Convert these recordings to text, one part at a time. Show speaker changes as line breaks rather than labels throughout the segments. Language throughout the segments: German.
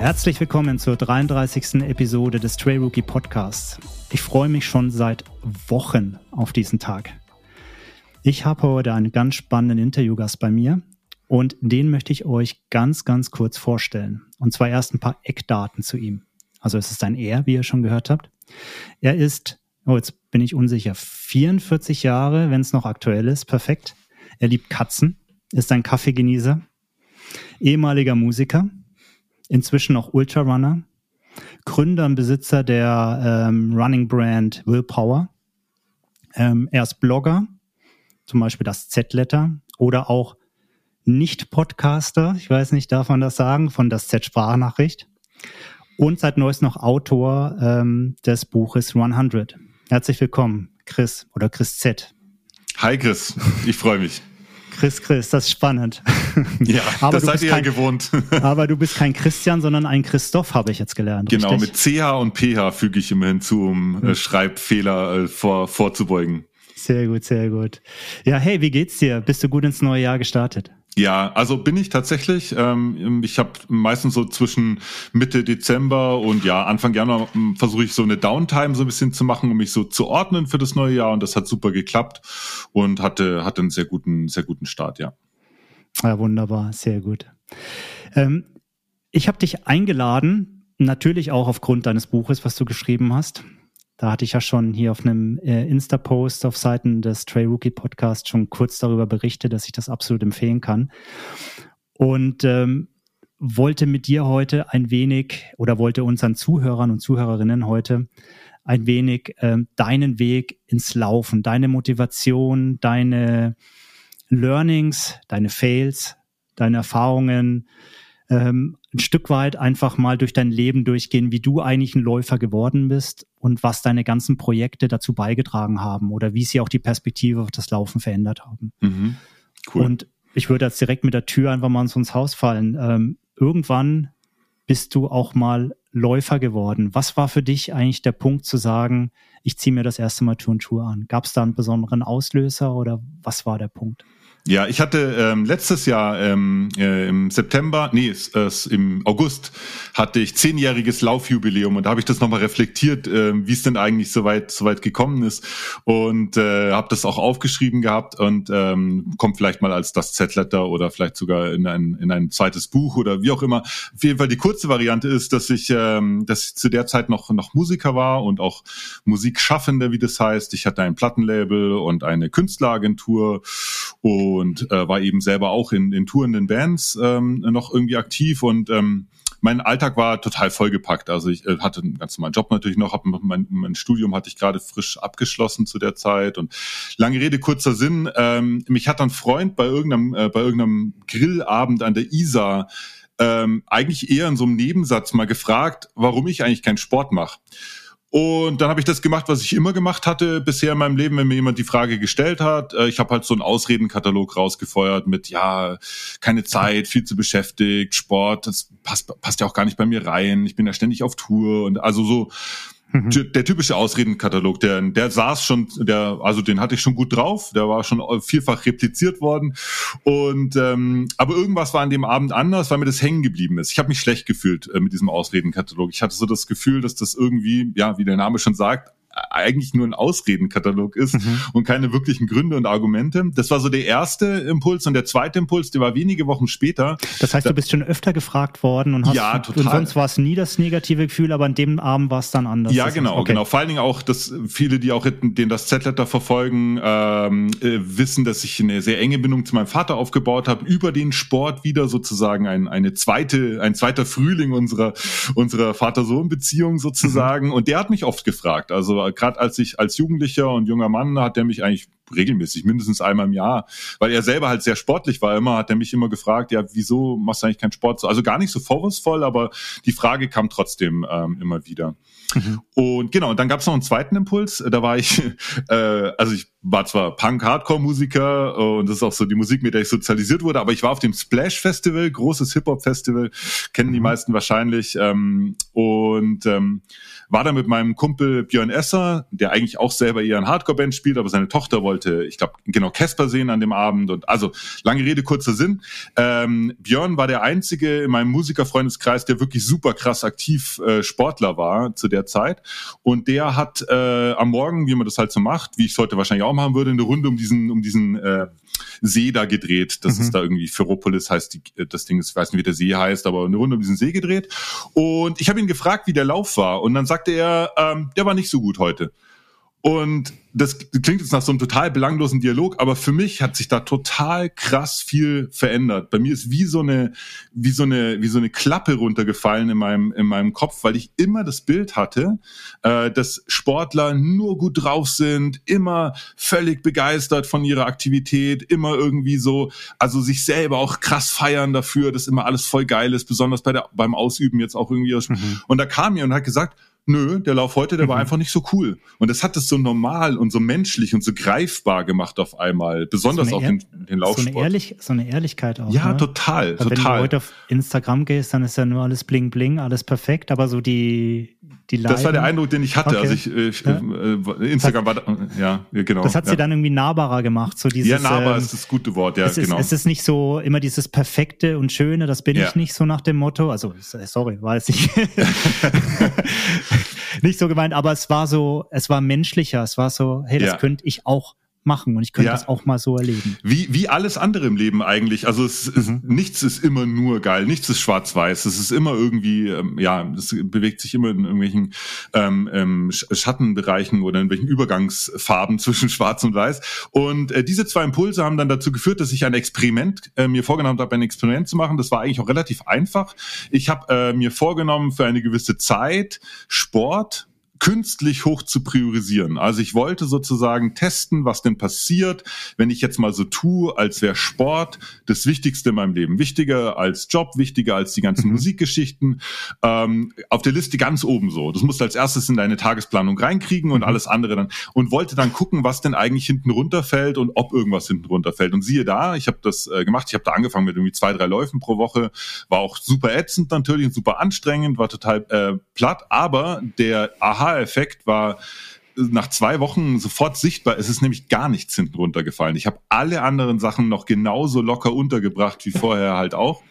Herzlich willkommen zur 33. Episode des Trail Rookie Podcasts. Ich freue mich schon seit Wochen auf diesen Tag. Ich habe heute einen ganz spannenden Interviewgast bei mir und den möchte ich euch ganz, ganz kurz vorstellen. Und zwar erst ein paar Eckdaten zu ihm. Also es ist ein Er, wie ihr schon gehört habt. Er ist, oh jetzt bin ich unsicher, 44 Jahre, wenn es noch aktuell ist, perfekt. Er liebt Katzen, ist ein Kaffeegenießer, ehemaliger Musiker, inzwischen auch Ultrarunner, Gründer und Besitzer der ähm, Running Brand Willpower. Ähm, er ist Blogger, zum Beispiel das Z-Letter oder auch Nicht-Podcaster, ich weiß nicht, darf man das sagen, von das Z-Sprachnachricht. Und seit neuestem noch Autor ähm, des Buches 100. Herzlich willkommen, Chris oder Chris Z.
Hi Chris, ich freue mich.
Chris, Chris, das ist spannend.
Ja, aber das seid ihr ja gewohnt.
aber du bist kein Christian, sondern ein Christoph, habe ich jetzt gelernt.
Genau, richtig? mit CH und PH füge ich immer hinzu, um äh, Schreibfehler äh, vor, vorzubeugen.
Sehr gut, sehr gut. Ja, hey, wie geht's dir? Bist du gut ins neue Jahr gestartet?
Ja, also bin ich tatsächlich. Ähm, ich habe meistens so zwischen Mitte Dezember und ja Anfang Januar hm, versuche ich so eine Downtime so ein bisschen zu machen, um mich so zu ordnen für das neue Jahr und das hat super geklappt und hatte hatte einen sehr guten sehr guten Start, ja.
Ja, wunderbar, sehr gut. Ähm, ich habe dich eingeladen, natürlich auch aufgrund deines Buches, was du geschrieben hast. Da hatte ich ja schon hier auf einem äh, Insta-Post auf Seiten des Trail Rookie Podcasts schon kurz darüber berichtet, dass ich das absolut empfehlen kann. Und ähm, wollte mit dir heute ein wenig oder wollte unseren Zuhörern und Zuhörerinnen heute ein wenig ähm, deinen Weg ins Laufen, deine Motivation, deine Learnings, deine Fails, deine Erfahrungen, ähm, ein Stück weit einfach mal durch dein Leben durchgehen, wie du eigentlich ein Läufer geworden bist und was deine ganzen Projekte dazu beigetragen haben oder wie sie auch die Perspektive auf das Laufen verändert haben. Mhm. Cool. Und ich würde jetzt direkt mit der Tür einfach mal ins Haus fallen. Ähm, irgendwann bist du auch mal Läufer geworden. Was war für dich eigentlich der Punkt zu sagen, ich ziehe mir das erste Mal Turnschuhe an? Gab es da einen besonderen Auslöser oder was war der Punkt?
Ja, ich hatte ähm, letztes Jahr ähm, äh, im September, nee, äh, im August hatte ich zehnjähriges Laufjubiläum und da habe ich das nochmal reflektiert, äh, wie es denn eigentlich so weit, so weit gekommen ist und äh, habe das auch aufgeschrieben gehabt und ähm, kommt vielleicht mal als das Z-Letter oder vielleicht sogar in ein, in ein zweites Buch oder wie auch immer. Auf jeden Fall die kurze Variante ist, dass ich, ähm, dass ich zu der Zeit noch, noch Musiker war und auch Musikschaffende, wie das heißt. Ich hatte ein Plattenlabel und eine Künstleragentur und und äh, war eben selber auch in, in tourenden Bands ähm, noch irgendwie aktiv und ähm, mein Alltag war total vollgepackt. Also ich äh, hatte einen ganz normalen Job natürlich noch, hab mein, mein Studium hatte ich gerade frisch abgeschlossen zu der Zeit und lange Rede kurzer Sinn. Ähm, mich hat ein Freund bei irgendeinem äh, bei irgendeinem Grillabend an der Isar ähm, eigentlich eher in so einem Nebensatz mal gefragt, warum ich eigentlich keinen Sport mache. Und dann habe ich das gemacht, was ich immer gemacht hatte bisher in meinem Leben, wenn mir jemand die Frage gestellt hat. Äh, ich habe halt so einen Ausredenkatalog rausgefeuert mit, ja, keine Zeit, viel zu beschäftigt, Sport, das passt, passt ja auch gar nicht bei mir rein. Ich bin ja ständig auf Tour und also so. Der typische Ausredenkatalog, der, der saß schon, der, also den hatte ich schon gut drauf, der war schon vielfach repliziert worden. Und ähm, aber irgendwas war an dem Abend anders, weil mir das hängen geblieben ist. Ich habe mich schlecht gefühlt äh, mit diesem Ausredenkatalog. Ich hatte so das Gefühl, dass das irgendwie, ja, wie der Name schon sagt, eigentlich nur ein Ausredenkatalog ist mhm. und keine wirklichen Gründe und Argumente. Das war so der erste Impuls und der zweite Impuls, der war wenige Wochen später.
Das heißt, du bist schon öfter gefragt worden und hast ja, total. und sonst war es nie das negative Gefühl, aber an dem Abend war es dann anders.
Ja, genau, okay. genau. Vor allen Dingen auch, dass viele, die auch den das Z-Letter verfolgen, ähm, äh, wissen, dass ich eine sehr enge Bindung zu meinem Vater aufgebaut habe, über den Sport wieder sozusagen ein, eine zweite, ein zweiter Frühling unserer unserer Vater-Sohn-Beziehung sozusagen. Mhm. Und der hat mich oft gefragt. Also gerade als ich als Jugendlicher und junger Mann hat der mich eigentlich regelmäßig, mindestens einmal im Jahr, weil er selber halt sehr sportlich war immer, hat er mich immer gefragt, ja, wieso machst du eigentlich keinen Sport? Also gar nicht so vorwurfsvoll, aber die Frage kam trotzdem ähm, immer wieder. Mhm. Und genau, und dann gab es noch einen zweiten Impuls. Da war ich, äh, also ich war zwar Punk-Hardcore-Musiker und das ist auch so die Musik, mit der ich sozialisiert wurde, aber ich war auf dem Splash Festival, großes Hip-Hop-Festival, kennen die mhm. meisten wahrscheinlich. Ähm, und ähm, war da mit meinem Kumpel Björn Esser, der eigentlich auch selber eher ein Hardcore-Band spielt, aber seine Tochter wollte ich glaube, genau Casper sehen an dem Abend und also lange Rede kurzer Sinn. Ähm, Björn war der einzige in meinem Musikerfreundeskreis, der wirklich super krass aktiv äh, Sportler war zu der Zeit und der hat äh, am Morgen, wie man das halt so macht, wie ich es heute wahrscheinlich auch machen würde, eine Runde um diesen um diesen äh, See da gedreht. Das mhm. ist da irgendwie Ferropolis heißt die, das Ding, ich weiß nicht, wie der See heißt, aber eine Runde um diesen See gedreht. Und ich habe ihn gefragt, wie der Lauf war. Und dann sagte er, ähm, der war nicht so gut heute. Und das klingt jetzt nach so einem total belanglosen Dialog, aber für mich hat sich da total krass viel verändert. Bei mir ist wie so eine, wie so eine, wie so eine Klappe runtergefallen in meinem, in meinem Kopf, weil ich immer das Bild hatte, äh, dass Sportler nur gut drauf sind, immer völlig begeistert von ihrer Aktivität, immer irgendwie so, also sich selber auch krass feiern dafür, dass immer alles voll geil ist, besonders bei der, beim Ausüben jetzt auch irgendwie. Mhm. Und da kam mir und hat gesagt, nö, der Lauf heute, der mhm. war einfach nicht so cool. Und das hat es so normal und so menschlich und so greifbar gemacht auf einmal, besonders so auf den, den Laufsport.
So eine, Ehrlich, so eine Ehrlichkeit auch.
Ja, ne? total, Weil total. Wenn
du heute auf Instagram gehst, dann ist ja nur alles bling bling, alles perfekt, aber so die, die
Leiden. Das war der Eindruck, den ich hatte. Okay. Also ich, ich ja. äh, Instagram war, ja, genau.
Das hat
ja.
sie dann irgendwie nahbarer gemacht. So dieses,
ja, nahbar ähm, ist das gute Wort, ja,
es ist,
genau.
Es ist nicht so immer dieses Perfekte und Schöne, das bin ja. ich nicht so nach dem Motto. Also, sorry, weiß ich. nicht so gemeint, aber es war so, es war menschlicher, es war so, hey, das könnte ich auch machen und ich könnte ja. das auch mal so erleben.
Wie, wie alles andere im Leben eigentlich. Also es ist, mhm. nichts ist immer nur geil, nichts ist schwarz-weiß. Es ist immer irgendwie, ähm, ja, es bewegt sich immer in irgendwelchen ähm, ähm, Schattenbereichen oder in welchen Übergangsfarben zwischen schwarz und weiß. Und äh, diese zwei Impulse haben dann dazu geführt, dass ich ein Experiment äh, mir vorgenommen habe, ein Experiment zu machen. Das war eigentlich auch relativ einfach. Ich habe äh, mir vorgenommen, für eine gewisse Zeit Sport künstlich hoch zu priorisieren. Also ich wollte sozusagen testen, was denn passiert, wenn ich jetzt mal so tue, als wäre Sport das Wichtigste in meinem Leben. Wichtiger als Job, wichtiger als die ganzen mhm. Musikgeschichten. Ähm, auf der Liste ganz oben so. Das musst du als erstes in deine Tagesplanung reinkriegen und mhm. alles andere dann. Und wollte dann gucken, was denn eigentlich hinten runterfällt und ob irgendwas hinten runterfällt. Und siehe da, ich habe das äh, gemacht. Ich habe da angefangen mit irgendwie zwei, drei Läufen pro Woche. War auch super ätzend natürlich und super anstrengend, war total äh, platt. Aber der Aha Aha-Effekt war nach zwei Wochen sofort sichtbar. Es ist nämlich gar nichts hinten runtergefallen. Ich habe alle anderen Sachen noch genauso locker untergebracht wie vorher halt auch.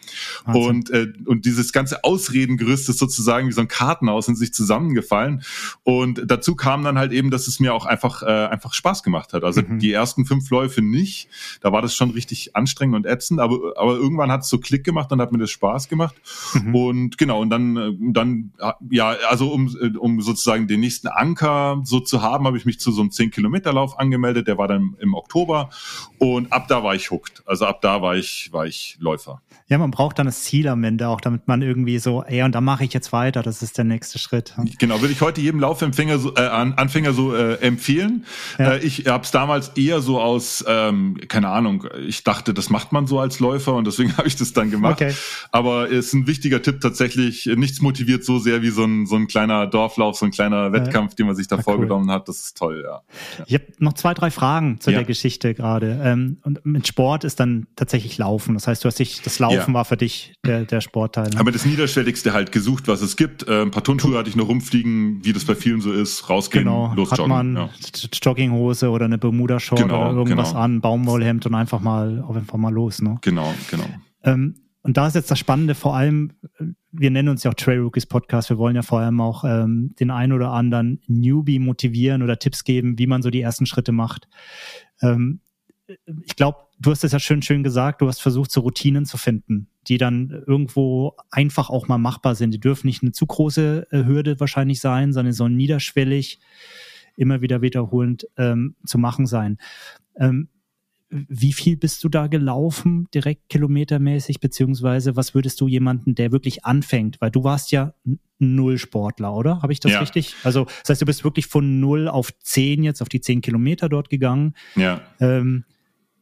Und, äh, und dieses ganze Ausredengerüst ist sozusagen wie so ein Kartenhaus in sich zusammengefallen. Und dazu kam dann halt eben, dass es mir auch einfach, äh, einfach Spaß gemacht hat. Also mhm. die ersten fünf Läufe nicht. Da war das schon richtig anstrengend und ätzend. Aber, aber irgendwann hat es so Klick gemacht und hat mir das Spaß gemacht. Mhm. Und genau, und dann, äh, dann ja, also um, äh, um sozusagen den nächsten Anker so zu haben, habe ich mich zu so einem 10-Kilometer-Lauf angemeldet. Der war dann im Oktober. Und ab da war ich hooked. Also ab da war ich, war ich Läufer.
Ja, man braucht dann das Ziel am Ende auch, damit man irgendwie so, ey, und da mache ich jetzt weiter, das ist der nächste Schritt.
Genau, würde ich heute jedem Laufempfänger so, äh, Anfänger so äh, empfehlen. Ja. Äh, ich habe es damals eher so aus, ähm, keine Ahnung, ich dachte, das macht man so als Läufer und deswegen habe ich das dann gemacht. Okay. Aber es ist ein wichtiger Tipp tatsächlich, nichts motiviert so sehr wie so ein, so ein kleiner Dorflauf, so ein kleiner Wettkampf, den man sich da ja, vorgenommen cool. hat. Das ist toll, ja.
ja. Ich habe noch zwei, drei Fragen zu der Geschichte gerade. Ähm, und mit Sport ist dann tatsächlich Laufen. Das heißt, du hast dich das Laufen Laufen war für dich der, der Sportteil. Ne?
Aber das Niederschwelligste halt gesucht, was es gibt. Äh, ein paar Turnschuhe hatte ich noch rumfliegen, wie das bei vielen so ist. Rausgehen, genau. losjoggen. Hat man
ja. Jogginghose oder eine Bermuda-Short genau, oder irgendwas genau. an, Baumwollhemd und einfach mal, auf einfach mal los. Ne?
Genau, genau.
Ähm, und da ist jetzt das Spannende, vor allem, wir nennen uns ja auch Trail Rookies Podcast, wir wollen ja vor allem auch ähm, den einen oder anderen Newbie motivieren oder Tipps geben, wie man so die ersten Schritte macht. Ähm, ich glaube, du hast es ja schön, schön gesagt, du hast versucht, so Routinen zu finden, die dann irgendwo einfach auch mal machbar sind. Die dürfen nicht eine zu große äh, Hürde wahrscheinlich sein, sondern so niederschwellig, immer wieder wiederholend ähm, zu machen sein. Ähm, wie viel bist du da gelaufen, direkt kilometermäßig, beziehungsweise was würdest du jemanden, der wirklich anfängt, weil du warst ja null Sportler, oder? Habe ich das ja. richtig? Also das heißt, du bist wirklich von null auf zehn jetzt, auf die zehn Kilometer dort gegangen.
Ja.
Ähm,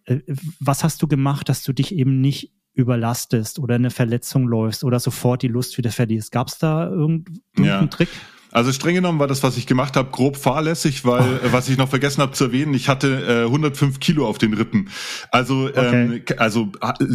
äh, was hast du gemacht, dass du dich eben nicht überlastest oder eine Verletzung läufst oder sofort die Lust wieder verlierst? Gab es da irgendeinen ja. Trick?
Also streng genommen war das, was ich gemacht habe, grob fahrlässig, weil oh. was ich noch vergessen habe zu erwähnen, ich hatte äh, 105 Kilo auf den Rippen. Also okay. ähm, also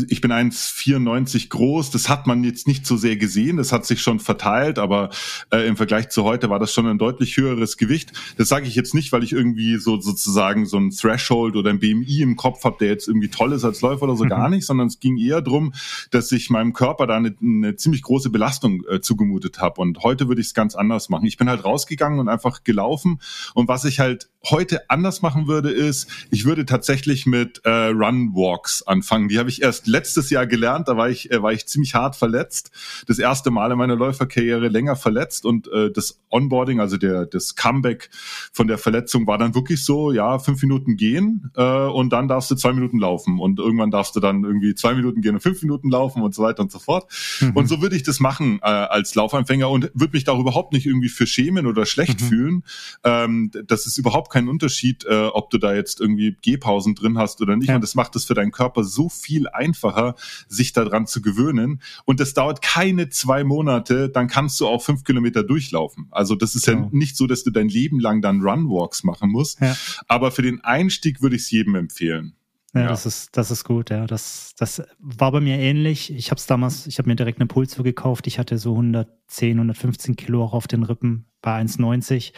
ich bin 1,94 groß. Das hat man jetzt nicht so sehr gesehen. Das hat sich schon verteilt, aber äh, im Vergleich zu heute war das schon ein deutlich höheres Gewicht. Das sage ich jetzt nicht, weil ich irgendwie so sozusagen so ein Threshold oder ein BMI im Kopf habe, der jetzt irgendwie toll ist als Läufer oder so mhm. gar nicht, sondern es ging eher drum, dass ich meinem Körper da eine, eine ziemlich große Belastung äh, zugemutet habe. Und heute würde ich es ganz anders machen machen. Ich bin halt rausgegangen und einfach gelaufen. Und was ich halt heute anders machen würde, ist, ich würde tatsächlich mit äh, Run-Walks anfangen. Die habe ich erst letztes Jahr gelernt. Da war ich, äh, war ich ziemlich hart verletzt. Das erste Mal in meiner Läuferkarriere länger verletzt. Und äh, das Onboarding, also der, das Comeback von der Verletzung war dann wirklich so, ja, fünf Minuten gehen äh, und dann darfst du zwei Minuten laufen. Und irgendwann darfst du dann irgendwie zwei Minuten gehen und fünf Minuten laufen und so weiter und so fort. Mhm. Und so würde ich das machen äh, als Laufanfänger und würde mich da überhaupt nicht irgendwie für schämen oder schlecht mhm. fühlen. Ähm, das ist überhaupt kein Unterschied, äh, ob du da jetzt irgendwie Gehpausen drin hast oder nicht. Ja. Und das macht es für deinen Körper so viel einfacher, sich daran zu gewöhnen. Und das dauert keine zwei Monate, dann kannst du auch fünf Kilometer durchlaufen. Also das ist genau. ja nicht so, dass du dein Leben lang dann Runwalks machen musst. Ja. Aber für den Einstieg würde ich es jedem empfehlen.
Ja, ja, das ist, das ist gut, ja. Das, das war bei mir ähnlich. Ich habe es damals, ich habe mir direkt eine Pulsuhr gekauft. Ich hatte so 110, 115 Kilo auch auf den Rippen bei 1,90.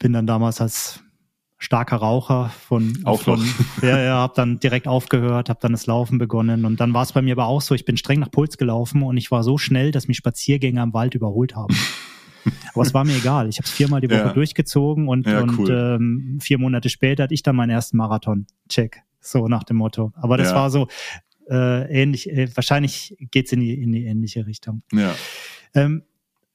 Bin dann damals als starker Raucher von,
auch
von ja, ja, habe dann direkt aufgehört, habe dann das Laufen begonnen und dann war es bei mir aber auch so, ich bin streng nach Puls gelaufen und ich war so schnell, dass mich Spaziergänger im Wald überholt haben. Aber es war mir egal. Ich habe es viermal die Woche ja. durchgezogen und, ja, und cool. ähm, vier Monate später hatte ich dann meinen ersten Marathon. Check. So nach dem Motto. Aber das ja. war so äh, ähnlich, äh, wahrscheinlich geht's in die, in die ähnliche Richtung.
Ja.
Ähm,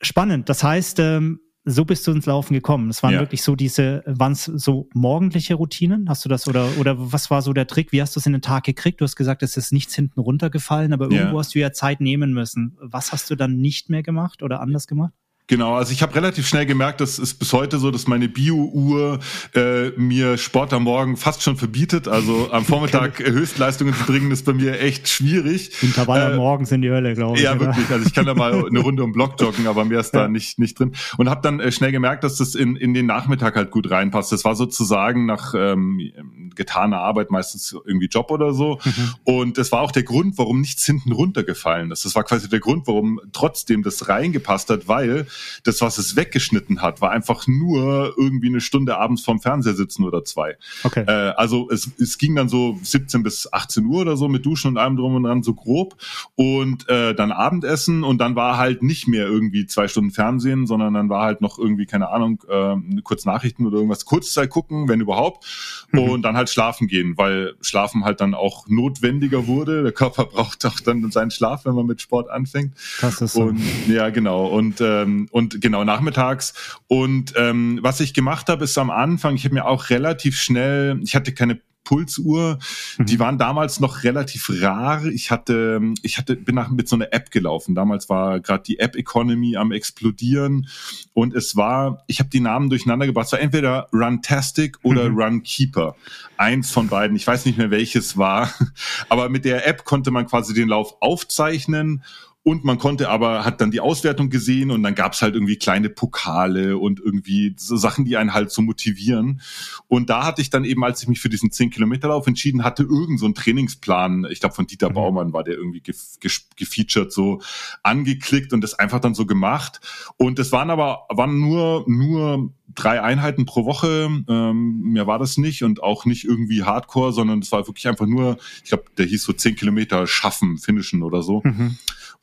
spannend. Das heißt, ähm, so bist du ins Laufen gekommen. Es waren ja. wirklich so diese, waren es so morgendliche Routinen? Hast du das oder oder was war so der Trick? Wie hast du es in den Tag gekriegt? Du hast gesagt, es ist nichts hinten runtergefallen, aber irgendwo ja. hast du ja Zeit nehmen müssen. Was hast du dann nicht mehr gemacht oder anders gemacht?
Genau, also ich habe relativ schnell gemerkt, dass es bis heute so, dass meine Bio-Uhr äh, mir Sport am Morgen fast schon verbietet. Also am Vormittag Höchstleistungen zu bringen, ist bei mir echt schwierig.
Intervall am äh, Morgen sind die Hölle, glaube ich.
Ja, oder? wirklich. Also ich kann da mal eine Runde um Block joggen, aber mehr ist da nicht nicht drin. Und habe dann äh, schnell gemerkt, dass das in in den Nachmittag halt gut reinpasst. Das war sozusagen nach ähm, getaner Arbeit meistens irgendwie Job oder so. Mhm. Und das war auch der Grund, warum nichts hinten runtergefallen ist. Das war quasi der Grund, warum trotzdem das reingepasst hat, weil das, was es weggeschnitten hat, war einfach nur irgendwie eine Stunde abends vorm Fernseher sitzen oder zwei. Okay. Äh, also es, es ging dann so 17 bis 18 Uhr oder so mit Duschen und allem drum und dran so grob und äh, dann Abendessen und dann war halt nicht mehr irgendwie zwei Stunden Fernsehen, sondern dann war halt noch irgendwie, keine Ahnung, äh, kurz Nachrichten oder irgendwas, Kurzzeit gucken, wenn überhaupt mhm. und dann halt schlafen gehen, weil Schlafen halt dann auch notwendiger wurde. Der Körper braucht auch dann seinen Schlaf, wenn man mit Sport anfängt.
Das ist so.
Und, ja, genau. Und, ähm, und genau nachmittags. Und ähm, was ich gemacht habe, ist am Anfang, ich habe mir auch relativ schnell, ich hatte keine Pulsuhr. Mhm. Die waren damals noch relativ rar. Ich hatte, ich hatte, bin nach mit so einer App gelaufen. Damals war gerade die App Economy am explodieren und es war, ich habe die Namen durcheinander gebracht. Es war entweder Runtastic oder mhm. Runkeeper. Eins von beiden. Ich weiß nicht mehr welches war, aber mit der App konnte man quasi den Lauf aufzeichnen und man konnte aber, hat dann die Auswertung gesehen und dann gab's halt irgendwie kleine Pokale und irgendwie so Sachen, die einen halt so motivieren. Und da hatte ich dann eben, als ich mich für diesen 10-Kilometer-Lauf entschieden hatte, irgend so einen Trainingsplan, ich glaube von Dieter mhm. Baumann war der irgendwie ge ge gefeatured, so angeklickt und das einfach dann so gemacht. Und das waren aber, waren nur, nur drei Einheiten pro Woche. Ähm, mehr war das nicht und auch nicht irgendwie Hardcore, sondern es war wirklich einfach nur, ich glaube, der hieß so 10 Kilometer schaffen, finishen oder so. Mhm.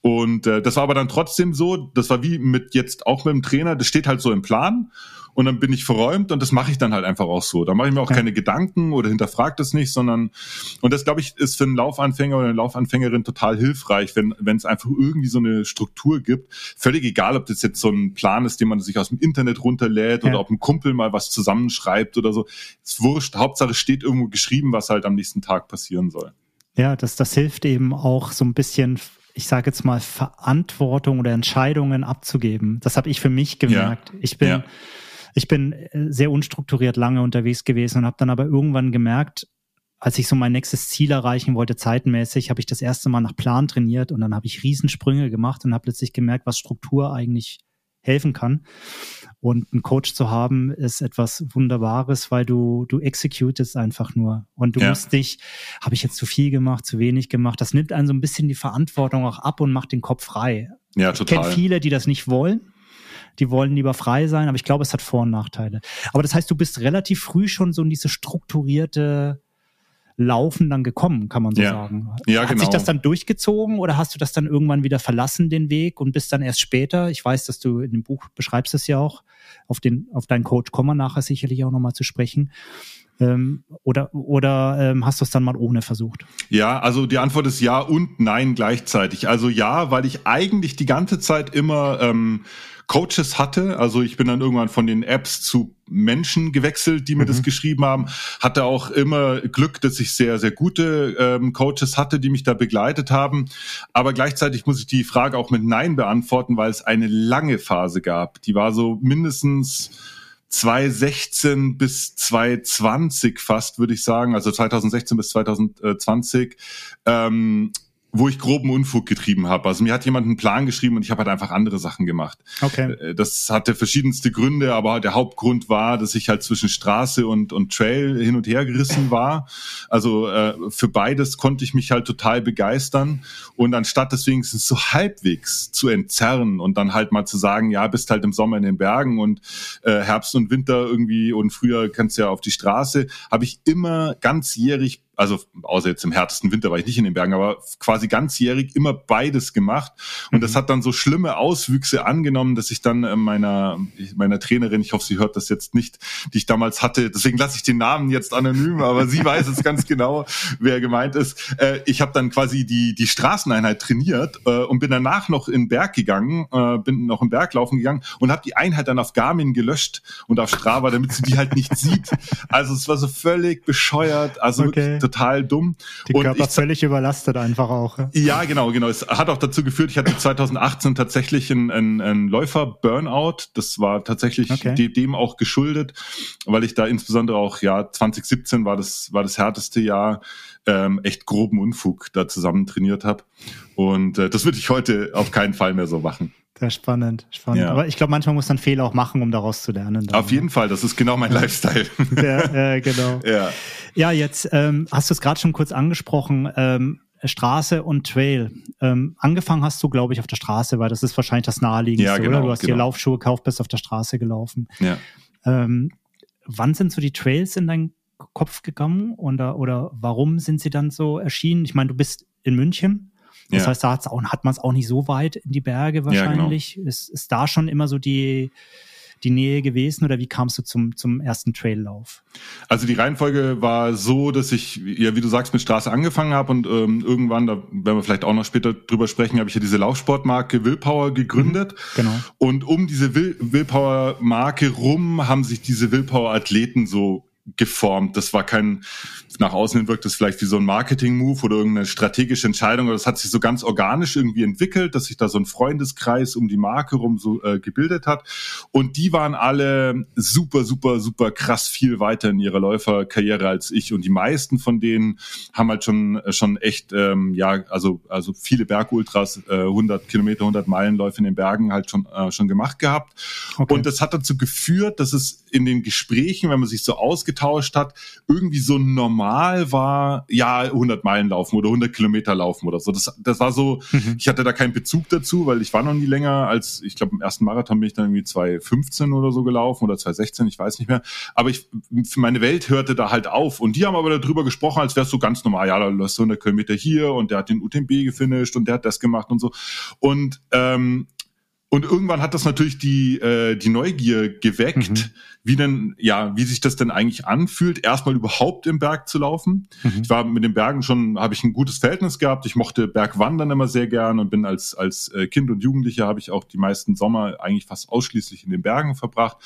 Und äh, das war aber dann trotzdem so, das war wie mit jetzt auch mit dem Trainer, das steht halt so im Plan und dann bin ich verräumt und das mache ich dann halt einfach auch so. Da mache ich mir auch ja. keine Gedanken oder hinterfrage das nicht, sondern und das glaube ich ist für einen Laufanfänger oder eine Laufanfängerin total hilfreich, wenn wenn es einfach irgendwie so eine Struktur gibt. Völlig egal, ob das jetzt so ein Plan ist, den man sich aus dem Internet runterlädt ja. oder ob ein Kumpel mal was zusammenschreibt oder so. Ist wurscht. Hauptsache steht irgendwo geschrieben, was halt am nächsten Tag passieren soll.
Ja, das, das hilft eben auch so ein bisschen ich sage jetzt mal, Verantwortung oder Entscheidungen abzugeben. Das habe ich für mich gemerkt. Ja. Ich bin, ja. ich bin äh, sehr unstrukturiert lange unterwegs gewesen und habe dann aber irgendwann gemerkt, als ich so mein nächstes Ziel erreichen wollte, zeitmäßig, habe ich das erste Mal nach Plan trainiert und dann habe ich Riesensprünge gemacht und habe plötzlich gemerkt, was Struktur eigentlich helfen kann. Und einen Coach zu haben, ist etwas Wunderbares, weil du, du executest einfach nur. Und du ja. musst dich, habe ich jetzt zu viel gemacht, zu wenig gemacht. Das nimmt einen so ein bisschen die Verantwortung auch ab und macht den Kopf frei.
Ja, total.
Ich kenne viele, die das nicht wollen. Die wollen lieber frei sein, aber ich glaube, es hat Vor- und Nachteile. Aber das heißt, du bist relativ früh schon so in diese strukturierte Laufen dann gekommen, kann man so
ja.
sagen.
Ja,
Hat
genau.
sich das dann durchgezogen oder hast du das dann irgendwann wieder verlassen, den Weg, und bist dann erst später, ich weiß, dass du in dem Buch beschreibst es ja auch, auf den, auf deinen Coach kommen wir nachher sicherlich auch nochmal zu sprechen. Ähm, oder oder ähm, hast du es dann mal ohne versucht?
Ja, also die Antwort ist ja und nein gleichzeitig. Also ja, weil ich eigentlich die ganze Zeit immer ähm, Coaches hatte. Also ich bin dann irgendwann von den Apps zu Menschen gewechselt, die mir mhm. das geschrieben haben. Hatte auch immer Glück, dass ich sehr, sehr gute ähm, Coaches hatte, die mich da begleitet haben. Aber gleichzeitig muss ich die Frage auch mit Nein beantworten, weil es eine lange Phase gab. Die war so mindestens 2016 bis 2020 fast, würde ich sagen, also 2016 bis 2020, ähm, wo ich groben Unfug getrieben habe. Also mir hat jemand einen Plan geschrieben und ich habe halt einfach andere Sachen gemacht.
Okay.
Äh, das hatte verschiedenste Gründe, aber der Hauptgrund war, dass ich halt zwischen Straße und, und Trail hin und her gerissen war. Also äh, für beides konnte ich mich halt total begeistern. Und anstatt deswegen so halbwegs zu entzerren und dann halt mal zu sagen, ja, bist halt im Sommer in den Bergen und äh, Herbst und Winter irgendwie und früher kannst du ja auf die Straße, habe ich immer ganzjährig also außer jetzt im härtesten Winter war ich nicht in den Bergen, aber quasi ganzjährig immer beides gemacht. Und mhm. das hat dann so schlimme Auswüchse angenommen, dass ich dann äh, meiner, meiner Trainerin, ich hoffe, sie hört das jetzt nicht, die ich damals hatte, deswegen lasse ich den Namen jetzt anonym, aber sie weiß es ganz genau, wer gemeint ist. Äh, ich habe dann quasi die, die Straßeneinheit trainiert äh, und bin danach noch in den Berg gegangen, bin noch im Berg laufen gegangen und habe die Einheit dann auf Garmin gelöscht und auf Strava, damit sie die halt nicht sieht. Also es war so völlig bescheuert, also okay total dumm.
Die und Körper ich, völlig überlastet einfach auch.
Ja? ja, genau, genau. Es hat auch dazu geführt, ich hatte 2018 tatsächlich einen, einen, einen Läufer-Burnout. Das war tatsächlich okay. dem auch geschuldet, weil ich da insbesondere auch, ja, 2017 war das, war das härteste Jahr, ähm, echt groben Unfug da zusammen trainiert habe. Und äh, das würde ich heute auf keinen Fall mehr so machen.
Sehr spannend, spannend. Ja. Aber ich glaube, manchmal muss man Fehler auch machen, um daraus zu lernen.
Dann, Auf jeden Fall, das ist genau mein Lifestyle.
Ja, äh, genau. Ja, ja jetzt ähm, hast du es gerade schon kurz angesprochen. Ähm, Straße und Trail. Ähm, angefangen hast du, glaube ich, auf der Straße, weil das ist wahrscheinlich das naheliegendste, ja, genau, oder? Du hast genau. dir Laufschuhe gekauft, bist auf der Straße gelaufen.
Ja.
Ähm, wann sind so die Trails in deinen Kopf gegangen oder, oder warum sind sie dann so erschienen? Ich meine, du bist in München. Das ja. heißt, da auch, hat man es auch nicht so weit in die Berge wahrscheinlich. Ja, genau. ist, ist da schon immer so die, die Nähe gewesen oder wie kamst du zum, zum ersten Traillauf?
Also die Reihenfolge war so, dass ich, ja, wie du sagst, mit Straße angefangen habe und ähm, irgendwann, da werden wir vielleicht auch noch später drüber sprechen, habe ich ja diese Laufsportmarke Willpower gegründet. Mhm,
genau.
Und um diese Will Willpower-Marke rum haben sich diese Willpower-Athleten so geformt. Das war kein, nach außen hin wirkt das vielleicht wie so ein Marketing-Move oder irgendeine strategische Entscheidung, aber das hat sich so ganz organisch irgendwie entwickelt, dass sich da so ein Freundeskreis um die Marke rum so äh, gebildet hat. Und die waren alle super, super, super krass viel weiter in ihrer Läuferkarriere als ich. Und die meisten von denen haben halt schon, äh, schon echt, ähm, ja, also, also viele Bergultras, äh, 100 Kilometer, 100 Meilenläufe in den Bergen halt schon, äh, schon gemacht gehabt. Okay. Und das hat dazu geführt, dass es in den Gesprächen, wenn man sich so ausgeht, ausgetauscht hat, irgendwie so normal war, ja, 100 Meilen laufen oder 100 Kilometer laufen oder so. Das, das war so, mhm. ich hatte da keinen Bezug dazu, weil ich war noch nie länger als, ich glaube, im ersten Marathon bin ich dann irgendwie 2015 oder so gelaufen oder 2016, ich weiß nicht mehr. Aber ich, meine Welt hörte da halt auf. Und die haben aber darüber gesprochen, als wäre es so ganz normal, ja, da läufst du 100 Kilometer hier und der hat den UTMB gefinisht und der hat das gemacht und so. Und ähm, und irgendwann hat das natürlich die, äh, die Neugier geweckt, mhm. wie denn, ja, wie sich das denn eigentlich anfühlt, erstmal überhaupt im Berg zu laufen. Mhm. Ich war mit den Bergen schon, habe ich ein gutes Verhältnis gehabt. Ich mochte Bergwandern immer sehr gern und bin als, als äh, Kind und Jugendlicher habe ich auch die meisten Sommer eigentlich fast ausschließlich in den Bergen verbracht.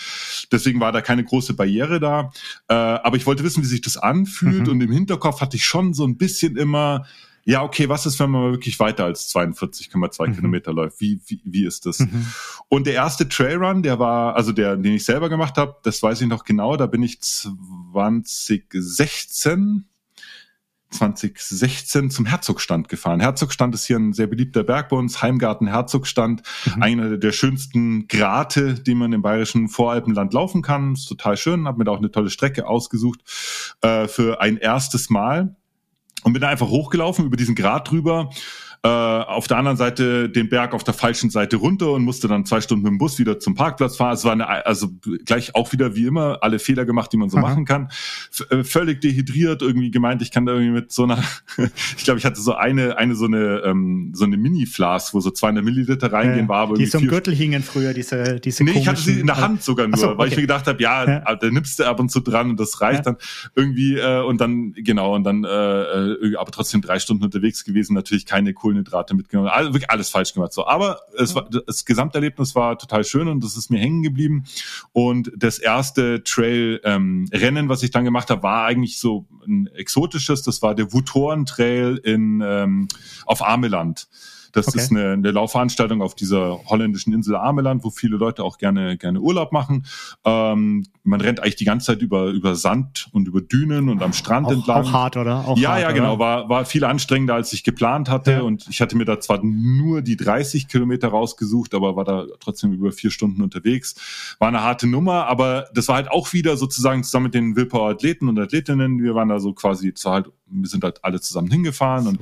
Deswegen war da keine große Barriere da. Äh, aber ich wollte wissen, wie sich das anfühlt mhm. und im Hinterkopf hatte ich schon so ein bisschen immer, ja, okay, was ist, wenn man wirklich weiter als 42,2 mhm. Kilometer läuft? Wie, wie, wie ist das? Mhm. Und der erste Trailrun, der war, also der, den ich selber gemacht habe, das weiß ich noch genau, da bin ich 2016 2016 zum Herzogstand gefahren. Herzogstand ist hier ein sehr beliebter Berg bei uns, Heimgarten Herzogstand, mhm. einer der schönsten Grate, die man im bayerischen Voralpenland laufen kann. Ist total schön, habe mir da auch eine tolle Strecke ausgesucht äh, für ein erstes Mal und bin da einfach hochgelaufen über diesen Grat drüber äh, auf der anderen Seite den Berg auf der falschen Seite runter und musste dann zwei Stunden mit dem Bus wieder zum Parkplatz fahren. Es war eine, also gleich auch wieder wie immer alle Fehler gemacht, die man so Aha. machen kann. F äh, völlig dehydriert, irgendwie gemeint, ich kann da irgendwie mit so einer, ich glaube, ich hatte so eine, eine so eine, ähm, so eine Mini-Flas, wo so 200 Milliliter reingehen, äh, war
aber Die im Gürtel hingen früher, diese, diese
Nee, ich hatte sie in der Hand sogar nur, so, okay. weil ich mir gedacht habe, ja, ja, da nimmst du ab und zu dran und das reicht ja. dann irgendwie äh, und dann, genau, und dann, äh, äh aber trotzdem drei Stunden unterwegs gewesen, natürlich keine Kohlenhydrate mitgenommen, also wirklich alles falsch gemacht. So, aber es war, das Gesamterlebnis war total schön und das ist mir hängen geblieben. Und das erste Trail-Rennen, ähm, was ich dann gemacht habe, war eigentlich so ein exotisches. Das war der Wutoren Trail in ähm, auf Ameland. Das okay. ist eine, eine Laufveranstaltung auf dieser holländischen Insel Ameland, wo viele Leute auch gerne gerne Urlaub machen. Ähm, man rennt eigentlich die ganze Zeit über über Sand und über Dünen und am Strand
auch,
entlang.
Auch hart, oder? Auch
ja,
hart,
ja, genau. War war viel anstrengender, als ich geplant hatte. Ja. Und ich hatte mir da zwar nur die 30 Kilometer rausgesucht, aber war da trotzdem über vier Stunden unterwegs. War eine harte Nummer, aber das war halt auch wieder sozusagen zusammen mit den Willpower Athleten und Athletinnen. Wir waren da so quasi, war halt wir sind halt alle zusammen hingefahren und,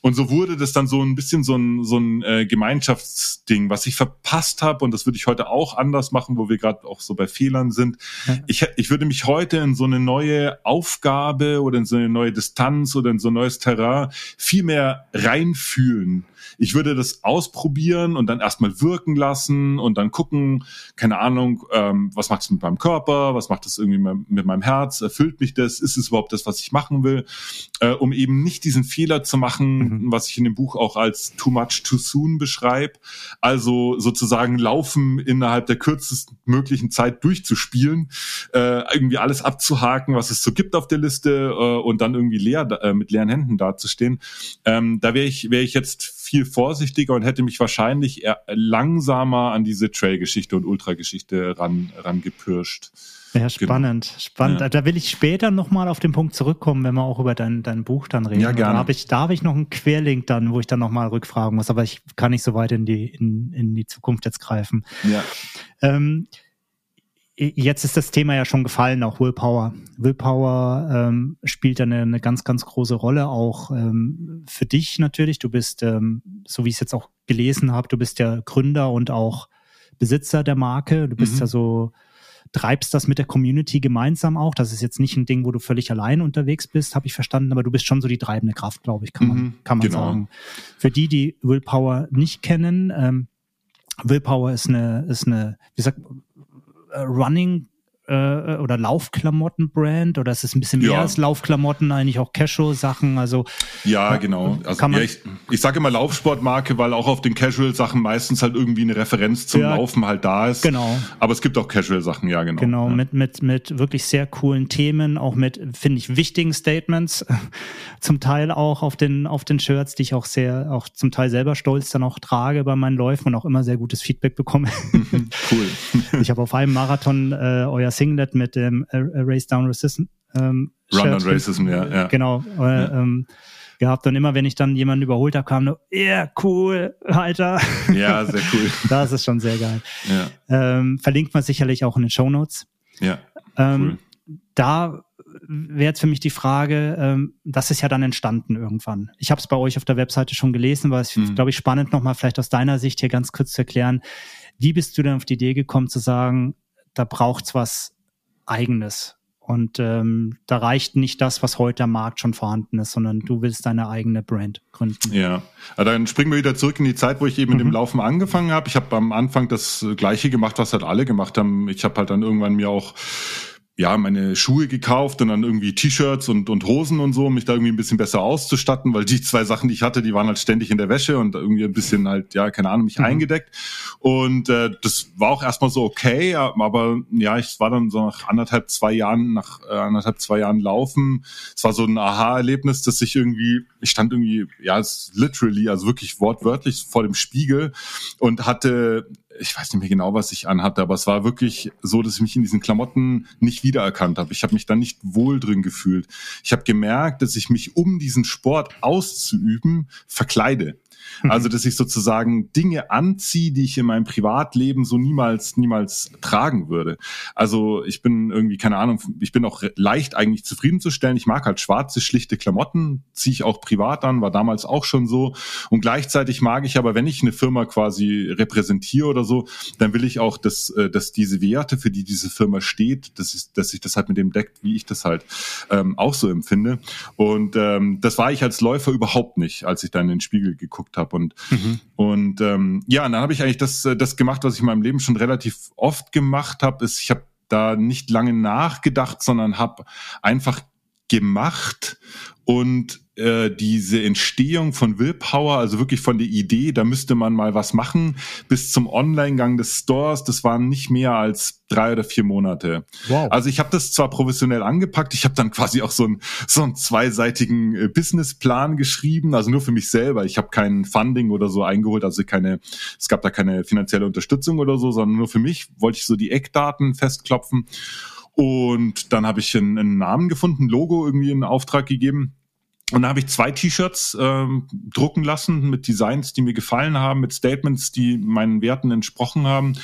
und so wurde das dann so ein bisschen so ein, so ein äh, Gemeinschaftsding, was ich verpasst habe und das würde ich heute auch anders machen, wo wir gerade auch so bei Fehlern sind. Ich, ich würde mich heute in so eine neue Aufgabe oder in so eine neue Distanz oder in so ein neues Terrain viel mehr reinfühlen ich würde das ausprobieren und dann erstmal wirken lassen und dann gucken, keine Ahnung, ähm, was macht es mit meinem Körper, was macht es irgendwie mit meinem Herz, erfüllt mich das, ist es überhaupt das, was ich machen will, äh, um eben nicht diesen Fehler zu machen, mhm. was ich in dem Buch auch als too much too soon beschreibe, also sozusagen laufen innerhalb der kürzesten möglichen Zeit durchzuspielen, äh, irgendwie alles abzuhaken, was es so gibt auf der Liste äh, und dann irgendwie leer äh, mit leeren Händen dazustehen. Ähm, da wäre ich, wäre ich jetzt viel vorsichtiger und hätte mich wahrscheinlich eher langsamer an diese Trail-Geschichte und Ultra-Geschichte ran, rangepirscht.
Ja, genau. spannend, genau. spannend. Ja. Da will ich später nochmal auf den Punkt zurückkommen, wenn wir auch über dein, dein Buch dann reden. Ja, gerne. Da habe ich, da hab ich noch einen Querlink dann, wo ich dann nochmal rückfragen muss, aber ich kann nicht so weit in die, in, in die Zukunft jetzt greifen. Ja. Ähm, jetzt ist das Thema ja schon gefallen, auch Willpower. Willpower ähm, spielt eine, eine ganz, ganz große Rolle, auch ähm, für dich natürlich. Du bist, ähm, so wie ich es jetzt auch gelesen habe, du bist ja Gründer und auch Besitzer der Marke. Du bist mhm. ja so, treibst das mit der Community gemeinsam auch. Das ist jetzt nicht ein Ding, wo du völlig allein unterwegs bist, habe ich verstanden, aber du bist schon so die treibende Kraft, glaube ich, kann man, mhm, kann man genau. sagen. Für die, die Willpower nicht kennen, ähm, Willpower ist eine, ist eine, wie sagt, Running äh, oder Laufklamotten-Brand oder ist es ein bisschen mehr ja. als Laufklamotten, eigentlich auch Casual-Sachen? Also
ja, genau. Also ja, ich, ich sage immer Laufsportmarke, weil auch auf den Casual-Sachen meistens halt irgendwie eine Referenz zum ja, Laufen halt da ist.
Genau.
Aber es gibt auch Casual-Sachen, ja, genau.
Genau, mit, mit, mit wirklich sehr coolen Themen, auch mit, finde ich, wichtigen Statements, zum Teil auch auf den, auf den Shirts, die ich auch sehr, auch zum Teil selber stolz dann auch trage bei meinen Läufen und auch immer sehr gutes Feedback bekomme. cool. ich habe auf einem Marathon äh, euer Singlet mit dem Race Down Racism. Ähm,
Run on Racism, ja. ja.
Genau. Äh, ja. Ähm, gehabt und immer wenn ich dann jemanden überholt habe, kam nur, ja, yeah, cool, Alter.
Ja, sehr cool.
das ist schon sehr geil. Ja. Ähm, verlinkt man sicherlich auch in den Show Notes.
Ja.
Ähm, cool. Da wäre jetzt für mich die Frage, ähm, das ist ja dann entstanden irgendwann. Ich habe es bei euch auf der Webseite schon gelesen, weil es, mhm. glaube ich, spannend nochmal vielleicht aus deiner Sicht hier ganz kurz zu erklären. Wie bist du denn auf die Idee gekommen zu sagen, da braucht's was Eigenes. Und ähm, da reicht nicht das, was heute am Markt schon vorhanden ist, sondern du willst deine eigene Brand gründen.
Ja, also dann springen wir wieder zurück in die Zeit, wo ich eben mhm. mit dem mhm. Laufen angefangen habe. Ich habe am Anfang das Gleiche gemacht, was halt alle gemacht haben. Ich habe halt dann irgendwann mir auch ja, meine Schuhe gekauft und dann irgendwie T-Shirts und, und Hosen und so, um mich da irgendwie ein bisschen besser auszustatten, weil die zwei Sachen, die ich hatte, die waren halt ständig in der Wäsche und irgendwie ein bisschen halt, ja, keine Ahnung, mich mhm. eingedeckt. Und äh, das war auch erstmal so okay, aber ja, ich war dann so nach anderthalb, zwei Jahren, nach äh, anderthalb, zwei Jahren Laufen. Es war so ein Aha-Erlebnis, dass ich irgendwie, ich stand irgendwie, ja, literally, also wirklich wortwörtlich vor dem Spiegel und hatte ich weiß nicht mehr genau, was ich anhatte, aber es war wirklich so, dass ich mich in diesen Klamotten nicht wiedererkannt habe. Ich habe mich da nicht wohl drin gefühlt. Ich habe gemerkt, dass ich mich, um diesen Sport auszuüben, verkleide. Mhm. Also, dass ich sozusagen Dinge anziehe, die ich in meinem Privatleben so niemals, niemals tragen würde. Also, ich bin irgendwie, keine Ahnung, ich bin auch leicht eigentlich zufriedenzustellen. Ich mag halt schwarze, schlichte Klamotten, ziehe ich auch privat an, war damals auch schon so. Und gleichzeitig mag ich aber, wenn ich eine Firma quasi repräsentiere oder so, dann will ich auch, dass, äh, dass diese Werte, für die diese Firma steht, dass, ich, dass sich das halt mit dem deckt, wie ich das halt ähm, auch so empfinde. Und ähm, das war ich als Läufer überhaupt nicht, als ich dann in den Spiegel geguckt habe habe. Und, mhm. und ähm, ja, und dann habe ich eigentlich das, äh, das gemacht, was ich in meinem Leben schon relativ oft gemacht habe, ist, ich habe da nicht lange nachgedacht, sondern habe einfach gemacht und äh, diese Entstehung von Willpower, also wirklich von der Idee, da müsste man mal was machen, bis zum Online-Gang des Stores, das waren nicht mehr als drei oder vier Monate. Wow. Also ich habe das zwar professionell angepackt, ich habe dann quasi auch so, ein, so einen zweiseitigen äh, Businessplan geschrieben, also nur für mich selber. Ich habe kein Funding oder so eingeholt, also keine, es gab da keine finanzielle Unterstützung oder so, sondern nur für mich wollte ich so die Eckdaten festklopfen. Und dann habe ich einen, einen Namen gefunden, Logo irgendwie in Auftrag gegeben und da habe ich zwei T-Shirts ähm, drucken lassen mit Designs, die mir gefallen haben, mit Statements, die meinen Werten entsprochen haben.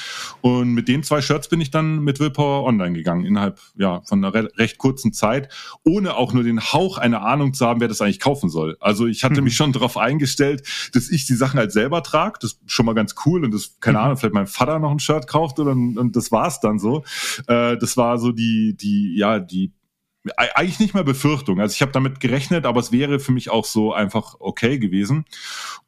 Und mit den zwei Shirts bin ich dann mit Willpower online gegangen, innerhalb ja von einer re recht kurzen Zeit, ohne auch nur den Hauch einer Ahnung zu haben, wer das eigentlich kaufen soll. Also ich hatte mhm. mich schon darauf eingestellt, dass ich die Sachen halt selber trage. Das ist schon mal ganz cool. Und das, keine mhm. Ahnung, vielleicht mein Vater noch ein Shirt kauft oder und das war's dann so. Äh, das war so die, die, ja, die eigentlich nicht mehr Befürchtung. Also ich habe damit gerechnet, aber es wäre für mich auch so einfach okay gewesen.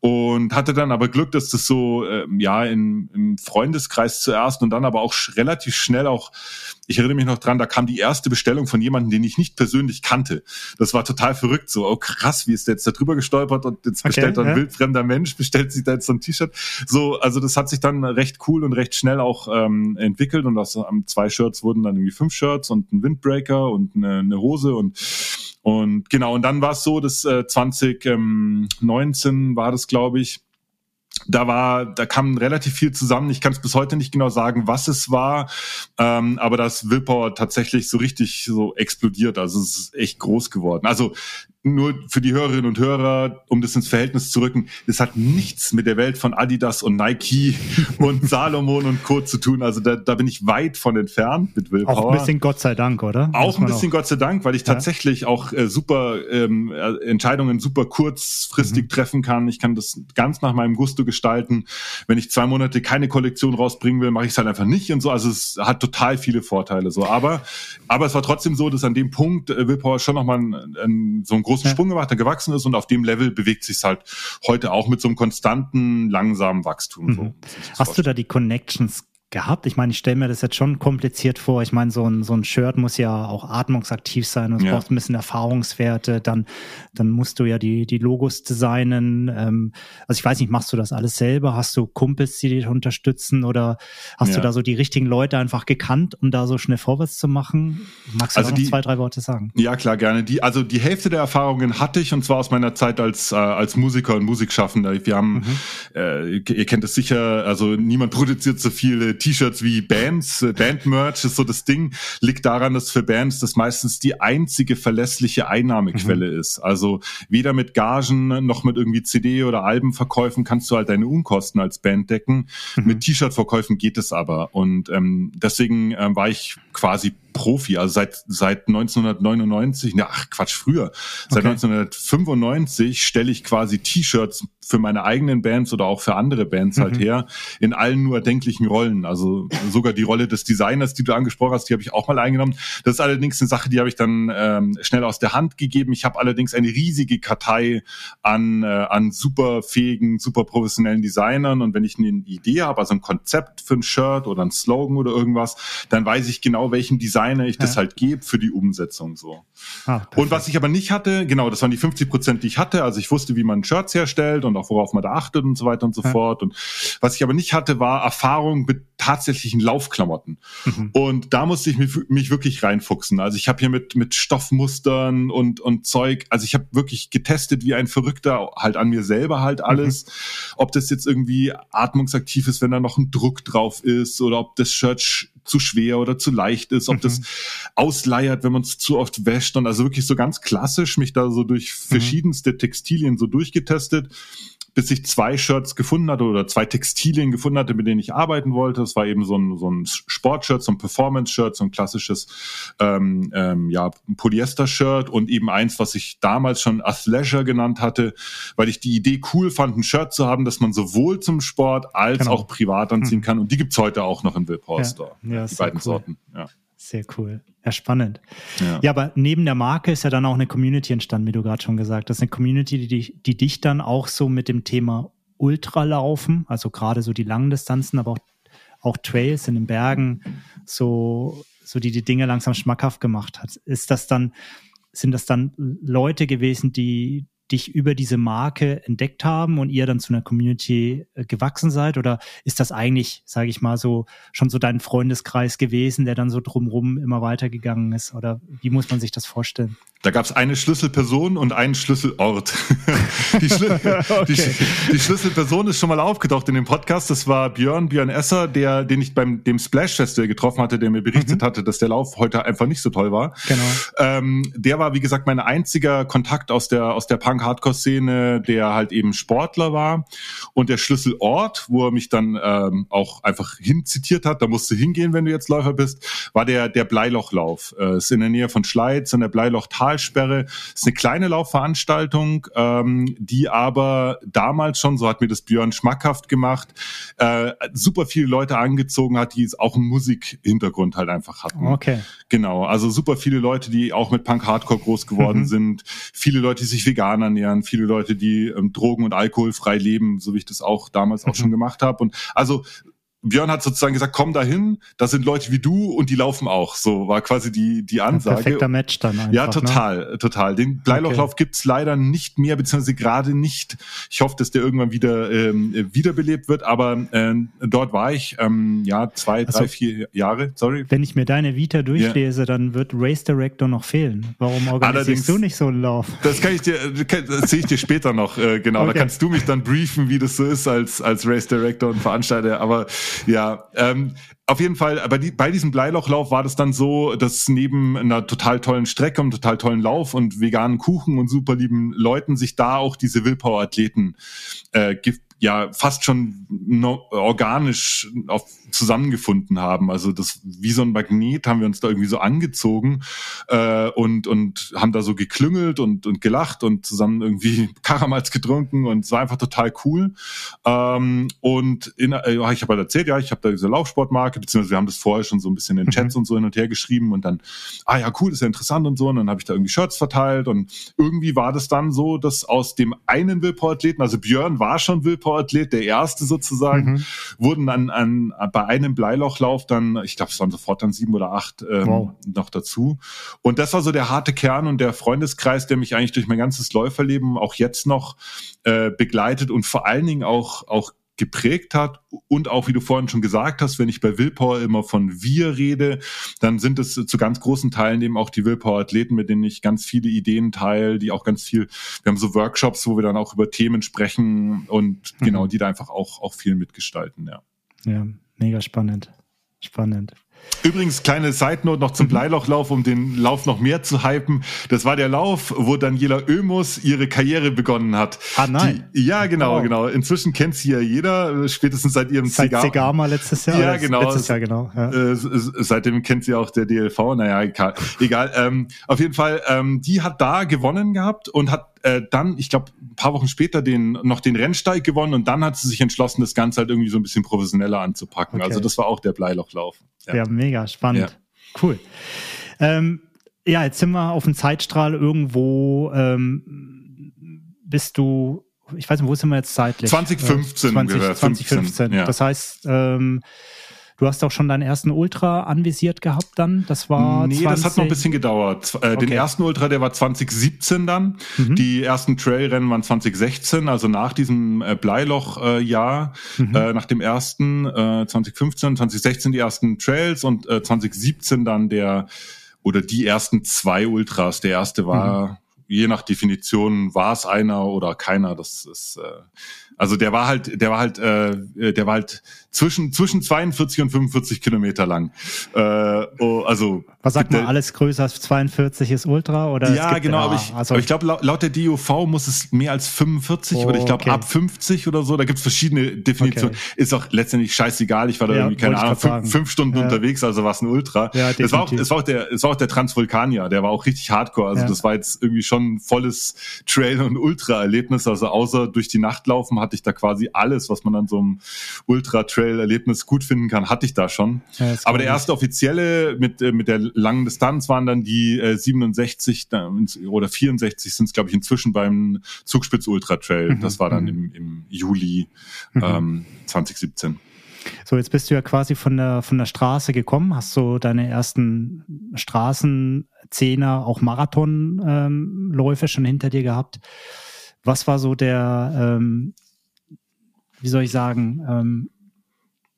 Und hatte dann aber Glück, dass das so äh, ja in, im Freundeskreis zuerst und dann aber auch sch relativ schnell auch ich erinnere mich noch dran, da kam die erste Bestellung von jemandem, den ich nicht persönlich kannte. Das war total verrückt. So, oh krass, wie ist der jetzt da drüber gestolpert und jetzt bestellt okay, ein ja. wildfremder Mensch, bestellt sich da jetzt so ein T-Shirt. So, also das hat sich dann recht cool und recht schnell auch ähm, entwickelt und aus ähm, zwei Shirts wurden dann irgendwie fünf Shirts und ein Windbreaker und eine, eine Hose und und genau, und dann war es so, dass äh, 2019 war das, glaube ich, da war, da kam relativ viel zusammen. Ich kann es bis heute nicht genau sagen, was es war, ähm, aber das Willpower tatsächlich so richtig so explodiert. Also es ist echt groß geworden. Also nur für die Hörerinnen und Hörer, um das ins Verhältnis zu rücken, das hat nichts mit der Welt von Adidas und Nike und Salomon und Co. zu tun. Also da, da bin ich weit von entfernt mit Willpower.
Auch ein bisschen Gott sei Dank, oder?
Auch ein bisschen auch. Gott sei Dank, weil ich ja. tatsächlich auch äh, super ähm, äh, Entscheidungen super kurzfristig mhm. treffen kann. Ich kann das ganz nach meinem Gusto gestalten. Wenn ich zwei Monate keine Kollektion rausbringen will, mache ich es halt einfach nicht und so. Also es hat total viele Vorteile. So, aber aber es war trotzdem so, dass an dem Punkt äh, Willpower schon nochmal ein, ein, so ein großen ja. Sprung gemacht, der gewachsen ist und auf dem Level bewegt sich halt heute auch mit so einem konstanten, langsamen Wachstum. Mhm. So,
Hast du da die Connections gehabt? Ich meine, ich stelle mir das jetzt schon kompliziert vor. Ich meine, so ein, so ein Shirt muss ja auch atmungsaktiv sein und es ja. braucht ein bisschen Erfahrungswerte. Dann, dann musst du ja die, die Logos designen. Ähm, also ich weiß nicht, machst du das alles selber? Hast du Kumpels, die dich unterstützen oder hast ja. du da so die richtigen Leute einfach gekannt, um da so schnell vorwärts zu machen? Magst du also noch die, zwei, drei Worte sagen?
Ja, klar, gerne. Die, also die Hälfte der Erfahrungen hatte ich und zwar aus meiner Zeit als, äh, als Musiker und Musikschaffender. Wir haben, mhm. äh, ihr kennt es sicher, also niemand produziert so viele T-Shirts wie Bands, äh, Band-Merch ist so das Ding, liegt daran, dass für Bands das meistens die einzige verlässliche Einnahmequelle mhm. ist. Also weder mit Gagen noch mit irgendwie CD- oder Albenverkäufen kannst du halt deine Unkosten als Band decken. Mhm. Mit T-Shirt-Verkäufen geht es aber. Und ähm, deswegen äh, war ich quasi Profi, also seit seit 1999, ne, ach Quatsch, früher, seit okay. 1995 stelle ich quasi T-Shirts für meine eigenen Bands oder auch für andere Bands halt mhm. halt her, in allen nur erdenklichen Rollen. Also sogar die Rolle des Designers, die du angesprochen hast, die habe ich auch mal eingenommen. Das ist allerdings eine Sache, die habe ich dann ähm, schnell aus der Hand gegeben. Ich habe allerdings eine riesige Kartei an, äh, an super fähigen, super professionellen Designern und wenn ich eine Idee habe, also ein Konzept für ein Shirt oder ein Slogan oder irgendwas, dann weiß ich genau, welchem Design designe, ich ja. das halt gebe für die Umsetzung so. Ah, und was ich aber nicht hatte, genau, das waren die 50 Prozent, die ich hatte. Also ich wusste, wie man Shirts herstellt und auch worauf man da achtet und so weiter und so ja. fort. Und was ich aber nicht hatte, war Erfahrung mit tatsächlichen Laufklamotten. Mhm. Und da musste ich mich, mich wirklich reinfuchsen. Also ich habe hier mit mit Stoffmustern und und Zeug, also ich habe wirklich getestet wie ein Verrückter, halt an mir selber halt alles. Mhm. Ob das jetzt irgendwie atmungsaktiv ist, wenn da noch ein Druck drauf ist oder ob das Shirt zu schwer oder zu leicht ist, ob mhm. das ausleiert, wenn man es zu oft wäscht und also wirklich so ganz klassisch mich da so durch mhm. verschiedenste Textilien so durchgetestet bis ich zwei Shirts gefunden hatte oder zwei Textilien gefunden hatte, mit denen ich arbeiten wollte. Das war eben so ein, so ein Sportshirt, so ein Performance-Shirt, so ein klassisches ähm, ähm, ja, Polyester-Shirt und eben eins, was ich damals schon Athleisure genannt hatte, weil ich die Idee cool fand, ein Shirt zu haben, das man sowohl zum Sport als genau. auch privat anziehen hm. kann. Und die gibt's heute auch noch im Will ja. Store. Ja, die beiden cool. Sorten. Ja.
Sehr cool. Ja, spannend. Ja. ja. aber neben der Marke ist ja dann auch eine Community entstanden, wie du gerade schon gesagt hast. Eine Community, die, die dich dann auch so mit dem Thema Ultralaufen, also gerade so die langen Distanzen, aber auch, auch Trails in den Bergen, so, so die die Dinge langsam schmackhaft gemacht hat. Ist das dann, sind das dann Leute gewesen, die, dich über diese Marke entdeckt haben und ihr dann zu einer Community äh, gewachsen seid? Oder ist das eigentlich, sage ich mal, so schon so dein Freundeskreis gewesen, der dann so drumrum immer weitergegangen ist? Oder wie muss man sich das vorstellen?
Da gab es eine Schlüsselperson und einen Schlüsselort. die, Schlü okay. die, die, Schlüsselperson ist schon mal aufgetaucht in dem Podcast. Das war Björn, Björn Esser, der, den ich beim dem Splash Festival getroffen hatte, der mir berichtet mhm. hatte, dass der Lauf heute einfach nicht so toll war. Genau. Ähm, der war, wie gesagt, mein einziger Kontakt aus der, aus der Punk-Hardcore-Szene, der halt eben Sportler war. Und der Schlüsselort, wo er mich dann ähm, auch einfach hinzitiert hat, da musst du hingehen, wenn du jetzt Läufer bist, war der, der Bleilochlauf. Äh, ist in der Nähe von Schleiz und der Bleilochtal Talsperre. ist eine kleine Laufveranstaltung, ähm, die aber damals schon, so hat mir das Björn schmackhaft gemacht, äh, super viele Leute angezogen hat, die es auch einen Musikhintergrund halt einfach hatten.
Okay.
Genau, also super viele Leute, die auch mit Punk Hardcore groß geworden mhm. sind, viele Leute, die sich vegan ernähren, viele Leute, die ähm, Drogen- und Alkoholfrei leben, so wie ich das auch damals auch mhm. schon gemacht habe. Und also Björn hat sozusagen gesagt, komm dahin, da sind Leute wie du und die laufen auch. So war quasi die, die Ansage.
Ein perfekter Match dann einfach,
Ja, ne? total, ne? total. Den Bleilochlauf okay. gibt's leider nicht mehr, beziehungsweise gerade nicht. Ich hoffe, dass der irgendwann wieder ähm, wiederbelebt wird, aber ähm, dort war ich ähm, ja zwei, also, drei, vier Jahre, sorry.
Wenn ich mir deine Vita durchlese, ja. dann wird Race Director noch fehlen. Warum organisierst du nicht so einen Lauf?
Das kann ich dir, das sehe ich dir später noch, äh, genau. Okay. Da kannst du mich dann briefen, wie das so ist als, als Race Director und Veranstalter, aber ja, ähm, auf jeden Fall, bei, die, bei diesem Bleilochlauf war das dann so, dass neben einer total tollen Strecke, einem total tollen Lauf und veganen Kuchen und super lieben Leuten sich da auch diese Willpower-Athleten äh, ja fast schon no, organisch auf, zusammengefunden haben. Also das wie so ein Magnet haben wir uns da irgendwie so angezogen äh, und und haben da so geklüngelt und und gelacht und zusammen irgendwie Karamals getrunken und es war einfach total cool. Ähm, und in, äh, ich habe halt erzählt, ja, ich habe da diese Laufsportmarke, beziehungsweise wir haben das vorher schon so ein bisschen in Chats mhm. und so hin und her geschrieben und dann, ah ja, cool, ist ja interessant und so. Und dann habe ich da irgendwie Shirts verteilt und irgendwie war das dann so, dass aus dem einen Willpower-Athleten, also Björn war schon Willpower Ausdauerathlet, der erste sozusagen, mhm. wurden dann an, bei einem Bleilochlauf dann, ich glaube, es waren sofort dann sieben oder acht ähm, wow. noch dazu. Und das war so der harte Kern und der Freundeskreis, der mich eigentlich durch mein ganzes Läuferleben auch jetzt noch äh, begleitet und vor allen Dingen auch, auch geprägt hat und auch, wie du vorhin schon gesagt hast, wenn ich bei Willpower immer von wir rede, dann sind es zu ganz großen Teilen eben auch die Willpower-Athleten, mit denen ich ganz viele Ideen teile, die auch ganz viel, wir haben so Workshops, wo wir dann auch über Themen sprechen und mhm. genau, die da einfach auch, auch viel mitgestalten, ja.
Ja, mega spannend. Spannend.
Übrigens, kleine Side-Note noch zum mhm. Bleilochlauf, um den Lauf noch mehr zu hypen. Das war der Lauf, wo Daniela Oemus ihre Karriere begonnen hat.
Ah, nein.
Die, ja, genau, wow. genau. Inzwischen kennt sie ja jeder, spätestens seit ihrem
seit Cigar. Cigarma letztes Jahr.
Ja, genau.
Letztes Jahr, genau. Ja.
Äh, seitdem kennt sie auch der DLV. Naja, egal. egal. Ähm, auf jeden Fall, ähm, die hat da gewonnen gehabt und hat äh, dann, ich glaube, ein paar Wochen später den noch den Rennsteig gewonnen und dann hat sie sich entschlossen, das Ganze halt irgendwie so ein bisschen professioneller anzupacken. Okay. Also das war auch der Bleilochlauf.
Ja, ja mega spannend. Ja. Cool. Ähm, ja, jetzt sind wir auf dem Zeitstrahl irgendwo. Ähm, bist du, ich weiß nicht, wo sind wir jetzt zeitlich?
2015
äh, 20, 2015. Ja. Das heißt, ähm, Du hast auch schon deinen ersten Ultra anvisiert gehabt dann? Das war
Nee, 20... das hat noch ein bisschen gedauert. Äh, okay. Den ersten Ultra, der war 2017 dann. Mhm. Die ersten Trailrennen waren 2016, also nach diesem äh, Bleiloch-Jahr, mhm. äh, nach dem ersten, äh, 2015, 2016 die ersten Trails und äh, 2017 dann der oder die ersten zwei Ultras. Der erste war, mhm. je nach Definition, war es einer oder keiner. Das ist äh, also der war halt, der war halt, äh, der war halt zwischen zwischen 42 und 45 Kilometer lang. Äh, oh, also
was sagt man? alles größer als 42 ist Ultra oder?
Ja, gibt, genau. Ja, aber ich, also, ich glaube laut, laut, der DOV muss es mehr als 45 oh, oder ich glaube okay. ab 50 oder so. Da gibt's verschiedene Definitionen. Okay. Ist auch letztendlich scheißegal. Ich war da ja, irgendwie keine Ahnung fünf, fünf, Stunden ja. unterwegs, also war es ein Ultra. Ja, es war auch, es war auch der, es war auch der Transvulkanier. Der war auch richtig Hardcore. Also das war jetzt irgendwie schon ein volles Trail und Ultra-Erlebnis. Also außer durch die Nacht laufen hatte ich da quasi alles, was man an so einem Ultra-Trail-Erlebnis gut finden kann, hatte ich da schon. Ja, Aber der erste offizielle mit, äh, mit der langen Distanz waren dann die äh, 67 oder 64 sind es, glaube ich, inzwischen beim Zugspitz Ultra Trail. Mhm. Das war dann mhm. im, im Juli mhm. ähm, 2017.
So, jetzt bist du ja quasi von der, von der Straße gekommen, hast so deine ersten Straßen, Zehner, auch Marathonläufe ähm, schon hinter dir gehabt. Was war so der ähm, wie soll ich sagen, ähm,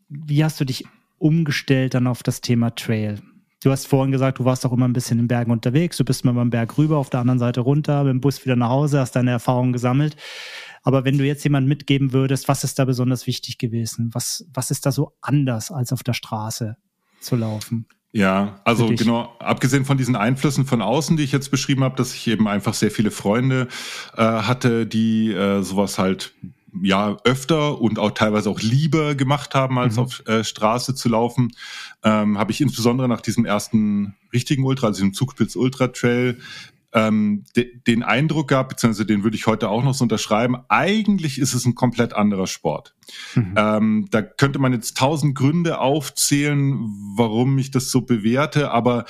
wie hast du dich umgestellt dann auf das Thema Trail? Du hast vorhin gesagt, du warst auch immer ein bisschen in Bergen unterwegs. Du bist mal beim Berg rüber, auf der anderen Seite runter, mit dem Bus wieder nach Hause, hast deine Erfahrungen gesammelt. Aber wenn du jetzt jemand mitgeben würdest, was ist da besonders wichtig gewesen? Was, was ist da so anders als auf der Straße zu laufen?
Ja, also genau, abgesehen von diesen Einflüssen von außen, die ich jetzt beschrieben habe, dass ich eben einfach sehr viele Freunde äh, hatte, die äh, sowas halt ja öfter und auch teilweise auch lieber gemacht haben, als mhm. auf äh, Straße zu laufen, ähm, habe ich insbesondere nach diesem ersten richtigen Ultra, also diesem Zugspitz Ultra Trail, ähm, de den Eindruck gehabt, beziehungsweise den würde ich heute auch noch so unterschreiben, eigentlich ist es ein komplett anderer Sport. Mhm. Ähm, da könnte man jetzt tausend Gründe aufzählen, warum ich das so bewerte, aber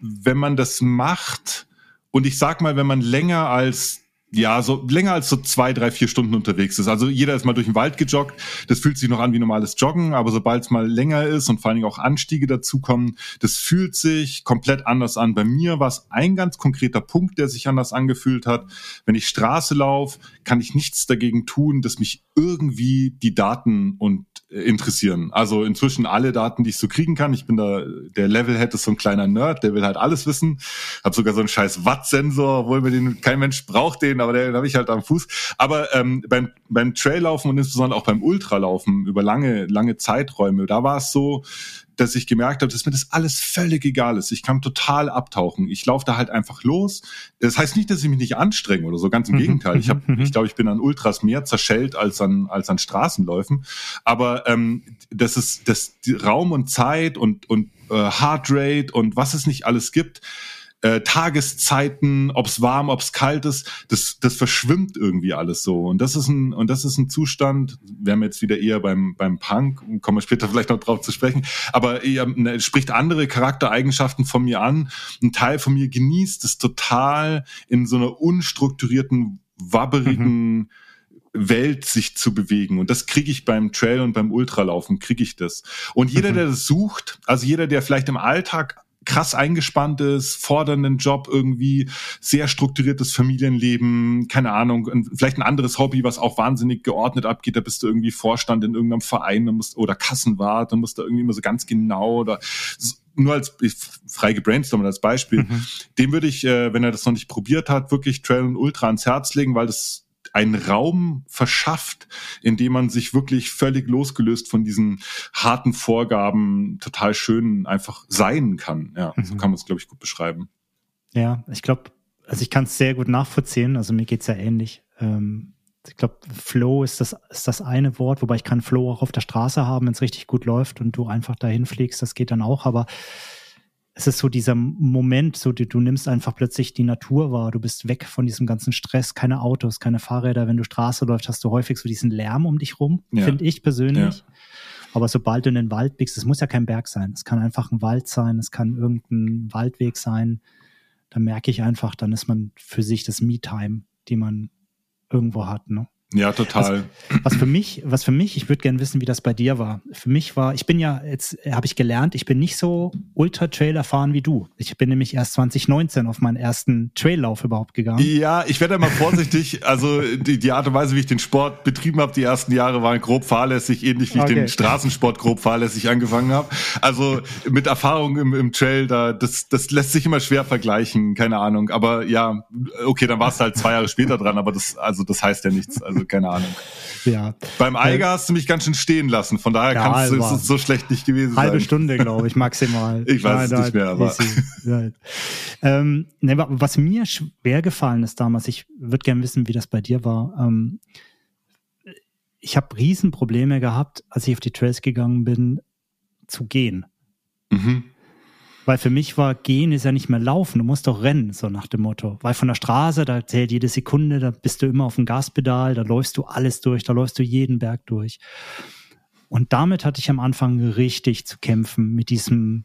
wenn man das macht, und ich sag mal, wenn man länger als ja, so länger als so zwei, drei, vier Stunden unterwegs ist. Also jeder ist mal durch den Wald gejoggt. Das fühlt sich noch an wie normales Joggen, aber sobald es mal länger ist und vor allen Dingen auch Anstiege dazukommen, das fühlt sich komplett anders an. Bei mir war es ein ganz konkreter Punkt, der sich anders angefühlt hat. Wenn ich Straße laufe, kann ich nichts dagegen tun, dass mich irgendwie die Daten und äh, interessieren. Also inzwischen alle Daten, die ich so kriegen kann. Ich bin da, der Levelhead ist so ein kleiner Nerd, der will halt alles wissen. Hab sogar so einen scheiß Watt-Sensor, obwohl mir den kein Mensch braucht den, aber den habe ich halt am Fuß. Aber ähm, beim, beim Traillaufen und insbesondere auch beim Ultralaufen über lange, lange Zeiträume, da war es so, dass ich gemerkt habe, dass mir das alles völlig egal ist. Ich kann total abtauchen. Ich laufe da halt einfach los. Das heißt nicht, dass ich mich nicht anstrenge oder so, ganz im mhm. Gegenteil. Ich habe, mhm. ich glaube, ich bin an Ultras mehr zerschellt als an als an Straßenläufen. Aber ähm, das ist das Raum und Zeit und und äh, Heartrate und was es nicht alles gibt äh, Tageszeiten, ob's warm, ob's kalt ist, das, das verschwimmt irgendwie alles so. Und das ist ein, und das ist ein Zustand, wir haben jetzt wieder eher beim, beim Punk, kommen wir später vielleicht noch drauf zu sprechen, aber eher, ne, spricht andere Charaktereigenschaften von mir an. Ein Teil von mir genießt es total in so einer unstrukturierten, wabberigen, mhm. Welt sich zu bewegen. Und das kriege ich beim Trail und beim Ultralaufen, kriege ich das. Und jeder, mhm. der das sucht, also jeder, der vielleicht im Alltag krass eingespannt ist, fordernden Job irgendwie, sehr strukturiertes Familienleben, keine Ahnung, vielleicht ein anderes Hobby, was auch wahnsinnig geordnet abgeht, da bist du irgendwie Vorstand in irgendeinem Verein musst, oder Kassenwart, dann musst du irgendwie immer so ganz genau oder nur als frei gebrainstormt als Beispiel, mhm. dem würde ich, äh, wenn er das noch nicht probiert hat, wirklich Trail und Ultra ans Herz legen, weil das einen Raum verschafft, in dem man sich wirklich völlig losgelöst von diesen harten Vorgaben total schön einfach sein kann. Ja, mhm. so kann man es, glaube ich, gut beschreiben.
Ja, ich glaube, also ich kann es sehr gut nachvollziehen. Also mir geht's ja ähnlich. Ähm, ich glaube, Flow ist das, ist das eine Wort, wobei ich kann Flow auch auf der Straße haben, wenn es richtig gut läuft und du einfach dahin fliegst, das geht dann auch. Aber es ist so dieser Moment, so du, du nimmst einfach plötzlich die Natur wahr, du bist weg von diesem ganzen Stress, keine Autos, keine Fahrräder. Wenn du Straße läufst, hast du häufig so diesen Lärm um dich rum, ja. finde ich persönlich. Ja. Aber sobald du in den Wald biegst, es muss ja kein Berg sein, es kann einfach ein Wald sein, es kann irgendein Waldweg sein. Da merke ich einfach, dann ist man für sich das Me-Time, die man irgendwo hat. Ne?
Ja, total.
Was, was für mich, was für mich, ich würde gerne wissen, wie das bei dir war. Für mich war, ich bin ja, jetzt habe ich gelernt, ich bin nicht so Ultra-Trail erfahren wie du. Ich bin nämlich erst 2019 auf meinen ersten Traillauf überhaupt gegangen.
Ja, ich werde mal vorsichtig. Also die, die Art und Weise, wie ich den Sport betrieben habe, die ersten Jahre waren grob fahrlässig, ähnlich wie okay. ich den Straßensport grob fahrlässig angefangen habe. Also mit Erfahrung im, im Trail, da das, das lässt sich immer schwer vergleichen, keine Ahnung. Aber ja, okay, dann warst du halt zwei Jahre später dran, aber das, also das heißt ja nichts. Also keine Ahnung.
Ja.
Beim Eiger äh, hast du mich ganz schön stehen lassen, von daher ja, kannst du, so schlecht nicht gewesen
halbe sein. Halbe Stunde, glaube ich, maximal.
ich weiß nein, es nicht mehr, aber.
ähm, ne, was mir schwer gefallen ist damals, ich würde gerne wissen, wie das bei dir war. Ähm, ich habe Riesenprobleme gehabt, als ich auf die Trails gegangen bin, zu gehen. Mhm. Weil für mich war gehen ist ja nicht mehr laufen, du musst doch rennen, so nach dem Motto. Weil von der Straße, da zählt jede Sekunde, da bist du immer auf dem Gaspedal, da läufst du alles durch, da läufst du jeden Berg durch. Und damit hatte ich am Anfang richtig zu kämpfen mit diesem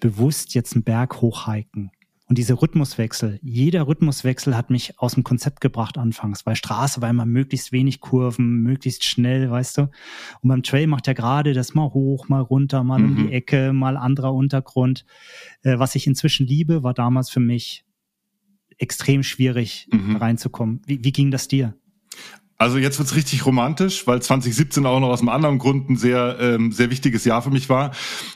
bewusst jetzt einen Berg hochhiken. Und diese Rhythmuswechsel, jeder Rhythmuswechsel hat mich aus dem Konzept gebracht anfangs, weil Straße war immer möglichst wenig Kurven, möglichst schnell, weißt du. Und beim Trail macht ja gerade das mal hoch, mal runter, mal mhm. um die mhm. Ecke, mal anderer Untergrund. Äh, was ich inzwischen liebe, war damals für mich extrem schwierig mhm. reinzukommen. Wie, wie ging das dir?
Also jetzt wird's richtig romantisch, weil 2017 auch noch aus einem anderen Grund ein sehr, ähm, sehr wichtiges Jahr für mich war.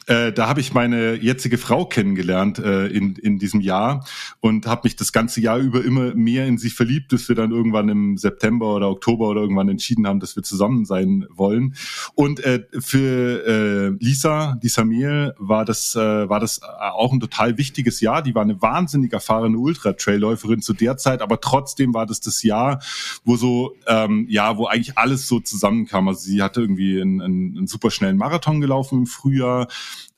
Äh, da habe ich meine jetzige Frau kennengelernt äh, in, in diesem Jahr und habe mich das ganze Jahr über immer mehr in sie verliebt, bis wir dann irgendwann im September oder Oktober oder irgendwann entschieden haben, dass wir zusammen sein wollen. Und äh, für äh, Lisa, die Samuel, war das, äh, war das auch ein total wichtiges Jahr. Die war eine wahnsinnig erfahrene Ultra-Trailläuferin zu der Zeit, aber trotzdem war das das Jahr, wo so ähm, ähm, ja, wo eigentlich alles so zusammenkam. Also sie hatte irgendwie einen, einen, einen super schnellen Marathon gelaufen im Frühjahr,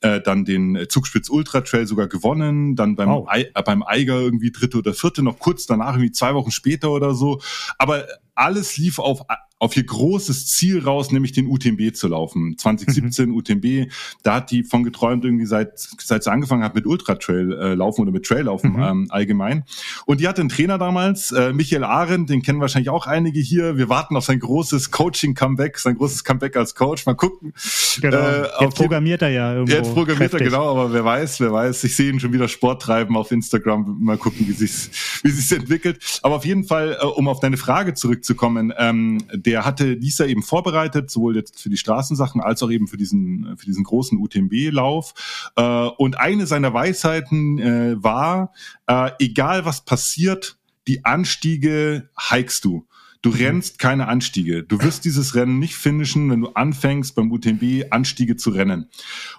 äh, dann den Zugspitz Ultra Trail sogar gewonnen, dann beim, oh. I, äh, beim Eiger irgendwie dritte oder vierte, noch kurz danach, irgendwie zwei Wochen später oder so. Aber alles lief auf auf ihr großes Ziel raus, nämlich den UTMB zu laufen. 2017 mhm. UTMB, da hat die von geträumt irgendwie seit seit sie angefangen hat mit Ultra Trail äh, laufen oder mit Trail laufen mhm. ähm, allgemein. Und die hatte einen Trainer damals, äh, Michael Arendt, den kennen wahrscheinlich auch einige hier. Wir warten auf sein großes Coaching Comeback, sein großes Comeback als Coach. Mal gucken.
Genau. Äh, jetzt programmiert er ja irgendwo.
Jetzt programmiert kräftig. er genau, aber wer weiß, wer weiß. Ich sehe ihn schon wieder Sport treiben auf Instagram. Mal gucken, wie sich's wie sich's entwickelt. Aber auf jeden Fall, äh, um auf deine Frage zurückzukommen. Ähm, der hatte Lisa eben vorbereitet, sowohl jetzt für die Straßensachen als auch eben für diesen, für diesen großen UTMB-Lauf. Äh, und eine seiner Weisheiten äh, war, äh, egal was passiert, die Anstiege hikest du. Du mhm. rennst keine Anstiege. Du wirst dieses Rennen nicht finishen, wenn du anfängst beim UTMB Anstiege zu rennen.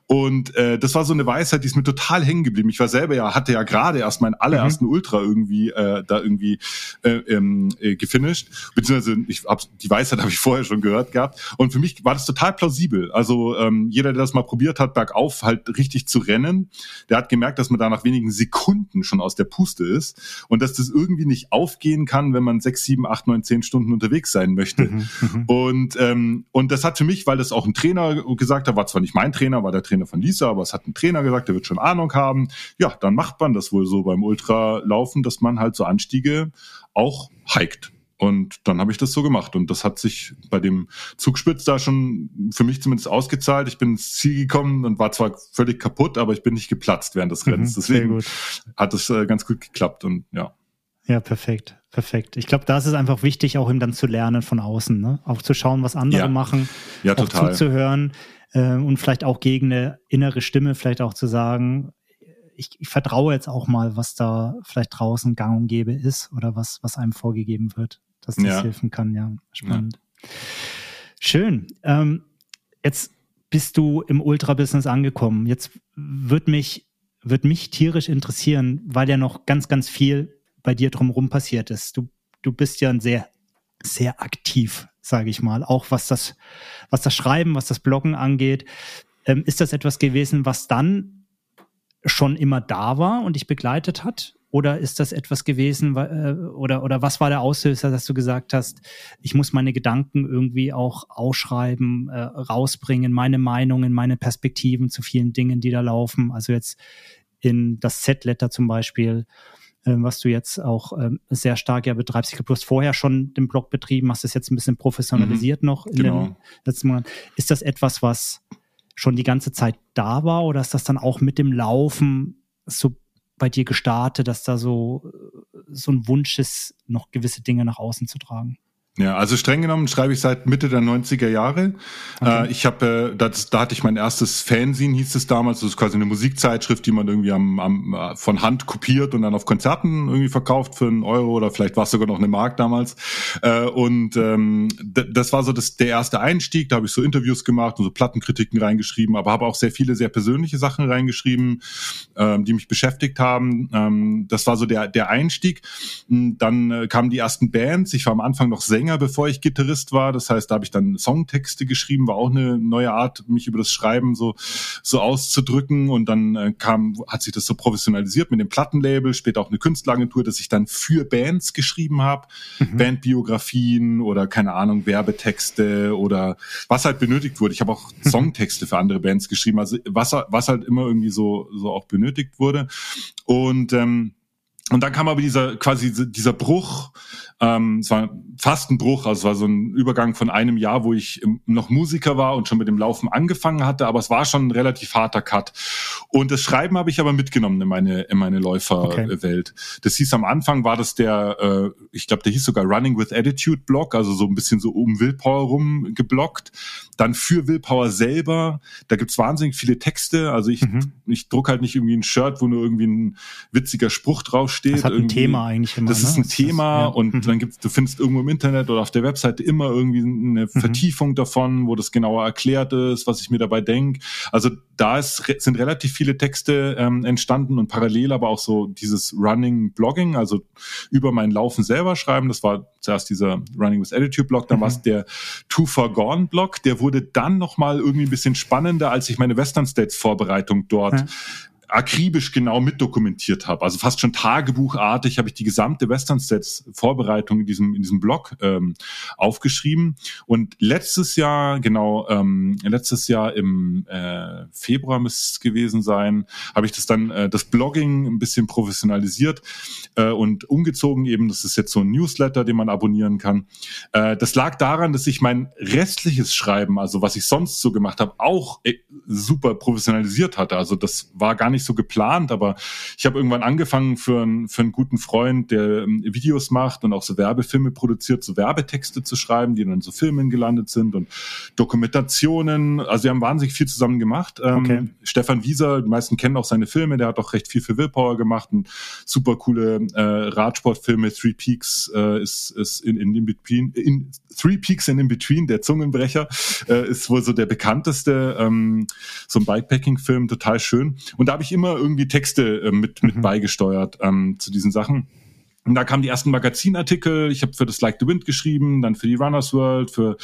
Und äh, das war so eine Weisheit, die ist mir total hängen geblieben. Ich war selber ja, hatte ja gerade erst meinen allerersten mhm. Ultra irgendwie äh, da irgendwie äh, ähm, äh, gefinisht. Beziehungsweise ich hab, die Weisheit habe ich vorher schon gehört gehabt. Und für mich war das total plausibel. Also ähm, jeder, der das mal probiert hat, bergauf halt richtig zu rennen, der hat gemerkt, dass man da nach wenigen Sekunden schon aus der Puste ist und dass das irgendwie nicht aufgehen kann, wenn man sechs, sieben, acht, neun, zehn Stunden Stunden unterwegs sein möchte. Mhm, mhm, und, ähm, und das hat für mich, weil das auch ein Trainer gesagt hat, war zwar nicht mein Trainer, war der Trainer von Lisa, aber es hat ein Trainer gesagt, der wird schon Ahnung haben. Ja, dann macht man das wohl so beim Ultralaufen, dass man halt so Anstiege auch hiked. Und dann habe ich das so gemacht. Und das hat sich bei dem Zugspitz da schon für mich zumindest ausgezahlt. Ich bin ins Ziel gekommen und war zwar völlig kaputt, aber ich bin nicht geplatzt während des mhm, Rennens. Deswegen hat es äh, ganz gut geklappt. Und ja.
Ja, perfekt. Perfekt. Ich glaube, da ist es einfach wichtig, auch ihm dann zu lernen von außen, ne? Auch zu schauen, was andere ja. machen,
ja,
auch
total.
zuzuhören äh, und vielleicht auch gegen eine innere Stimme vielleicht auch zu sagen, ich, ich vertraue jetzt auch mal, was da vielleicht draußen gang und gäbe ist oder was, was einem vorgegeben wird, dass das ja. helfen kann. Ja, spannend. Ja. Schön. Ähm, jetzt bist du im Ultra-Business angekommen. Jetzt wird mich, wird mich tierisch interessieren, weil ja noch ganz, ganz viel bei dir drumherum passiert ist. Du, du bist ja ein sehr, sehr aktiv, sage ich mal, auch was das, was das Schreiben, was das Bloggen angeht. Ähm, ist das etwas gewesen, was dann schon immer da war und dich begleitet hat? Oder ist das etwas gewesen, äh, oder, oder was war der Auslöser, dass du gesagt hast, ich muss meine Gedanken irgendwie auch ausschreiben, äh, rausbringen, meine Meinungen, meine Perspektiven zu vielen Dingen, die da laufen? Also jetzt in das Z-Letter zum Beispiel was du jetzt auch ähm, sehr stark ja betreibst. Ich glaube, du hast vorher schon den Blog betrieben, hast es jetzt ein bisschen professionalisiert mhm, noch in genau. den letzten Monaten. Ist das etwas, was schon die ganze Zeit da war oder ist das dann auch mit dem Laufen so bei dir gestartet, dass da so, so ein Wunsch ist, noch gewisse Dinge nach außen zu tragen?
Ja, also streng genommen schreibe ich seit Mitte der 90er Jahre. Okay. Äh, ich habe, äh, das, da hatte ich mein erstes Fanzine, hieß es damals. Das ist quasi eine Musikzeitschrift, die man irgendwie am, am, äh, von Hand kopiert und dann auf Konzerten irgendwie verkauft für einen Euro oder vielleicht war es sogar noch eine Mark damals. Äh, und ähm, das war so das, der erste Einstieg. Da habe ich so Interviews gemacht und so Plattenkritiken reingeschrieben, aber habe auch sehr viele sehr persönliche Sachen reingeschrieben, ähm, die mich beschäftigt haben. Ähm, das war so der, der Einstieg. Dann äh, kamen die ersten Bands. Ich war am Anfang noch Sänger Sänger, bevor ich Gitarrist war. Das heißt, da habe ich dann Songtexte geschrieben, war auch eine neue Art, mich über das Schreiben so, so auszudrücken. Und dann äh, kam, hat sich das so professionalisiert mit dem Plattenlabel, später auch eine Künstleragentur, dass ich dann für Bands geschrieben habe, mhm. Bandbiografien oder keine Ahnung, Werbetexte oder was halt benötigt wurde. Ich habe auch. Songtexte für andere Bands geschrieben, also was, was halt immer irgendwie so, so auch benötigt wurde. Und ähm, und dann kam aber dieser quasi dieser Bruch ähm, es war fast ein Bruch, also es war so ein Übergang von einem Jahr, wo ich noch Musiker war und schon mit dem Laufen angefangen hatte, aber es war schon ein relativ harter Cut. Und das Schreiben habe ich aber mitgenommen in meine, in meine Läuferwelt. Okay. Das hieß am Anfang war das der, äh, ich glaube, der hieß sogar Running with Attitude Blog, also so ein bisschen so um Willpower rum geblockt. Dann für Willpower selber, da gibt's wahnsinnig viele Texte. Also ich, mhm. ich druck halt nicht irgendwie ein Shirt, wo nur irgendwie ein witziger Spruch draufsteht. Das
hat ein Thema eigentlich
immer. Das ne? ist ein Thema das, ja. und mhm. Dann gibt's, du findest irgendwo im Internet oder auf der Webseite immer irgendwie eine mhm. Vertiefung davon, wo das genauer erklärt ist, was ich mir dabei denke. Also da ist, sind relativ viele Texte ähm, entstanden und parallel aber auch so dieses Running Blogging, also über mein Laufen selber schreiben. Das war zuerst dieser Running with Attitude Blog, dann mhm. war es der Too Far Gone Blog. Der wurde dann nochmal irgendwie ein bisschen spannender, als ich meine Western States Vorbereitung dort mhm akribisch genau mitdokumentiert habe. Also fast schon tagebuchartig habe ich die gesamte Western Sets Vorbereitung in diesem in diesem Blog ähm, aufgeschrieben. Und letztes Jahr, genau, ähm, letztes Jahr im äh, Februar müsste es gewesen sein, habe ich das dann äh, das Blogging ein bisschen professionalisiert äh, und umgezogen. Eben, das ist jetzt so ein Newsletter, den man abonnieren kann. Äh, das lag daran, dass ich mein restliches Schreiben, also was ich sonst so gemacht habe, auch äh, super professionalisiert hatte. Also das war gar nicht nicht so geplant, aber ich habe irgendwann angefangen für, einen für einen guten Freund, der ähm, Videos macht und auch so Werbefilme produziert, so Werbetexte zu schreiben, die dann so Filmen gelandet sind und Dokumentationen. Also wir haben wahnsinnig viel zusammen gemacht. Ähm, okay. Stefan Wieser, die meisten kennen auch seine Filme, der hat auch recht viel für Willpower gemacht und super coole äh, Radsportfilme. Three Peaks äh, ist, ist in, in, in between, in Three Peaks and in Between, der Zungenbrecher, äh, ist wohl so der bekannteste, ähm, so ein Bikepacking-Film, total schön. Und da habe ich immer irgendwie Texte äh, mit, mit mhm. beigesteuert ähm, zu diesen Sachen. Und da kamen die ersten Magazinartikel. Ich habe für das Like the Wind geschrieben, dann für die Runners World, für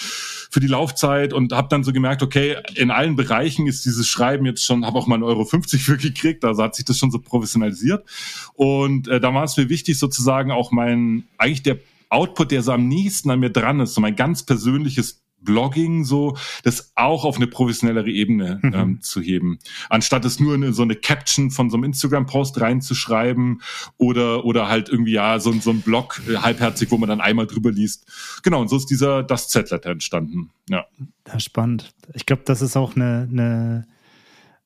für die Laufzeit und habe dann so gemerkt, okay, in allen Bereichen ist dieses Schreiben jetzt schon, habe auch mal einen Euro 50 für gekriegt, also hat sich das schon so professionalisiert. Und äh, da war es mir wichtig, sozusagen auch mein, eigentlich der Output, der so am nächsten an mir dran ist, so mein ganz persönliches Blogging so, das auch auf eine professionellere Ebene mhm. ähm, zu heben. Anstatt es nur in so eine Caption von so einem Instagram-Post reinzuschreiben oder, oder halt irgendwie ja so, so ein Blog äh, halbherzig, wo man dann einmal drüber liest. Genau, und so ist dieser Das Z-Letter entstanden. Ja.
ja spannend. Ich glaube, das ist auch eine, eine,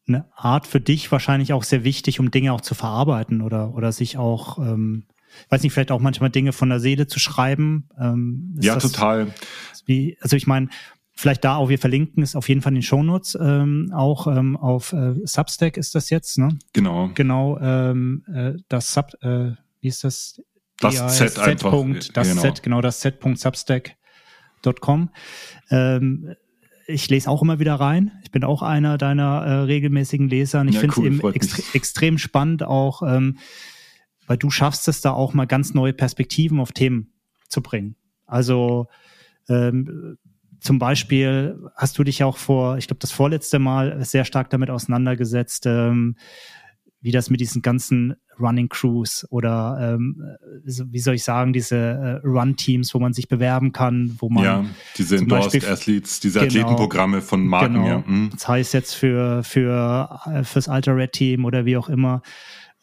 eine Art für dich wahrscheinlich auch sehr wichtig, um Dinge auch zu verarbeiten oder, oder sich auch ähm, weiß nicht, vielleicht auch manchmal Dinge von der Seele zu schreiben.
Ähm, ja, das, total.
Wie, also ich meine, vielleicht da auch, wir verlinken es auf jeden Fall in den Shownotes, ähm, auch ähm, auf äh, Substack ist das jetzt, ne?
Genau.
Genau, ähm, äh, das Sub, äh, wie ist das?
Das ja, Z, Z einfach.
Punkt, das genau. Z, genau, das Z.substack.com. Ähm, ich lese auch immer wieder rein. Ich bin auch einer deiner äh, regelmäßigen Leser und ich ja, finde es cool, eben extre extrem spannend auch, ähm, weil du schaffst es da auch mal ganz neue Perspektiven auf Themen zu bringen. Also ähm, zum Beispiel hast du dich auch vor, ich glaube, das vorletzte Mal sehr stark damit auseinandergesetzt, ähm, wie das mit diesen ganzen Running Crews oder ähm, wie soll ich sagen, diese äh, Run-Teams, wo man sich bewerben kann, wo man
ja, diese Endorsed Beispiel, Athletes, diese genau, Athletenprogramme von Marken, genau, ja.
Mhm. Das heißt jetzt für für äh, fürs Alter Red Team oder wie auch immer.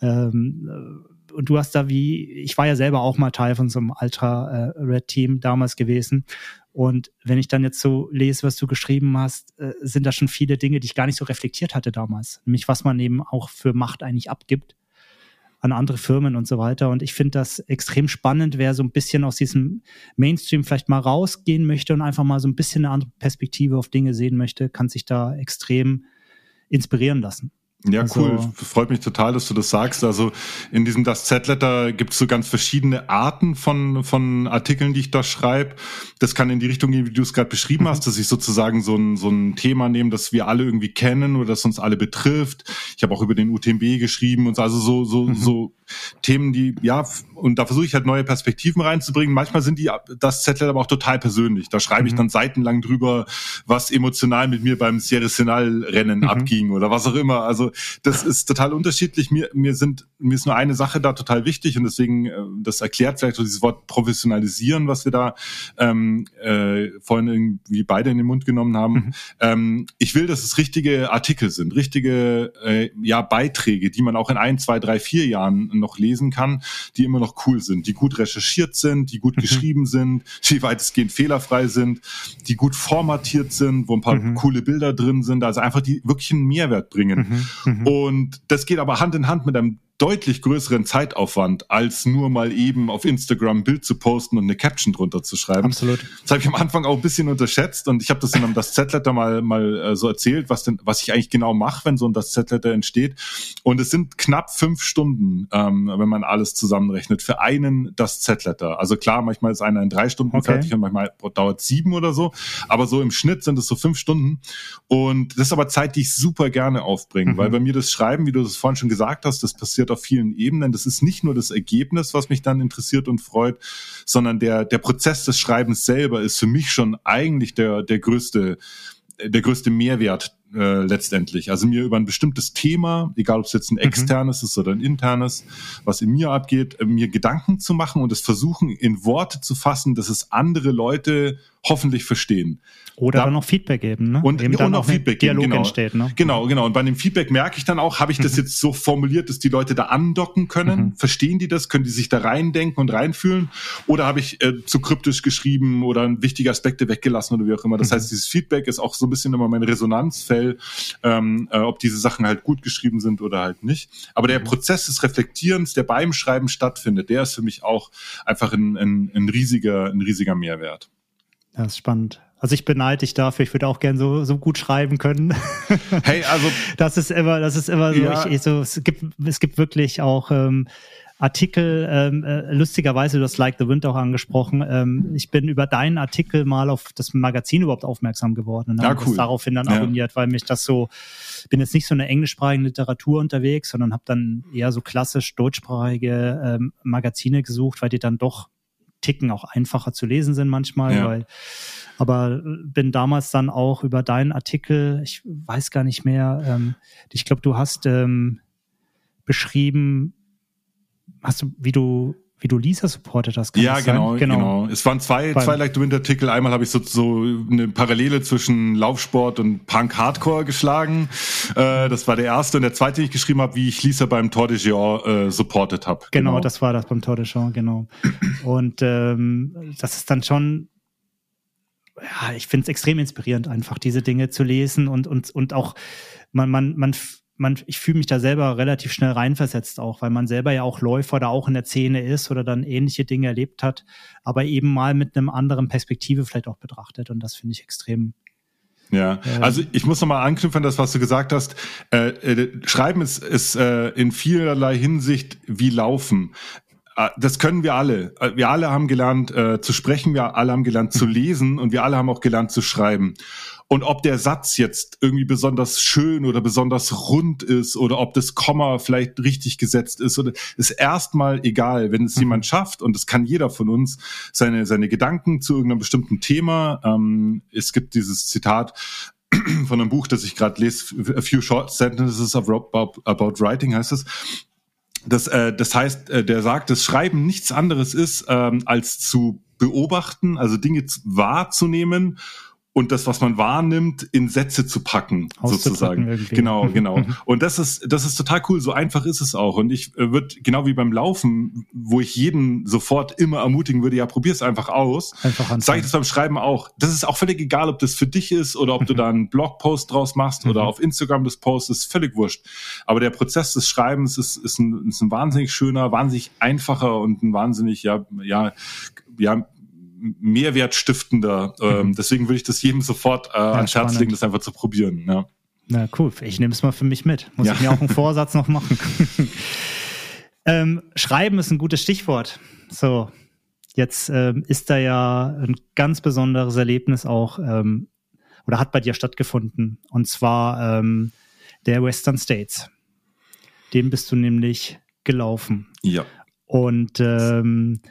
Ähm, und du hast da wie, ich war ja selber auch mal Teil von so einem Ultra äh, damals gewesen. Und wenn ich dann jetzt so lese, was du geschrieben hast, äh, sind da schon viele Dinge, die ich gar nicht so reflektiert hatte damals. Nämlich, was man eben auch für Macht eigentlich abgibt an andere Firmen und so weiter. Und ich finde das extrem spannend, wer so ein bisschen aus diesem Mainstream vielleicht mal rausgehen möchte und einfach mal so ein bisschen eine andere Perspektive auf Dinge sehen möchte, kann sich da extrem inspirieren lassen.
Ja, also, cool. Freut mich total, dass du das sagst. Also in diesem Das Z-Letter gibt es so ganz verschiedene Arten von, von Artikeln, die ich da schreibe. Das kann in die Richtung gehen, wie du es gerade beschrieben mhm. hast, dass ich sozusagen so ein, so ein Thema nehme, das wir alle irgendwie kennen oder das uns alle betrifft. Ich habe auch über den UTMB geschrieben und so, also so, so, mhm. so Themen, die, ja, und da versuche ich halt neue Perspektiven reinzubringen. Manchmal sind die das Zettel aber auch total persönlich. Da schreibe ich mhm. dann seitenlang drüber, was emotional mit mir beim Sierra Rennen mhm. abging oder was auch immer. Also das ist total unterschiedlich. Mir, mir sind, mir ist nur eine Sache da total wichtig und deswegen, äh, das erklärt vielleicht so dieses Wort professionalisieren, was wir da ähm, äh, vorhin irgendwie beide in den Mund genommen haben. Mhm. Ähm, ich will, dass es richtige Artikel sind, richtige äh, ja Beiträge, die man auch in ein, zwei, drei, vier Jahren noch lesen kann, die immer noch cool sind, die gut recherchiert sind, die gut mhm. geschrieben sind, die weitestgehend fehlerfrei sind, die gut formatiert sind, wo ein paar mhm. coole Bilder drin sind, also einfach die wirklich einen Mehrwert bringen. Mhm. mhm. Und das geht aber Hand in Hand mit einem deutlich größeren Zeitaufwand, als nur mal eben auf Instagram ein Bild zu posten und eine Caption drunter zu schreiben.
Absolut.
Das habe ich am Anfang auch ein bisschen unterschätzt und ich habe das in einem das Z-Letter mal, mal äh, so erzählt, was denn, was ich eigentlich genau mache, wenn so ein das Z-Letter entsteht. Und es sind knapp fünf Stunden, ähm, wenn man alles zusammenrechnet, für einen das Z-Letter. Also klar, manchmal ist einer in drei Stunden okay. fertig und manchmal dauert sieben oder so, aber so im Schnitt sind es so fünf Stunden. Und das ist aber Zeit, die ich super gerne aufbringe, mhm. weil bei mir das Schreiben, wie du das vorhin schon gesagt hast, das passiert passiert auf vielen Ebenen. Das ist nicht nur das Ergebnis, was mich dann interessiert und freut, sondern der, der Prozess des Schreibens selber ist für mich schon eigentlich der, der größte, der größte Mehrwert äh, letztendlich. Also mir über ein bestimmtes Thema, egal ob es jetzt ein mhm. externes mhm. ist oder ein internes, was in mir abgeht, äh, mir Gedanken zu machen und es versuchen in Worte zu fassen, dass es andere Leute hoffentlich verstehen.
Oder da, dann noch Feedback geben, ne?
Und, Eben und auch Feedback
geben,
Dialog
genau. entsteht, ne?
Genau, genau. Und bei dem Feedback merke ich dann auch, habe ich das mhm. jetzt so formuliert, dass die Leute da andocken können? Mhm. Verstehen die das? Können die sich da reindenken und reinfühlen? Oder habe ich äh, zu kryptisch geschrieben oder wichtige Aspekte weggelassen oder wie auch immer? Das mhm. heißt, dieses Feedback ist auch so ein bisschen immer mein Resonanzfell, ähm, äh, ob diese Sachen halt gut geschrieben sind oder halt nicht. Aber der mhm. Prozess des Reflektierens, der beim Schreiben stattfindet, der ist für mich auch einfach ein, ein, ein riesiger, ein riesiger Mehrwert.
Das ist spannend. Also ich beneide dich dafür, ich würde auch gern so, so gut schreiben können.
Hey, also.
Das ist immer, das ist immer so, ja. ich, so es gibt, es gibt wirklich auch ähm, Artikel, ähm, äh, lustigerweise, du hast Like the Wind auch angesprochen. Ähm, ich bin über deinen Artikel mal auf das Magazin überhaupt aufmerksam geworden und ja, habe cool. daraufhin dann ja. abonniert, weil mich das so, bin jetzt nicht so eine englischsprachige Literatur unterwegs, sondern habe dann eher so klassisch deutschsprachige ähm, Magazine gesucht, weil die dann doch Ticken auch einfacher zu lesen sind manchmal, ja. weil aber bin damals dann auch über deinen Artikel, ich weiß gar nicht mehr, ähm, ich glaube, du hast ähm, beschrieben, hast du, wie du wie du Lisa supportet hast.
ja, genau, genau, genau. Es waren zwei, Beim zwei Like the Wind Artikel. Einmal habe ich so, so eine Parallele zwischen Laufsport und Punk Hardcore geschlagen. Äh, das war der erste. Und der zweite, den ich geschrieben habe, wie ich Lisa beim Tour de Géant äh, supportet habe.
Genau, genau, das war das beim Tour de Géant, genau. Und ähm, das ist dann schon ja, ich finde es extrem inspirierend, einfach diese Dinge zu lesen und, und, und auch man, man, man man, ich fühle mich da selber relativ schnell reinversetzt auch, weil man selber ja auch Läufer da auch in der Szene ist oder dann ähnliche Dinge erlebt hat, aber eben mal mit einem anderen Perspektive vielleicht auch betrachtet und das finde ich extrem
ja, also ich muss nochmal anknüpfen an das, was du gesagt hast. Äh, äh, Schreiben ist, ist äh, in vielerlei Hinsicht wie Laufen. Äh, das können wir alle. Äh, wir alle haben gelernt äh, zu sprechen, wir alle haben gelernt zu lesen und wir alle haben auch gelernt zu schreiben. Und ob der Satz jetzt irgendwie besonders schön oder besonders rund ist oder ob das Komma vielleicht richtig gesetzt ist oder ist erstmal egal, wenn es mhm. jemand schafft und das kann jeder von uns seine seine Gedanken zu irgendeinem bestimmten Thema. Ähm, es gibt dieses Zitat von einem Buch, das ich gerade lese, A Few Short Sentences about, about Writing heißt es. Das, äh, das heißt, äh, der sagt, das Schreiben nichts anderes ist, ähm, als zu beobachten, also Dinge wahrzunehmen und das, was man wahrnimmt, in Sätze zu packen, sozusagen. Irgendwie. Genau, genau. Und das ist, das ist total cool. So einfach ist es auch. Und ich äh, würde, genau wie beim Laufen, wo ich jeden sofort immer ermutigen würde, ja, probier es einfach aus. Einfach Sage ich das beim Schreiben auch. Das ist auch völlig egal, ob das für dich ist oder ob du da einen Blogpost draus machst oder mhm. auf Instagram das postest, völlig wurscht. Aber der Prozess des Schreibens ist, ist, ein, ist ein wahnsinnig schöner, wahnsinnig einfacher und ein wahnsinnig, ja, ja, ja, mehrwertstiftender. Ähm, mhm. deswegen würde ich das jedem sofort äh, ja, ans Herz legen, das einfach zu probieren. Ja.
Na cool, ich nehme es mal für mich mit. Muss ja. ich mir auch einen Vorsatz noch machen. ähm, Schreiben ist ein gutes Stichwort. So, jetzt ähm, ist da ja ein ganz besonderes Erlebnis auch ähm, oder hat bei dir stattgefunden. Und zwar ähm, der Western States. Den bist du nämlich gelaufen.
Ja.
Und ähm,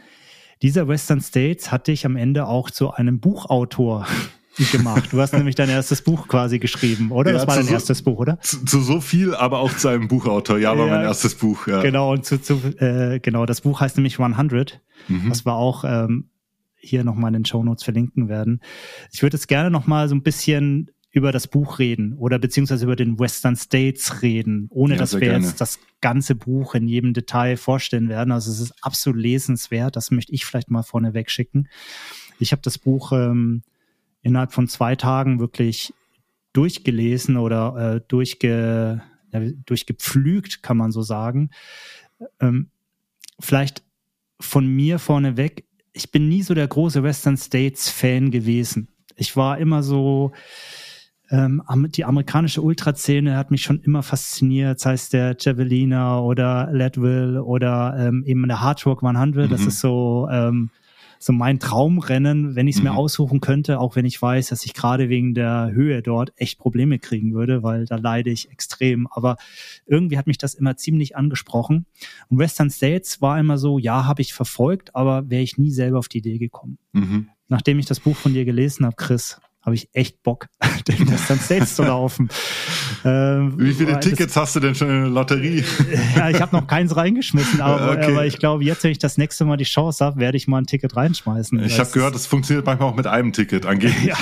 dieser Western States hat dich am Ende auch zu einem Buchautor gemacht. Du hast nämlich dein erstes Buch quasi geschrieben, oder? Ja, das war dein so, erstes Buch, oder?
Zu, zu, so viel, aber auch zu einem Buchautor. Ja, war ja, mein erstes Buch. Ja.
Genau, und zu, zu äh, genau, das Buch heißt nämlich 100. Mhm. Das war auch ähm, hier nochmal in den Show Notes verlinken werden. Ich würde jetzt gerne nochmal so ein bisschen über das Buch reden oder beziehungsweise über den Western States reden, ohne ja, dass wir gerne. jetzt das ganze Buch in jedem Detail vorstellen werden. Also es ist absolut lesenswert. Das möchte ich vielleicht mal vorneweg schicken. Ich habe das Buch ähm, innerhalb von zwei Tagen wirklich durchgelesen oder äh, durchge, ja, durchgepflügt, kann man so sagen. Ähm, vielleicht von mir vorneweg, ich bin nie so der große Western States Fan gewesen. Ich war immer so, ähm, die amerikanische Ultraszene hat mich schon immer fasziniert, sei es der Javeliner oder Leadville oder ähm, eben der Hard Rock 100. Mhm. Das ist so ähm, so mein Traumrennen, wenn ich es mir mhm. aussuchen könnte, auch wenn ich weiß, dass ich gerade wegen der Höhe dort echt Probleme kriegen würde, weil da leide ich extrem. Aber irgendwie hat mich das immer ziemlich angesprochen. Und Western States war immer so, ja, habe ich verfolgt, aber wäre ich nie selber auf die Idee gekommen. Mhm. Nachdem ich das Buch von dir gelesen habe, Chris, habe ich echt Bock, den Western States zu laufen.
Ähm, Wie viele Tickets das, hast du denn schon in der Lotterie?
ja, ich habe noch keins reingeschmissen, aber, okay. aber, ich glaube, jetzt, wenn ich das nächste Mal die Chance habe, werde ich mal ein Ticket reinschmeißen.
Ich habe gehört, es funktioniert manchmal auch mit einem Ticket, angeblich.
ja,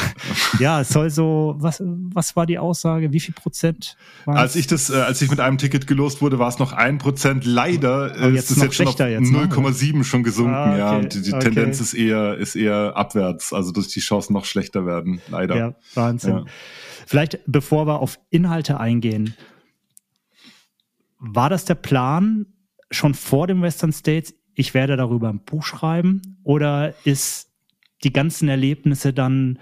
ja, es soll so, was, was war die Aussage? Wie viel Prozent?
Als ich das, äh, als ich mit einem Ticket gelost wurde, war es noch ein Prozent. Leider oh,
jetzt ist es jetzt schon auf 0,7
ne? schon gesunken, ah, okay. ja. Und die, die okay. Tendenz ist eher, ist eher abwärts, also dass die Chancen noch schlechter werden leider.
Ja, Wahnsinn. Ja. Vielleicht, bevor wir auf Inhalte eingehen, war das der Plan schon vor dem Western States, ich werde darüber ein Buch schreiben? Oder ist die ganzen Erlebnisse dann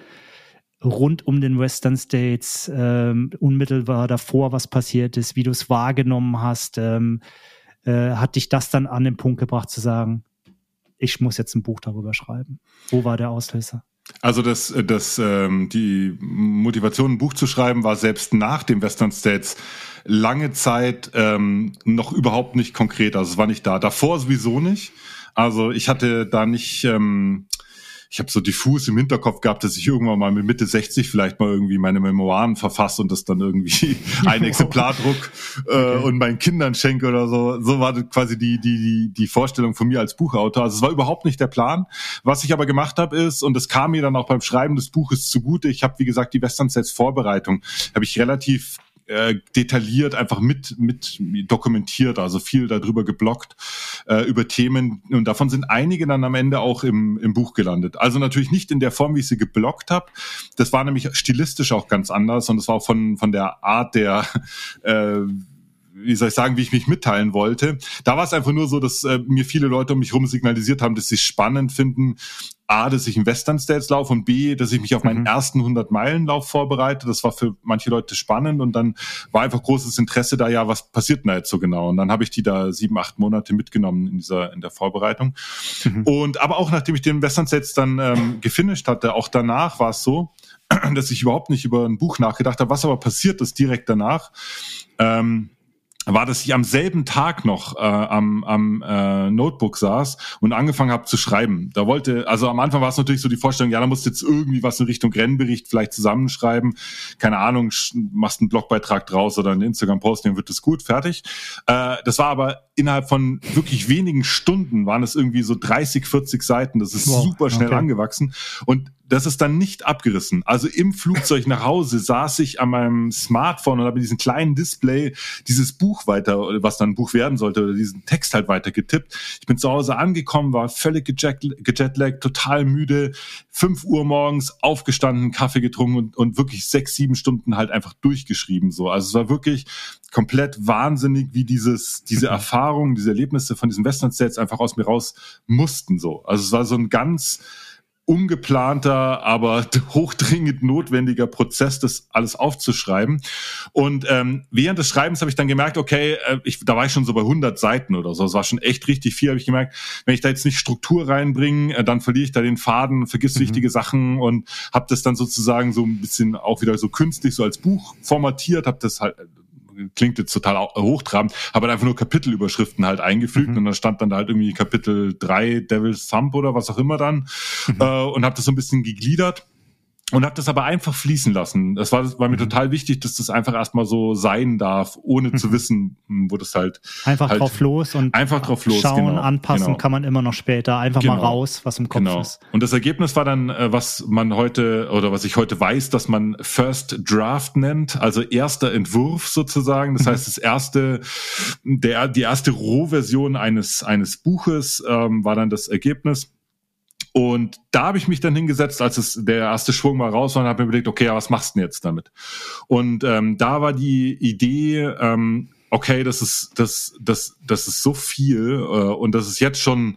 rund um den Western States, ähm, unmittelbar davor, was passiert ist, wie du es wahrgenommen hast, ähm, äh, hat dich das dann an den Punkt gebracht zu sagen, ich muss jetzt ein Buch darüber schreiben? Wo war der Auslöser?
Also das, das, ähm, die Motivation, ein Buch zu schreiben, war selbst nach dem Western States lange Zeit ähm, noch überhaupt nicht konkret. Also es war nicht da. Davor sowieso nicht. Also ich hatte da nicht, ähm, ich habe so diffus im Hinterkopf gehabt, dass ich irgendwann mal mit Mitte 60 vielleicht mal irgendwie meine Memoiren verfasse und das dann irgendwie ein Exemplar druck äh, okay. und meinen Kindern schenke oder so. So war quasi die, die, die, die Vorstellung von mir als Buchautor. Also es war überhaupt nicht der Plan. Was ich aber gemacht habe ist, und das kam mir dann auch beim Schreiben des Buches zugute, ich habe, wie gesagt, die Western Sets Vorbereitung, habe ich relativ äh, detailliert einfach mit, mit dokumentiert, also viel darüber geblockt, äh, über Themen. Und davon sind einige dann am Ende auch im, im Buch gelandet. Also natürlich nicht in der Form, wie ich sie geblockt habe. Das war nämlich stilistisch auch ganz anders und das war auch von, von der Art der äh, wie soll ich sagen, wie ich mich mitteilen wollte. Da war es einfach nur so, dass äh, mir viele Leute um mich herum signalisiert haben, dass sie es spannend finden. A, dass ich einen Western States laufe und B, dass ich mich auf meinen mhm. ersten 100 Meilen Lauf vorbereite. Das war für manche Leute spannend und dann war einfach großes Interesse da, ja, was passiert denn da jetzt so genau? Und dann habe ich die da sieben, acht Monate mitgenommen in dieser, in der Vorbereitung. Mhm. Und aber auch nachdem ich den Western States dann ähm, gefinisht hatte, auch danach war es so, dass ich überhaupt nicht über ein Buch nachgedacht habe. Was aber passiert ist direkt danach, ähm, war, dass ich am selben Tag noch äh, am, am äh, Notebook saß und angefangen habe zu schreiben. Da wollte, also am Anfang war es natürlich so die Vorstellung, ja, da musst du jetzt irgendwie was in Richtung Rennbericht vielleicht zusammenschreiben. Keine Ahnung, machst einen Blogbeitrag draus oder einen Instagram-Post, dann wird das gut, fertig. Äh, das war aber innerhalb von wirklich wenigen Stunden waren es irgendwie so 30, 40 Seiten. Das ist wow, super schnell okay. angewachsen. Und das ist dann nicht abgerissen. Also im Flugzeug nach Hause saß ich an meinem Smartphone und habe diesen kleinen Display dieses Buch weiter, was dann ein Buch werden sollte, oder diesen Text halt weiter getippt. Ich bin zu Hause angekommen, war völlig gejetlaggt, total müde, fünf Uhr morgens aufgestanden, Kaffee getrunken und, und wirklich sechs, sieben Stunden halt einfach durchgeschrieben. So, also es war wirklich komplett wahnsinnig, wie dieses, diese mhm. Erfahrungen, diese Erlebnisse von diesen Western States einfach aus mir raus mussten. So, also es war so ein ganz ungeplanter, aber hochdringend notwendiger Prozess, das alles aufzuschreiben. Und ähm, während des Schreibens habe ich dann gemerkt, okay, äh, ich, da war ich schon so bei 100 Seiten oder so. Das war schon echt richtig viel, habe ich gemerkt. Wenn ich da jetzt nicht Struktur reinbringe, äh, dann verliere ich da den Faden, vergiss mhm. wichtige Sachen und habe das dann sozusagen so ein bisschen auch wieder so künstlich so als Buch formatiert, habe das halt klingt jetzt total hochtrabend, habe halt einfach nur Kapitelüberschriften halt eingefügt mhm. und dann stand dann da halt irgendwie Kapitel 3 Devil's Thumb oder was auch immer dann mhm. äh, und habe das so ein bisschen gegliedert und habe das aber einfach fließen lassen. Das war, das war mir mhm. total wichtig, dass das einfach erstmal so sein darf, ohne zu mhm. wissen, hm, wo das halt
einfach
halt
drauf los und
einfach drauf los
schauen, genau, anpassen genau. kann man immer noch später. Einfach genau. mal raus, was im Kopf genau. ist.
Und das Ergebnis war dann, äh, was man heute oder was ich heute weiß, dass man First Draft nennt, also erster Entwurf sozusagen. Das mhm. heißt, das erste, der die erste Rohversion eines eines Buches ähm, war dann das Ergebnis. Und da habe ich mich dann hingesetzt, als es der erste Schwung mal raus war und habe mir überlegt, okay, was machst du denn jetzt damit? Und ähm, da war die Idee, ähm, okay, das ist, das, das, das ist so viel äh, und das ist jetzt schon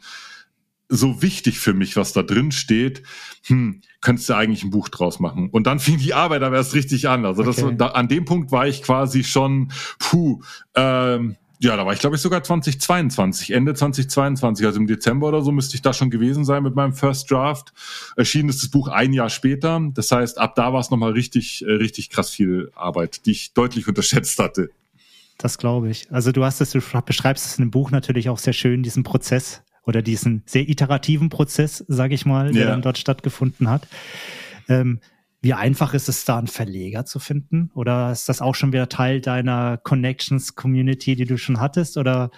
so wichtig für mich, was da drin steht, hm, könntest du eigentlich ein Buch draus machen. Und dann fing die Arbeit aber erst richtig an. Also das, okay. da, an dem Punkt war ich quasi schon, puh, ähm, ja, da war ich, glaube ich, sogar 2022, Ende 2022, also im Dezember oder so müsste ich da schon gewesen sein mit meinem First Draft. Erschienen ist das Buch ein Jahr später. Das heißt, ab da war es nochmal richtig, äh, richtig krass viel Arbeit, die ich deutlich unterschätzt hatte.
Das glaube ich. Also du hast es, du beschreibst es in dem Buch natürlich auch sehr schön, diesen Prozess oder diesen sehr iterativen Prozess, sage ich mal, der ja. dann dort stattgefunden hat. Ähm, wie einfach ist es da, einen Verleger zu finden? Oder ist das auch schon wieder Teil deiner Connections-Community, die du schon hattest? Oder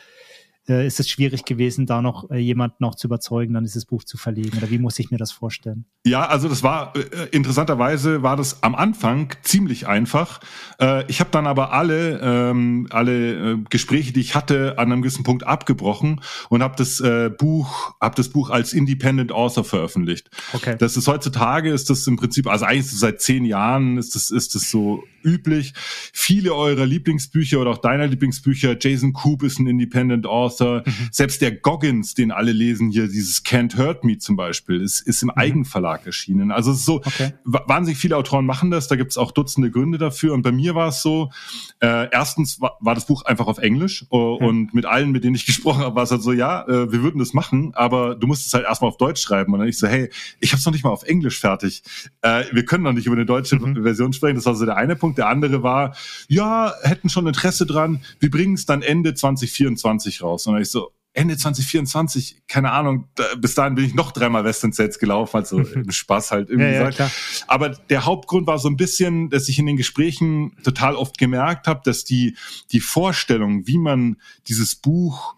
äh, ist es schwierig gewesen, da noch äh, jemanden noch zu überzeugen, dann dieses Buch zu verlegen? Oder wie muss ich mir das vorstellen?
Ja, also das war äh, interessanterweise war das am Anfang ziemlich einfach. Äh, ich habe dann aber alle ähm, alle äh, Gespräche, die ich hatte, an einem gewissen Punkt abgebrochen und habe das äh, Buch habe das Buch als Independent Author veröffentlicht. Okay. Das ist heutzutage ist das im Prinzip also eigentlich seit zehn Jahren ist das ist das so üblich. Viele eurer Lieblingsbücher oder auch deiner Lieblingsbücher, Jason Coop ist ein Independent Author. Mhm. Selbst der Goggins, den alle lesen hier, dieses Can't Hurt Me zum Beispiel, ist, ist im mhm. Eigenverlag erschienen. Also so, okay. wahnsinnig viele Autoren machen das, da gibt es auch Dutzende Gründe dafür. Und bei mir war es so, äh, erstens war, war, das Buch einfach auf Englisch äh, mhm. und mit allen, mit denen ich gesprochen habe, war es halt so, ja, äh, wir würden das machen, aber du musst es halt erstmal auf Deutsch schreiben. Und dann ich so, hey, ich habe es noch nicht mal auf Englisch fertig. Äh, wir können noch nicht über eine deutsche mhm. Version sprechen. Das war so der eine Punkt. Der andere war, ja, hätten schon Interesse dran, wir bringen es dann Ende 2024 raus. Und dann ich so, Ende 2024, keine Ahnung, da, bis dahin bin ich noch dreimal Western Sets gelaufen, also im Spaß halt irgendwie ja, ja, Aber der Hauptgrund war so ein bisschen, dass ich in den Gesprächen total oft gemerkt habe, dass die, die Vorstellung, wie man dieses Buch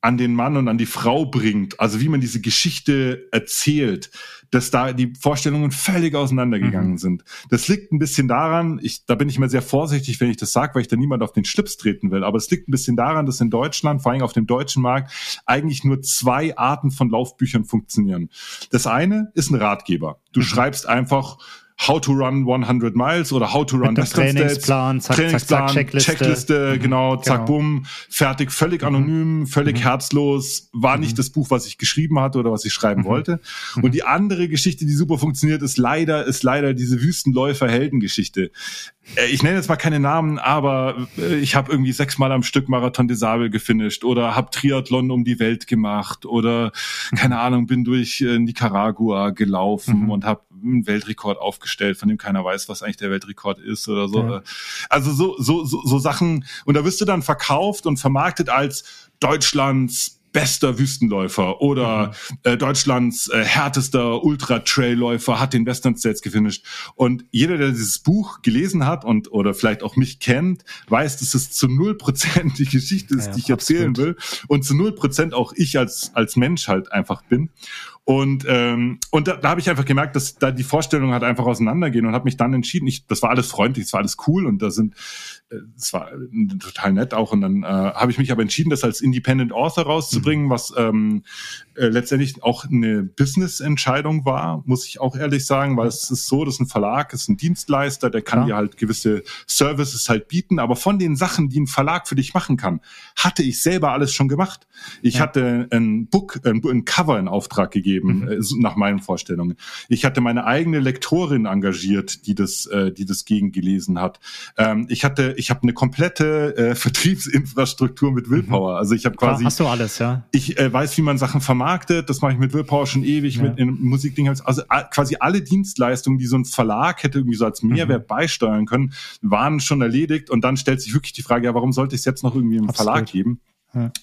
an den Mann und an die Frau bringt, also wie man diese Geschichte erzählt, dass da die Vorstellungen völlig auseinandergegangen mhm. sind. Das liegt ein bisschen daran, ich, da bin ich immer sehr vorsichtig, wenn ich das sage, weil ich da niemand auf den Schlips treten will, aber es liegt ein bisschen daran, dass in Deutschland, vor allem auf dem deutschen Markt, eigentlich nur zwei Arten von Laufbüchern funktionieren. Das eine ist ein Ratgeber. Du mhm. schreibst einfach How to Run 100 Miles oder How to Run
Western Trainingsplan,
zack, Trainingsplan, zack, Checkliste, Checkliste mhm, genau, zack, genau. bumm, fertig, völlig mhm. anonym, völlig mhm. herzlos, war nicht mhm. das Buch, was ich geschrieben hatte oder was ich schreiben mhm. wollte. Und die andere Geschichte, die super funktioniert, ist leider, ist leider diese Wüstenläufer-Heldengeschichte. Äh, ich nenne jetzt mal keine Namen, aber äh, ich habe irgendwie sechsmal am Stück Marathon des Sable gefinisht oder habe Triathlon um die Welt gemacht oder keine Ahnung, bin durch äh, Nicaragua gelaufen mhm. und habe einen Weltrekord aufgestellt, von dem keiner weiß, was eigentlich der Weltrekord ist oder so. Ja. Also so, so, so, so Sachen. Und da wirst du dann verkauft und vermarktet als Deutschlands bester Wüstenläufer oder mhm. äh, Deutschlands äh, härtester Ultra-Trailläufer hat den Western States gefinisht. Und jeder, der dieses Buch gelesen hat und oder vielleicht auch mich kennt, weiß, dass es zu null Prozent die Geschichte ist, ja, die ich erzählen absolut. will und zu null Prozent auch ich als als Mensch halt einfach bin. Und, ähm, und da, da habe ich einfach gemerkt, dass da die Vorstellungen halt einfach auseinandergehen und habe mich dann entschieden, ich, das war alles freundlich, das war alles cool und da sind, äh, es war äh, total nett auch. Und dann äh, habe ich mich aber entschieden, das als Independent Author rauszubringen, mhm. was ähm, äh, letztendlich auch eine Business-Entscheidung war, muss ich auch ehrlich sagen, weil es ist so, dass ein Verlag ist ein Dienstleister, der kann ja. dir halt gewisse Services halt bieten, aber von den Sachen, die ein Verlag für dich machen kann, hatte ich selber alles schon gemacht. Ich ja. hatte ein Book, ein, ein Cover in Auftrag gegeben gegeben, mhm. äh, nach meinen Vorstellungen. Ich hatte meine eigene Lektorin engagiert, die das, äh, die das gegengelesen hat. Ähm, ich hatte, ich habe eine komplette äh, Vertriebsinfrastruktur mit Willpower. Mhm. Also ich habe quasi.
Hast du alles, ja?
Ich äh, weiß, wie man Sachen vermarktet. Das mache ich mit Willpower schon ewig, ja. mit in Musikdingen. Also quasi alle Dienstleistungen, die so ein Verlag hätte irgendwie so als Mehrwert mhm. beisteuern können, waren schon erledigt. Und dann stellt sich wirklich die Frage, ja, warum sollte ich es jetzt noch irgendwie im Absolut. Verlag geben?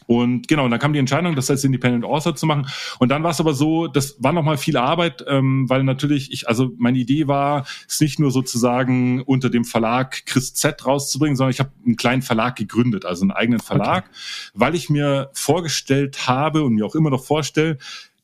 Und genau, und dann kam die Entscheidung, das als Independent Author zu machen. Und dann war es aber so, das war nochmal viel Arbeit, ähm, weil natürlich ich, also meine Idee war, es nicht nur sozusagen unter dem Verlag Chris Z rauszubringen, sondern ich habe einen kleinen Verlag gegründet, also einen eigenen Verlag, okay. weil ich mir vorgestellt habe und mir auch immer noch vorstelle,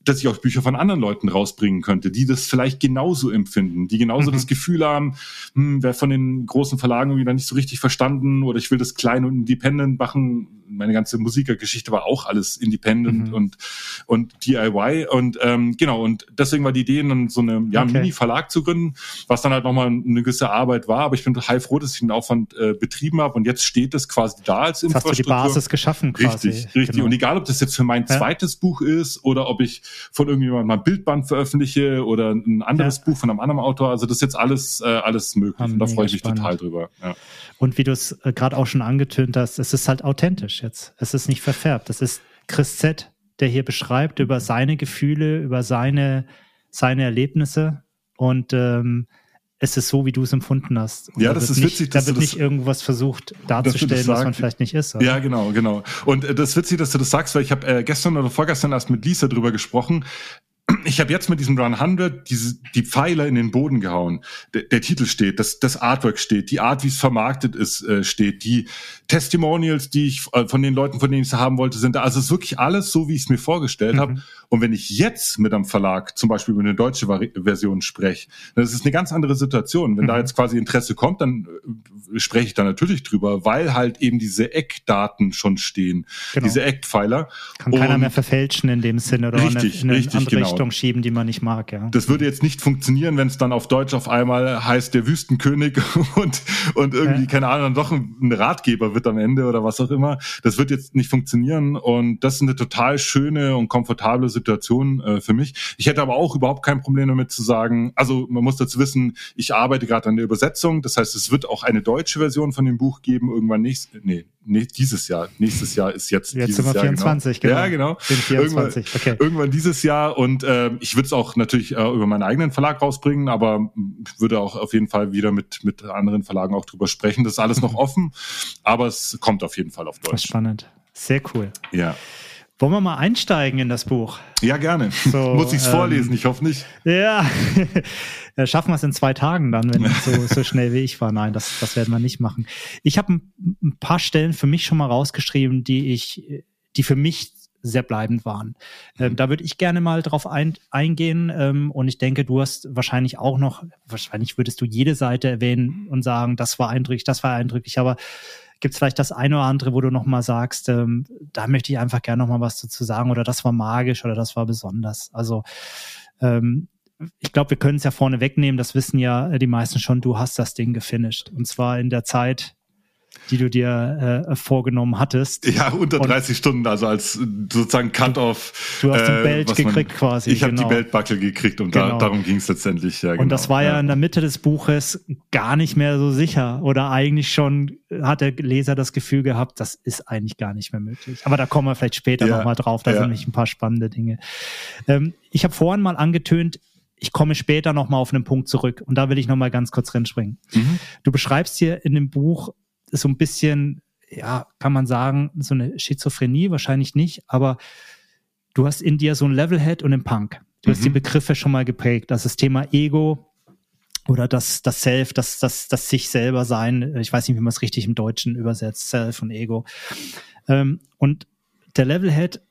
dass ich auch Bücher von anderen Leuten rausbringen könnte, die das vielleicht genauso empfinden, die genauso mhm. das Gefühl haben, hm, wer von den großen Verlagen irgendwie da nicht so richtig verstanden oder ich will das klein und independent machen, meine ganze Musikergeschichte war auch alles independent mhm. und und DIY und ähm, genau und deswegen war die Idee, dann so eine ja, okay. Mini-Verlag zu gründen, was dann halt nochmal eine gewisse Arbeit war, aber ich bin total froh, dass ich den Aufwand äh, betrieben habe und jetzt steht es quasi da als
Infrastruktur. Hast du die Basis geschaffen
quasi. Richtig, richtig. Genau. Und egal, ob das jetzt für mein ja. zweites Buch ist oder ob ich von irgendjemandem mal ein Bildband veröffentliche oder ein anderes ja. Buch von einem anderen Autor, also das ist jetzt alles äh, alles möglich ah, und da freue ich mich spannend. total drüber. Ja.
Und wie du es äh, gerade auch schon angetönt hast, es ist halt authentisch jetzt. Es ist nicht verfärbt. Es ist Chris Z, der hier beschreibt über seine Gefühle, über seine, seine Erlebnisse. Und ähm, es ist so, wie du es empfunden hast.
Und ja, da das ist
nicht,
witzig.
Da wird nicht irgendwas versucht darzustellen, was man vielleicht nicht ist.
Oder? Ja, genau, genau. Und äh, das ist witzig, dass du das sagst, weil ich habe äh, gestern oder vorgestern erst mit Lisa drüber gesprochen ich habe jetzt mit diesem Run 100 diese, die Pfeiler in den Boden gehauen. Der, der Titel steht, das, das Artwork steht, die Art, wie es vermarktet ist, äh, steht, die Testimonials, die ich äh, von den Leuten, von denen ich es haben wollte, sind da. Also es ist wirklich alles so, wie ich es mir vorgestellt mhm. habe. Und wenn ich jetzt mit einem Verlag zum Beispiel über eine deutsche Vari Version spreche, dann ist es eine ganz andere Situation. Wenn mhm. da jetzt quasi Interesse kommt, dann äh, spreche ich da natürlich drüber, weil halt eben diese Eckdaten schon stehen, genau. diese Eckpfeiler.
Kann Und keiner mehr verfälschen in dem Sinne oder richtig, in eine, in eine richtig, genau. Richtung schieben, die man nicht mag. Ja.
Das würde jetzt nicht funktionieren, wenn es dann auf Deutsch auf einmal heißt der Wüstenkönig und, und irgendwie, ja. keine Ahnung, doch ein Ratgeber wird am Ende oder was auch immer. Das wird jetzt nicht funktionieren und das ist eine total schöne und komfortable Situation äh, für mich. Ich hätte aber auch überhaupt kein Problem damit zu sagen, also man muss dazu wissen, ich arbeite gerade an der Übersetzung, das heißt, es wird auch eine deutsche Version von dem Buch geben, irgendwann nächstes, nee, nee, dieses Jahr. Nächstes Jahr ist jetzt.
Jetzt sind wir 24,
Jahr, genau.
genau. Ja, genau. 24,
irgendwann, okay. irgendwann dieses Jahr und äh, ich würde es auch natürlich äh, über meinen eigenen Verlag rausbringen, aber würde auch auf jeden Fall wieder mit, mit anderen Verlagen auch drüber sprechen. Das ist alles noch offen, aber es kommt auf jeden Fall auf Deutsch.
Spannend. Sehr cool.
Ja.
Wollen wir mal einsteigen in das Buch?
Ja, gerne. So, Muss ich es ähm, vorlesen? Ich hoffe nicht.
Ja, schaffen wir es in zwei Tagen dann, wenn so, so schnell wie ich war. Nein, das, das werden wir nicht machen. Ich habe ein, ein paar Stellen für mich schon mal rausgeschrieben, die ich, die für mich sehr bleibend waren. Ähm, da würde ich gerne mal drauf ein, eingehen ähm, und ich denke, du hast wahrscheinlich auch noch, wahrscheinlich würdest du jede Seite erwähnen und sagen, das war eindrücklich, das war eindrücklich, aber gibt es vielleicht das eine oder andere, wo du nochmal sagst, ähm, da möchte ich einfach gerne nochmal was dazu sagen oder das war magisch oder das war besonders. Also ähm, ich glaube, wir können es ja vorne wegnehmen, das wissen ja die meisten schon, du hast das Ding gefinisht. Und zwar in der Zeit, die du dir äh, vorgenommen hattest.
Ja, unter 30 und Stunden, also als sozusagen Cut-off.
Du hast den äh, Belt gekriegt man, quasi.
Ich genau. habe die Beltbackel gekriegt und genau. da, darum ging es letztendlich. Ja,
genau. Und das genau. war ja. ja in der Mitte des Buches gar nicht mehr so sicher oder eigentlich schon hat der Leser das Gefühl gehabt, das ist eigentlich gar nicht mehr möglich. Aber da kommen wir vielleicht später ja, nochmal drauf, da ja. sind nämlich ein paar spannende Dinge. Ähm, ich habe vorhin mal angetönt, ich komme später nochmal auf einen Punkt zurück und da will ich nochmal ganz kurz reinspringen. Mhm. Du beschreibst hier in dem Buch so ein bisschen, ja, kann man sagen, so eine Schizophrenie, wahrscheinlich nicht, aber du hast in dir so ein Levelhead und einen Punk. Du mhm. hast die mhm. Begriffe schon mal geprägt. Das ist das Thema Ego oder das, das Self, das, das, das sich selber sein. Ich weiß nicht, wie man es richtig im Deutschen übersetzt, Self und Ego. Ähm, und der Levelhead,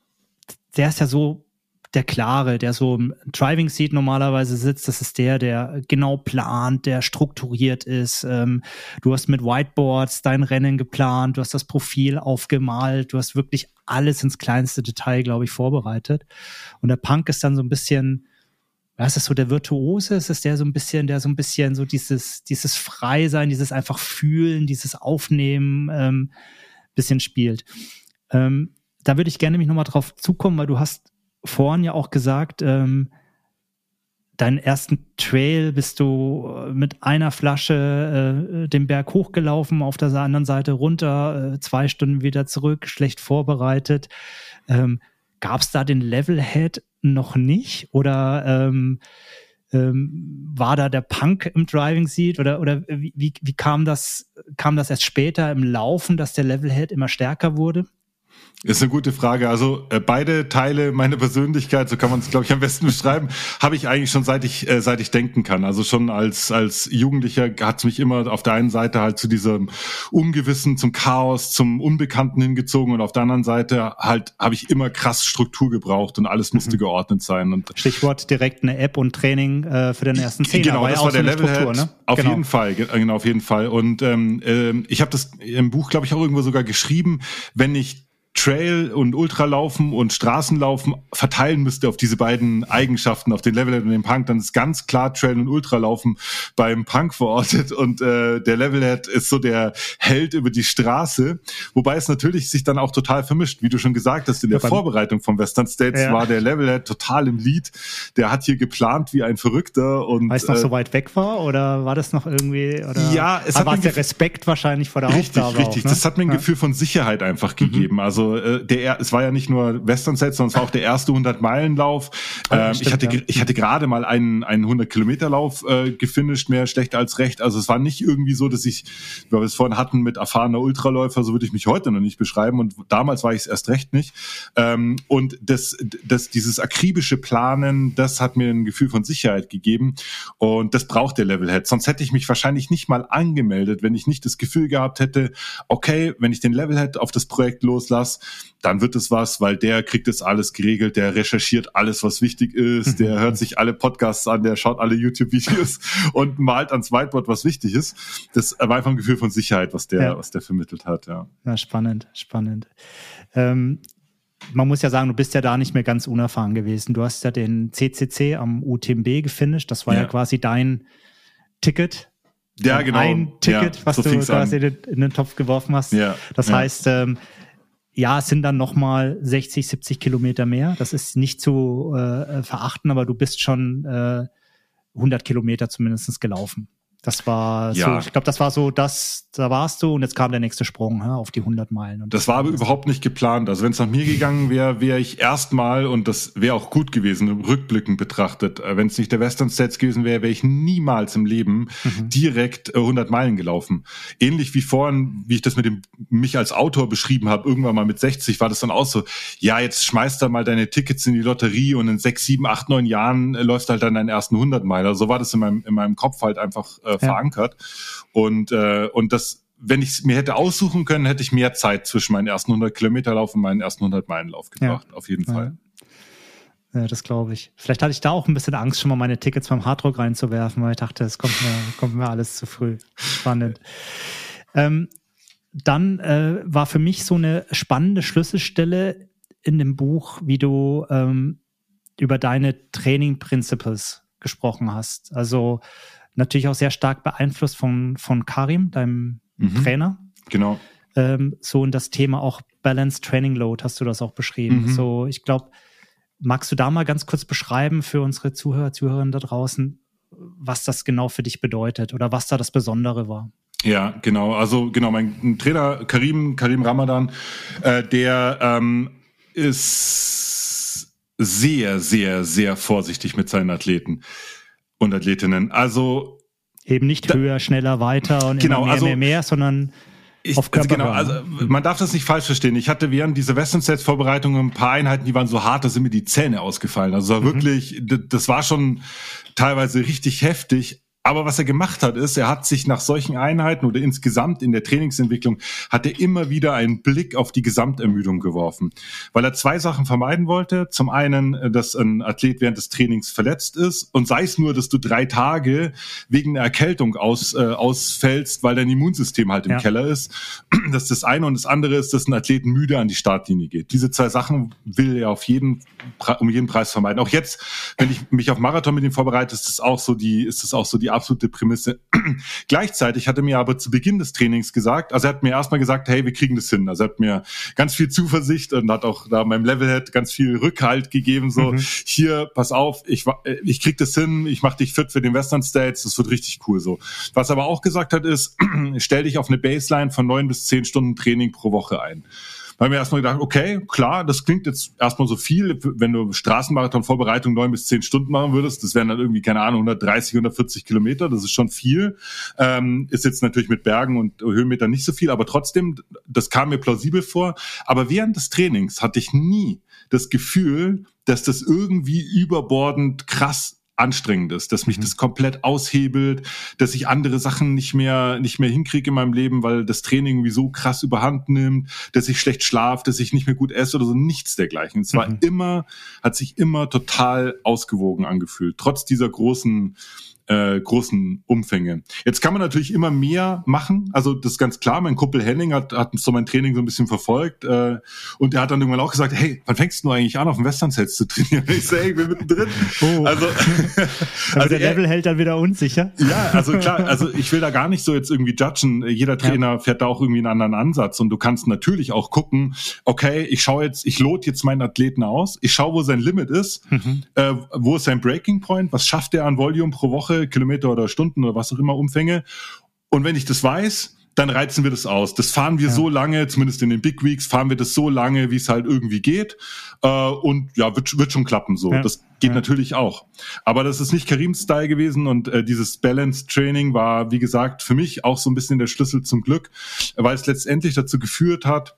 der ist ja so der Klare, der so im Driving Seat normalerweise sitzt, das ist der, der genau plant, der strukturiert ist. Ähm, du hast mit Whiteboards dein Rennen geplant, du hast das Profil aufgemalt, du hast wirklich alles ins kleinste Detail, glaube ich, vorbereitet. Und der Punk ist dann so ein bisschen, was ist so der Virtuose? Ist es der so ein bisschen, der so ein bisschen so dieses, dieses Freisein, dieses einfach fühlen, dieses Aufnehmen ähm, bisschen spielt. Ähm, da würde ich gerne mich nochmal drauf zukommen, weil du hast vorhin ja auch gesagt, ähm, deinen ersten Trail bist du äh, mit einer Flasche äh, den Berg hochgelaufen, auf der anderen Seite runter, äh, zwei Stunden wieder zurück, schlecht vorbereitet. Ähm, Gab es da den Levelhead noch nicht? Oder ähm, ähm, war da der Punk im Driving Seat? Oder, oder wie, wie kam das, kam das erst später im Laufen, dass der Levelhead immer stärker wurde?
Ist eine gute Frage. Also äh, beide Teile meiner Persönlichkeit, so kann man es, glaube ich, am besten beschreiben, habe ich eigentlich schon seit ich äh, seit ich denken kann. Also schon als als Jugendlicher hat es mich immer auf der einen Seite halt zu diesem Ungewissen, zum Chaos, zum Unbekannten hingezogen und auf der anderen Seite halt habe ich immer krass Struktur gebraucht und alles musste mhm. geordnet sein. Und
Stichwort direkt eine App und Training äh, für den ersten Zehner.
Genau, das war der Level. Ne? Auf genau. jeden Fall, genau auf jeden Fall. Und ähm, äh, ich habe das im Buch, glaube ich, auch irgendwo sogar geschrieben, wenn ich Trail und Ultralaufen und Straßenlaufen verteilen müsste auf diese beiden Eigenschaften, auf den Levelhead und den Punk, dann ist ganz klar Trail und Ultralaufen beim Punk verortet und äh, der Levelhead ist so der Held über die Straße, wobei es natürlich sich dann auch total vermischt, wie du schon gesagt hast, in der ja, Vorbereitung von Western States ja. war der Levelhead total im Lied, der hat hier geplant wie ein Verrückter und
weil es noch äh, so weit weg war oder war das noch irgendwie oder
ja,
es hat war der Respekt wahrscheinlich vor der
richtig,
Aufgabe
richtig, richtig, ne? das hat mir ein ja. Gefühl von Sicherheit einfach mhm. gegeben, also äh, der, es war ja nicht nur Western Set, sondern es war auch der erste 100-Meilen-Lauf. Oh, ähm, ich hatte, ja. ich hatte gerade mal einen, einen 100-Kilometer-Lauf äh, gefinisht, mehr schlecht als recht. Also es war nicht irgendwie so, dass ich, wie wir es vorhin hatten, mit erfahrener Ultraläufer, so würde ich mich heute noch nicht beschreiben. Und damals war ich es erst recht nicht. Ähm, und das, das, dieses akribische Planen, das hat mir ein Gefühl von Sicherheit gegeben. Und das braucht der Levelhead. Sonst hätte ich mich wahrscheinlich nicht mal angemeldet, wenn ich nicht das Gefühl gehabt hätte, okay, wenn ich den Levelhead auf das Projekt loslasse, dann wird es was, weil der kriegt es alles geregelt, der recherchiert alles, was wichtig ist, der hört sich alle Podcasts an, der schaut alle YouTube-Videos und malt ans Whiteboard, was wichtig ist. Das war einfach ein Gefühl von Sicherheit, was der, ja. was der vermittelt hat, ja.
ja spannend, spannend. Ähm, man muss ja sagen, du bist ja da nicht mehr ganz unerfahren gewesen. Du hast ja den CCC am UTMB gefinisht. Das war ja, ja quasi dein Ticket.
Ja, genau.
Ein Ticket,
ja,
was
so
du quasi an. in den Topf geworfen hast.
Ja,
das heißt, ähm, ja, es sind dann nochmal 60, 70 Kilometer mehr. Das ist nicht zu äh, verachten, aber du bist schon äh, 100 Kilometer zumindest gelaufen. Das war ja. so, ich glaube, das war so, das, da warst du und jetzt kam der nächste Sprung ja, auf die 100 Meilen. Und
das, das war aber überhaupt nicht geplant. Also wenn es nach mir gegangen wäre, wäre ich erstmal, und das wäre auch gut gewesen, rückblickend betrachtet, äh, wenn es nicht der Western States gewesen wäre, wäre ich niemals im Leben mhm. direkt 100 äh, Meilen gelaufen. Ähnlich wie vorhin, wie ich das mit dem mich als Autor beschrieben habe, irgendwann mal mit 60 war das dann auch so, ja, jetzt schmeißt da mal deine Tickets in die Lotterie und in sechs, sieben, acht, neun Jahren äh, läufst halt dann deinen ersten 100 Meiler. So war das in meinem, in meinem Kopf halt einfach äh, ja. verankert. Und, äh, und das, wenn ich es mir hätte aussuchen können, hätte ich mehr Zeit zwischen meinen ersten 100 Kilometer Lauf und meinen ersten 100 Meilen Lauf gebracht, ja. auf jeden Fall.
Ja. ja das glaube ich. Vielleicht hatte ich da auch ein bisschen Angst, schon mal meine Tickets beim Hardrock reinzuwerfen, weil ich dachte, es kommt mir, kommt mir alles zu früh. Spannend. Ähm, dann äh, war für mich so eine spannende Schlüsselstelle in dem Buch, wie du ähm, über deine Training Principles gesprochen hast. Also natürlich auch sehr stark beeinflusst von, von Karim, deinem mhm. Trainer.
Genau.
Ähm, so und das Thema auch Balanced Training Load hast du das auch beschrieben. Mhm. So, ich glaube, magst du da mal ganz kurz beschreiben für unsere Zuhörer, Zuhörerinnen da draußen, was das genau für dich bedeutet oder was da das Besondere war?
Ja, genau. Also genau, mein Trainer Karim, Karim Ramadan, äh, der ähm, ist sehr, sehr, sehr vorsichtig mit seinen Athleten und Athletinnen. Also
eben nicht da, höher, schneller, weiter und
genau,
mehr,
also,
mehr, mehr, sondern
ich, auf also genau, also man darf das nicht falsch verstehen. Ich hatte während dieser Western Sets Vorbereitungen ein paar Einheiten, die waren so hart, da sind mir die Zähne ausgefallen. Also war mhm. wirklich, das war schon teilweise richtig heftig. Aber was er gemacht hat, ist, er hat sich nach solchen Einheiten oder insgesamt in der Trainingsentwicklung, hat er immer wieder einen Blick auf die Gesamtermüdung geworfen. Weil er zwei Sachen vermeiden wollte. Zum einen, äh, dass ein Athlet während des Trainings verletzt ist und sei es nur, dass du drei Tage wegen einer Erkältung aus, äh, ausfällst, weil dein Immunsystem halt im ja. Keller ist. Das ist das eine. Und das andere ist, dass ein Athlet müde an die Startlinie geht. Diese zwei Sachen will er auf jeden, um jeden Preis vermeiden. Auch jetzt, wenn ich mich auf Marathon mit ihm vorbereite, ist das auch so die, ist das auch so die absolute Prämisse. Gleichzeitig hat er mir aber zu Beginn des Trainings gesagt, also er hat mir erstmal gesagt, hey, wir kriegen das hin. Also er hat mir ganz viel Zuversicht und hat auch da meinem Levelhead ganz viel Rückhalt gegeben, so mhm. hier, pass auf, ich, ich krieg das hin, ich mach dich fit für den Western States, das wird richtig cool so. Was er aber auch gesagt hat, ist, stell dich auf eine Baseline von neun bis zehn Stunden Training pro Woche ein. Da haben wir erstmal gedacht, okay, klar, das klingt jetzt erstmal so viel, wenn du Straßenmarathon-Vorbereitung neun bis zehn Stunden machen würdest, das wären dann irgendwie, keine Ahnung, 130, 140 Kilometer, das ist schon viel. Ähm, ist jetzt natürlich mit Bergen und Höhenmetern nicht so viel, aber trotzdem, das kam mir plausibel vor. Aber während des Trainings hatte ich nie das Gefühl, dass das irgendwie überbordend krass anstrengend ist, dass mich mhm. das komplett aushebelt, dass ich andere Sachen nicht mehr nicht mehr hinkriege in meinem Leben, weil das Training irgendwie so krass überhand nimmt, dass ich schlecht schlafe, dass ich nicht mehr gut esse oder so nichts dergleichen. Es war mhm. immer hat sich immer total ausgewogen angefühlt, trotz dieser großen äh, großen Umfänge. Jetzt kann man natürlich immer mehr machen. Also das ist ganz klar. Mein Kumpel Henning hat, hat so mein Training so ein bisschen verfolgt äh, und der hat dann irgendwann auch gesagt, hey, wann fängst du eigentlich an, auf dem Western Sets zu trainieren? Ich sage, hey, ich bin mittendrin.
Oh. Also, also der Level hält dann wieder unsicher.
Ja, also klar, also ich will da gar nicht so jetzt irgendwie judgen. Jeder Trainer ja. fährt da auch irgendwie einen anderen Ansatz und du kannst natürlich auch gucken, okay, ich schaue jetzt, ich load jetzt meinen Athleten aus, ich schaue, wo sein Limit ist, mhm. äh, wo ist sein Breaking Point, was schafft er an Volume pro Woche, Kilometer oder Stunden oder was auch immer Umfänge. Und wenn ich das weiß, dann reizen wir das aus. Das fahren wir ja. so lange, zumindest in den Big Weeks, fahren wir das so lange, wie es halt irgendwie geht. Äh, und ja, wird, wird schon klappen so. Ja. Das geht ja. natürlich auch. Aber das ist nicht Karim-Style gewesen und äh, dieses Balance-Training war, wie gesagt, für mich auch so ein bisschen der Schlüssel zum Glück, weil es letztendlich dazu geführt hat,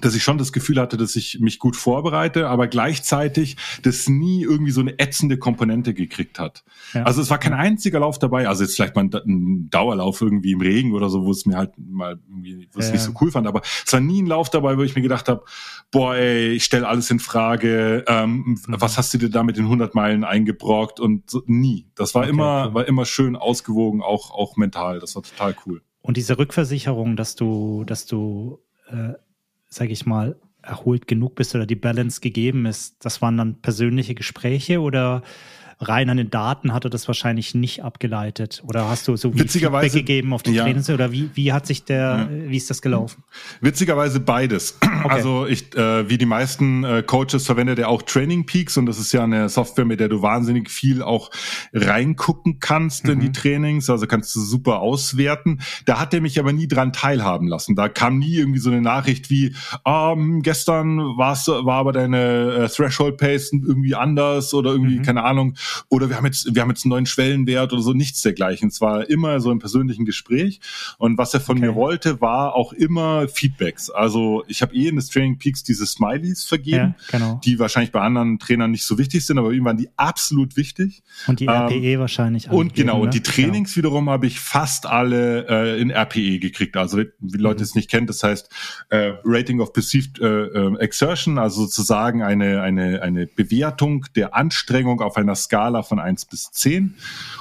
dass ich schon das Gefühl hatte, dass ich mich gut vorbereite, aber gleichzeitig das nie irgendwie so eine ätzende Komponente gekriegt hat. Ja. Also es war kein einziger Lauf dabei, also jetzt vielleicht mal ein, Dauerlauf irgendwie im Regen oder so, wo es mir halt mal irgendwie, wo es ja. nicht so cool fand, aber es war nie ein Lauf dabei, wo ich mir gedacht habe, boah, ey, ich stelle alles in Frage, ähm, mhm. was hast du dir da mit den 100 Meilen eingebrockt und so, nie. Das war okay, immer, cool. war immer schön ausgewogen, auch, auch mental. Das war total cool.
Und diese Rückversicherung, dass du, dass du äh sage ich mal, erholt genug bist oder die Balance gegeben ist, das waren dann persönliche Gespräche oder rein an den Daten hat er das wahrscheinlich nicht abgeleitet. Oder hast du so wie
Witzigerweise,
Feedback gegeben auf die ja. Trainings oder wie, wie hat sich der, ja. wie ist das gelaufen?
Witzigerweise beides. Okay. Also ich, äh, wie die meisten äh, Coaches verwendet er auch Training Peaks und das ist ja eine Software, mit der du wahnsinnig viel auch reingucken kannst mhm. in die mhm. Trainings. Also kannst du super auswerten. Da hat er mich aber nie dran teilhaben lassen. Da kam nie irgendwie so eine Nachricht wie, ähm, gestern war's, war aber deine äh, Threshold Pace irgendwie anders oder irgendwie, mhm. keine Ahnung, oder wir haben jetzt, wir haben jetzt einen neuen Schwellenwert oder so, nichts dergleichen. Es war immer so im persönlichen Gespräch. Und was er von okay. mir wollte, war auch immer Feedbacks. Also ich habe eh in des Training Peaks diese Smileys vergeben, ja, genau. die wahrscheinlich bei anderen Trainern nicht so wichtig sind, aber ihm waren die absolut wichtig.
Und die RPE ähm, wahrscheinlich.
Und genau, und die Trainings genau. wiederum habe ich fast alle äh, in RPE gekriegt. Also wie Leute mhm. es nicht kennen, das heißt äh, Rating of Perceived äh, äh, Exertion, also sozusagen eine, eine, eine Bewertung der Anstrengung auf einer Skala Skala von eins bis zehn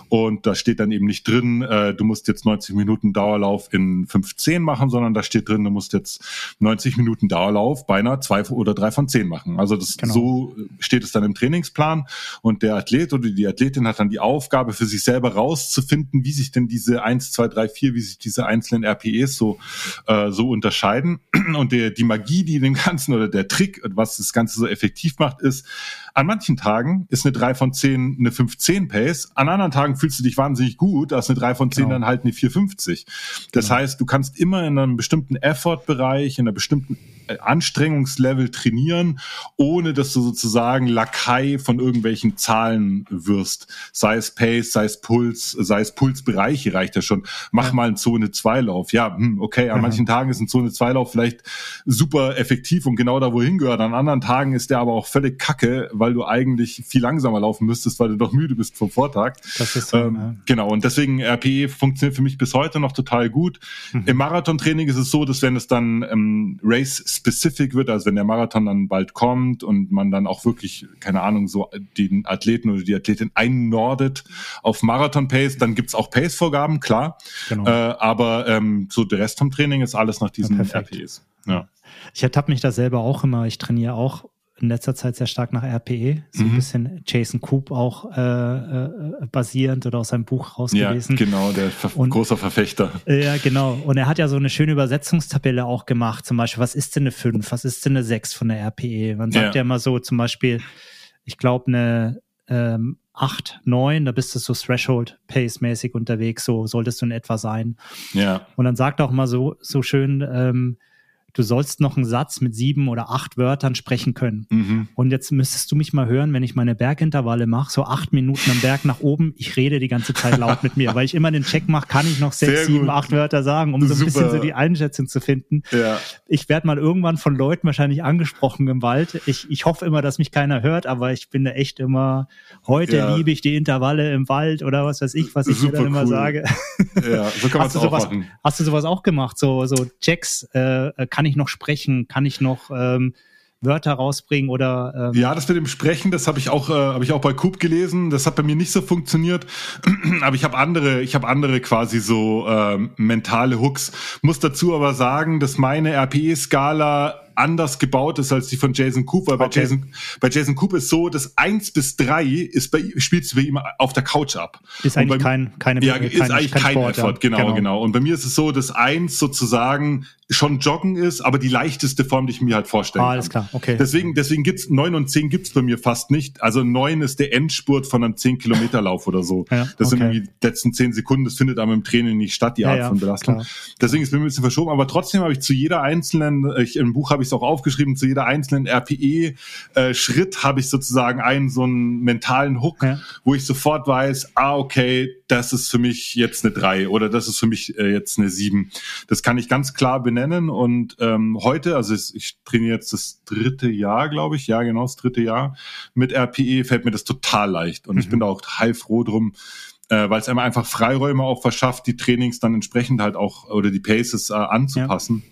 Und da steht dann eben nicht drin, äh, du musst jetzt 90 Minuten Dauerlauf in 15 machen, sondern da steht drin, du musst jetzt 90 Minuten Dauerlauf beinahe zwei oder drei von zehn machen. Also das genau. so steht es dann im Trainingsplan. Und der Athlet oder die Athletin hat dann die Aufgabe für sich selber rauszufinden, wie sich denn diese eins, zwei, drei, vier, wie sich diese einzelnen RPEs so, äh, so unterscheiden. Und der, die Magie, die dem Ganzen oder der Trick, was das Ganze so effektiv macht, ist, an manchen Tagen ist eine 3 von 10 eine 5-10 Pace, an anderen Tagen fühlst du dich wahnsinnig gut, da ist eine 3 von 10 genau. dann halt eine 4,50. Das genau. heißt, du kannst immer in einem bestimmten Effort-Bereich, in einer bestimmten Anstrengungslevel trainieren, ohne dass du sozusagen Lakai von irgendwelchen Zahlen wirst. Sei es Pace, sei es Puls, sei es Pulsbereiche reicht ja schon. Mach ja. mal einen Zone 2 Lauf. Ja, hm, okay, an mhm. manchen Tagen ist ein Zone 2 Lauf vielleicht super effektiv und genau da wohin gehört. An anderen Tagen ist der aber auch völlig kacke, weil du eigentlich viel langsamer laufen müsstest, weil du doch müde bist vom Vortag. Das ist so, ähm, ja. Genau. Und deswegen RPE funktioniert für mich bis heute noch total gut. Mhm. Im Marathontraining ist es so, dass wenn es dann ähm, Race-specific wird, also wenn der Marathon dann bald kommt und man dann auch wirklich, keine Ahnung, so den Athleten oder die Athletin einnordet auf Marathon-Pace, dann gibt's auch Pace-Vorgaben, klar. Genau. Äh, aber ähm, so der Rest vom Training ist alles nach diesen ja, RPEs. Ja.
Ich ertappe mich da selber auch immer. Ich trainiere auch in letzter Zeit sehr stark nach RPE, so mhm. ein bisschen Jason Coop auch äh, äh, basierend oder aus seinem Buch rausgelesen.
Ja, genau, der Ver und, großer Verfechter.
Ja, genau. Und er hat ja so eine schöne Übersetzungstabelle auch gemacht, zum Beispiel, was ist denn eine 5, was ist denn eine 6 von der RPE? Man sagt ja, ja immer so, zum Beispiel, ich glaube, eine ähm, 8, 9, da bist du so Threshold-Pace-mäßig unterwegs, so solltest du in etwa sein. Ja. Und dann sagt er auch mal so, so schön, ähm, du sollst noch einen Satz mit sieben oder acht Wörtern sprechen können. Mhm. Und jetzt müsstest du mich mal hören, wenn ich meine Bergintervalle mache, so acht Minuten am Berg nach oben, ich rede die ganze Zeit laut mit mir, weil ich immer den Check mache, kann ich noch sechs, Sehr sieben, gut. acht Wörter sagen, um so ein bisschen so die Einschätzung zu finden. Ja. Ich werde mal irgendwann von Leuten wahrscheinlich angesprochen im Wald. Ich, ich hoffe immer, dass mich keiner hört, aber ich bin da echt immer, heute ja. liebe ich die Intervalle im Wald oder was weiß ich, was ich Super dir dann immer cool. sage. Ja, so kann man es auch sowas, machen. Hast du sowas auch gemacht? So, so Checks, äh, kann kann ich noch sprechen? Kann ich noch ähm, Wörter rausbringen oder
ähm ja das mit dem Sprechen das habe ich auch äh, habe ich auch bei Coop gelesen. Das hat bei mir nicht so funktioniert. Aber ich habe andere ich habe andere quasi so äh, mentale Hooks. Muss dazu aber sagen dass meine RPE Skala anders gebaut ist als die von Jason Coop, weil bei, okay. Jason, bei Jason Coop ist so, dass eins bis drei ist bei, spielst du bei ihm auf der Couch ab.
Ist eigentlich bei, kein, keine,
ja, ist keine, eigentlich kein, kein Sport, Effort, ja. genau, genau, genau. Und bei mir ist es so, dass eins sozusagen schon Joggen ist, aber die leichteste Form, die ich mir halt vorstellen ah,
alles klar, okay.
Deswegen, deswegen gibt's neun und zehn gibt's bei mir fast nicht. Also neun ist der Endspurt von einem zehn Kilometer Lauf oder so. Ja, das okay. sind irgendwie die letzten zehn Sekunden. Das findet aber im Training nicht statt, die Art ja, von Belastung. Klar. Deswegen ist mir ein bisschen verschoben. Aber trotzdem habe ich zu jeder einzelnen, ich, im Buch habe ich es auch aufgeschrieben, zu jeder einzelnen RPE-Schritt äh, habe ich sozusagen einen so einen mentalen Hook, ja. wo ich sofort weiß, ah, okay, das ist für mich jetzt eine drei oder das ist für mich äh, jetzt eine sieben. Das kann ich ganz klar benennen. Und ähm, heute, also ich trainiere jetzt das dritte Jahr, glaube ich, ja genau, das dritte Jahr mit RPE, fällt mir das total leicht. Und mhm. ich bin da auch heilfroh drum, äh, weil es einem einfach Freiräume auch verschafft, die Trainings dann entsprechend halt auch oder die Paces äh, anzupassen.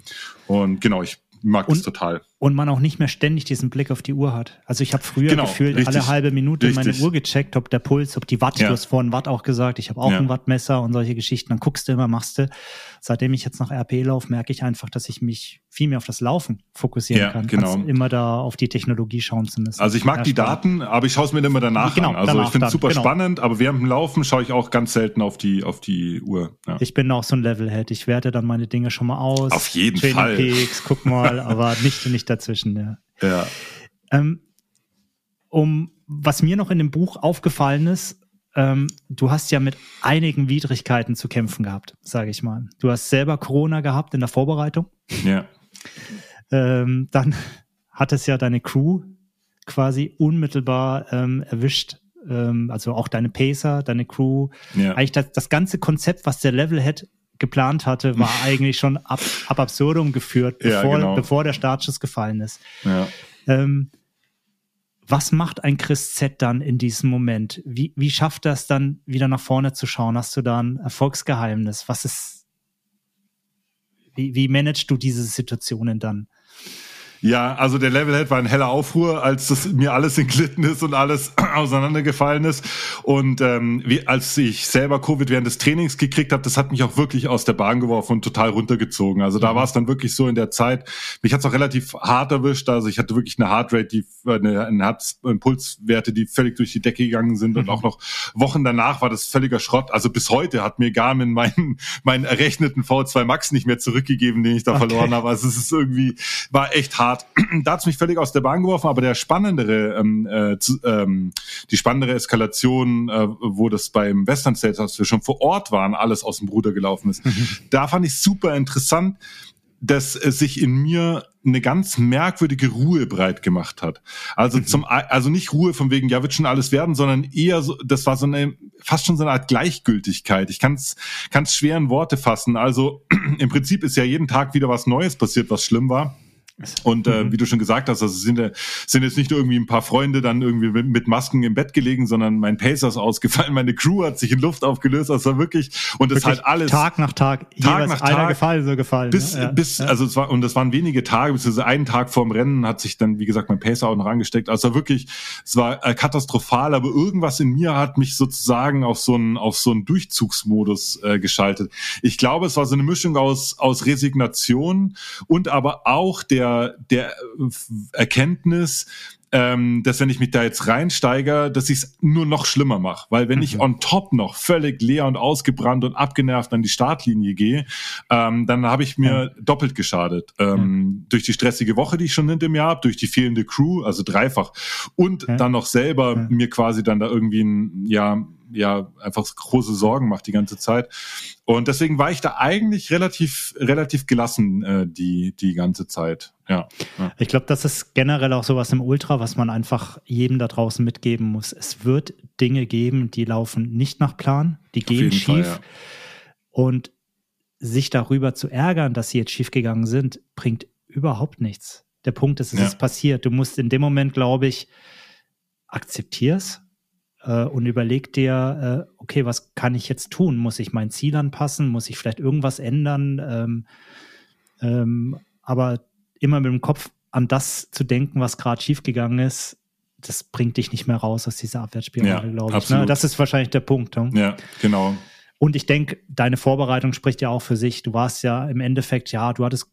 Ja. Und genau, ich mag das total.
Und man auch nicht mehr ständig diesen Blick auf die Uhr hat. Also ich habe früher genau, gefühlt richtig, alle halbe Minute richtig. meine Uhr gecheckt, ob der Puls, ob die Watt, ja. du hast vorhin Watt auch gesagt, ich habe auch ja. ein Wattmesser und solche Geschichten. Dann guckst du immer, machst du. Seitdem ich jetzt nach RP laufe, merke ich einfach, dass ich mich viel mehr auf das Laufen fokussieren ja, kann, genau. als immer da auf die Technologie schauen zu müssen.
Also ich mag die Daten, aber ich schaue es mir immer danach genau, an. Also danach ich finde es super genau. spannend, aber während dem Laufen schaue ich auch ganz selten auf die auf die Uhr.
Ich bin auch so ein Levelhead. Ich werte dann meine Dinge schon mal aus.
Auf jeden Training Fall.
Peaks, guck mal, aber nicht nicht dazwischen. Ja.
ja.
Ähm, um was mir noch in dem Buch aufgefallen ist, ähm, du hast ja mit einigen Widrigkeiten zu kämpfen gehabt, sage ich mal. Du hast selber Corona gehabt in der Vorbereitung.
Ja.
Ähm, dann hat es ja deine Crew quasi unmittelbar ähm, erwischt. Ähm, also auch deine Pacer, deine Crew. Ja. Eigentlich das, das ganze Konzept, was der Levelhead geplant hatte, war eigentlich schon ab, ab absurdum geführt, bevor, ja, genau. bevor der Startschuss gefallen ist. Ja. Ähm, was macht ein Chris Z dann in diesem Moment? Wie, wie schafft das dann wieder nach vorne zu schauen? Hast du da ein Erfolgsgeheimnis? Was ist, wie, wie managst du diese Situationen dann?
Ja, also der Levelhead war ein heller Aufruhr, als das mir alles entglitten ist und alles auseinandergefallen ist. Und ähm, wie, als ich selber Covid während des Trainings gekriegt habe, das hat mich auch wirklich aus der Bahn geworfen und total runtergezogen. Also da mhm. war es dann wirklich so in der Zeit. Mich hat es auch relativ hart erwischt. Also ich hatte wirklich eine Heartrate, die eine, eine Herz-Pulswerte, die völlig durch die Decke gegangen sind. Mhm. Und auch noch Wochen danach war das völliger Schrott. Also bis heute hat mir Garmin meinen meinen errechneten V2 Max nicht mehr zurückgegeben, den ich da okay. verloren habe. Also es ist irgendwie war echt hart da hat's mich völlig aus der Bahn geworfen, aber der spannendere, ähm, äh, zu, ähm, die spannendere Eskalation, äh, wo das beim Western States, als wir schon vor Ort waren, alles aus dem Bruder gelaufen ist, mhm. da fand ich super interessant dass es sich in mir eine ganz merkwürdige Ruhe breit gemacht hat. Also mhm. zum, also nicht Ruhe von wegen, ja, wird schon alles werden, sondern eher so, das war so eine, fast schon so eine Art Gleichgültigkeit. Ich kann es schwer in Worte fassen. Also im Prinzip ist ja jeden Tag wieder was Neues passiert, was schlimm war. Und äh, mhm. wie du schon gesagt hast, also sind, sind jetzt nicht nur irgendwie ein paar Freunde dann irgendwie mit, mit Masken im Bett gelegen, sondern mein Pacer ist ausgefallen, meine Crew hat sich in Luft aufgelöst, also wirklich und es halt alles
Tag nach Tag,
Tag nach Tag
gefallen, so gefallen.
Bis, ne? ja, bis ja. also es war und es waren wenige Tage, beziehungsweise einen Tag vorm Rennen hat sich dann wie gesagt mein Pacer auch noch angesteckt. Also wirklich, es war äh, katastrophal, aber irgendwas in mir hat mich sozusagen auf so einen auf so einen Durchzugsmodus äh, geschaltet. Ich glaube, es war so eine Mischung aus aus Resignation und aber auch der der, Erkenntnis, ähm, dass wenn ich mich da jetzt reinsteige, dass ich es nur noch schlimmer mache. Weil wenn mhm. ich on top noch völlig leer und ausgebrannt und abgenervt an die Startlinie gehe, ähm, dann habe ich mir ja. doppelt geschadet. Ähm, ja. Durch die stressige Woche, die ich schon hinter mir habe, durch die fehlende Crew, also dreifach. Und dann noch selber mir quasi dann da irgendwie ein, ja, ja einfach große Sorgen macht die ganze Zeit. Und deswegen war ich da eigentlich relativ relativ gelassen äh, die die ganze Zeit. Ja.
ja. Ich glaube, das ist generell auch sowas im Ultra, was man einfach jedem da draußen mitgeben muss. Es wird Dinge geben, die laufen nicht nach Plan, die gehen schief. Fall, ja. Und sich darüber zu ärgern, dass sie jetzt schief gegangen sind, bringt überhaupt nichts. Der Punkt ist, es ja. ist passiert. Du musst in dem Moment, glaube ich, akzeptierst, äh, und überleg dir, äh, okay, was kann ich jetzt tun? Muss ich mein Ziel anpassen? Muss ich vielleicht irgendwas ändern? Ähm, ähm, aber immer mit dem Kopf an das zu denken, was gerade schiefgegangen ist, das bringt dich nicht mehr raus aus dieser Abwärtsspirale, ja, glaube ich. Ne? Das ist wahrscheinlich der Punkt.
Ne? Ja, genau.
Und ich denke, deine Vorbereitung spricht ja auch für sich. Du warst ja im Endeffekt, ja, du hattest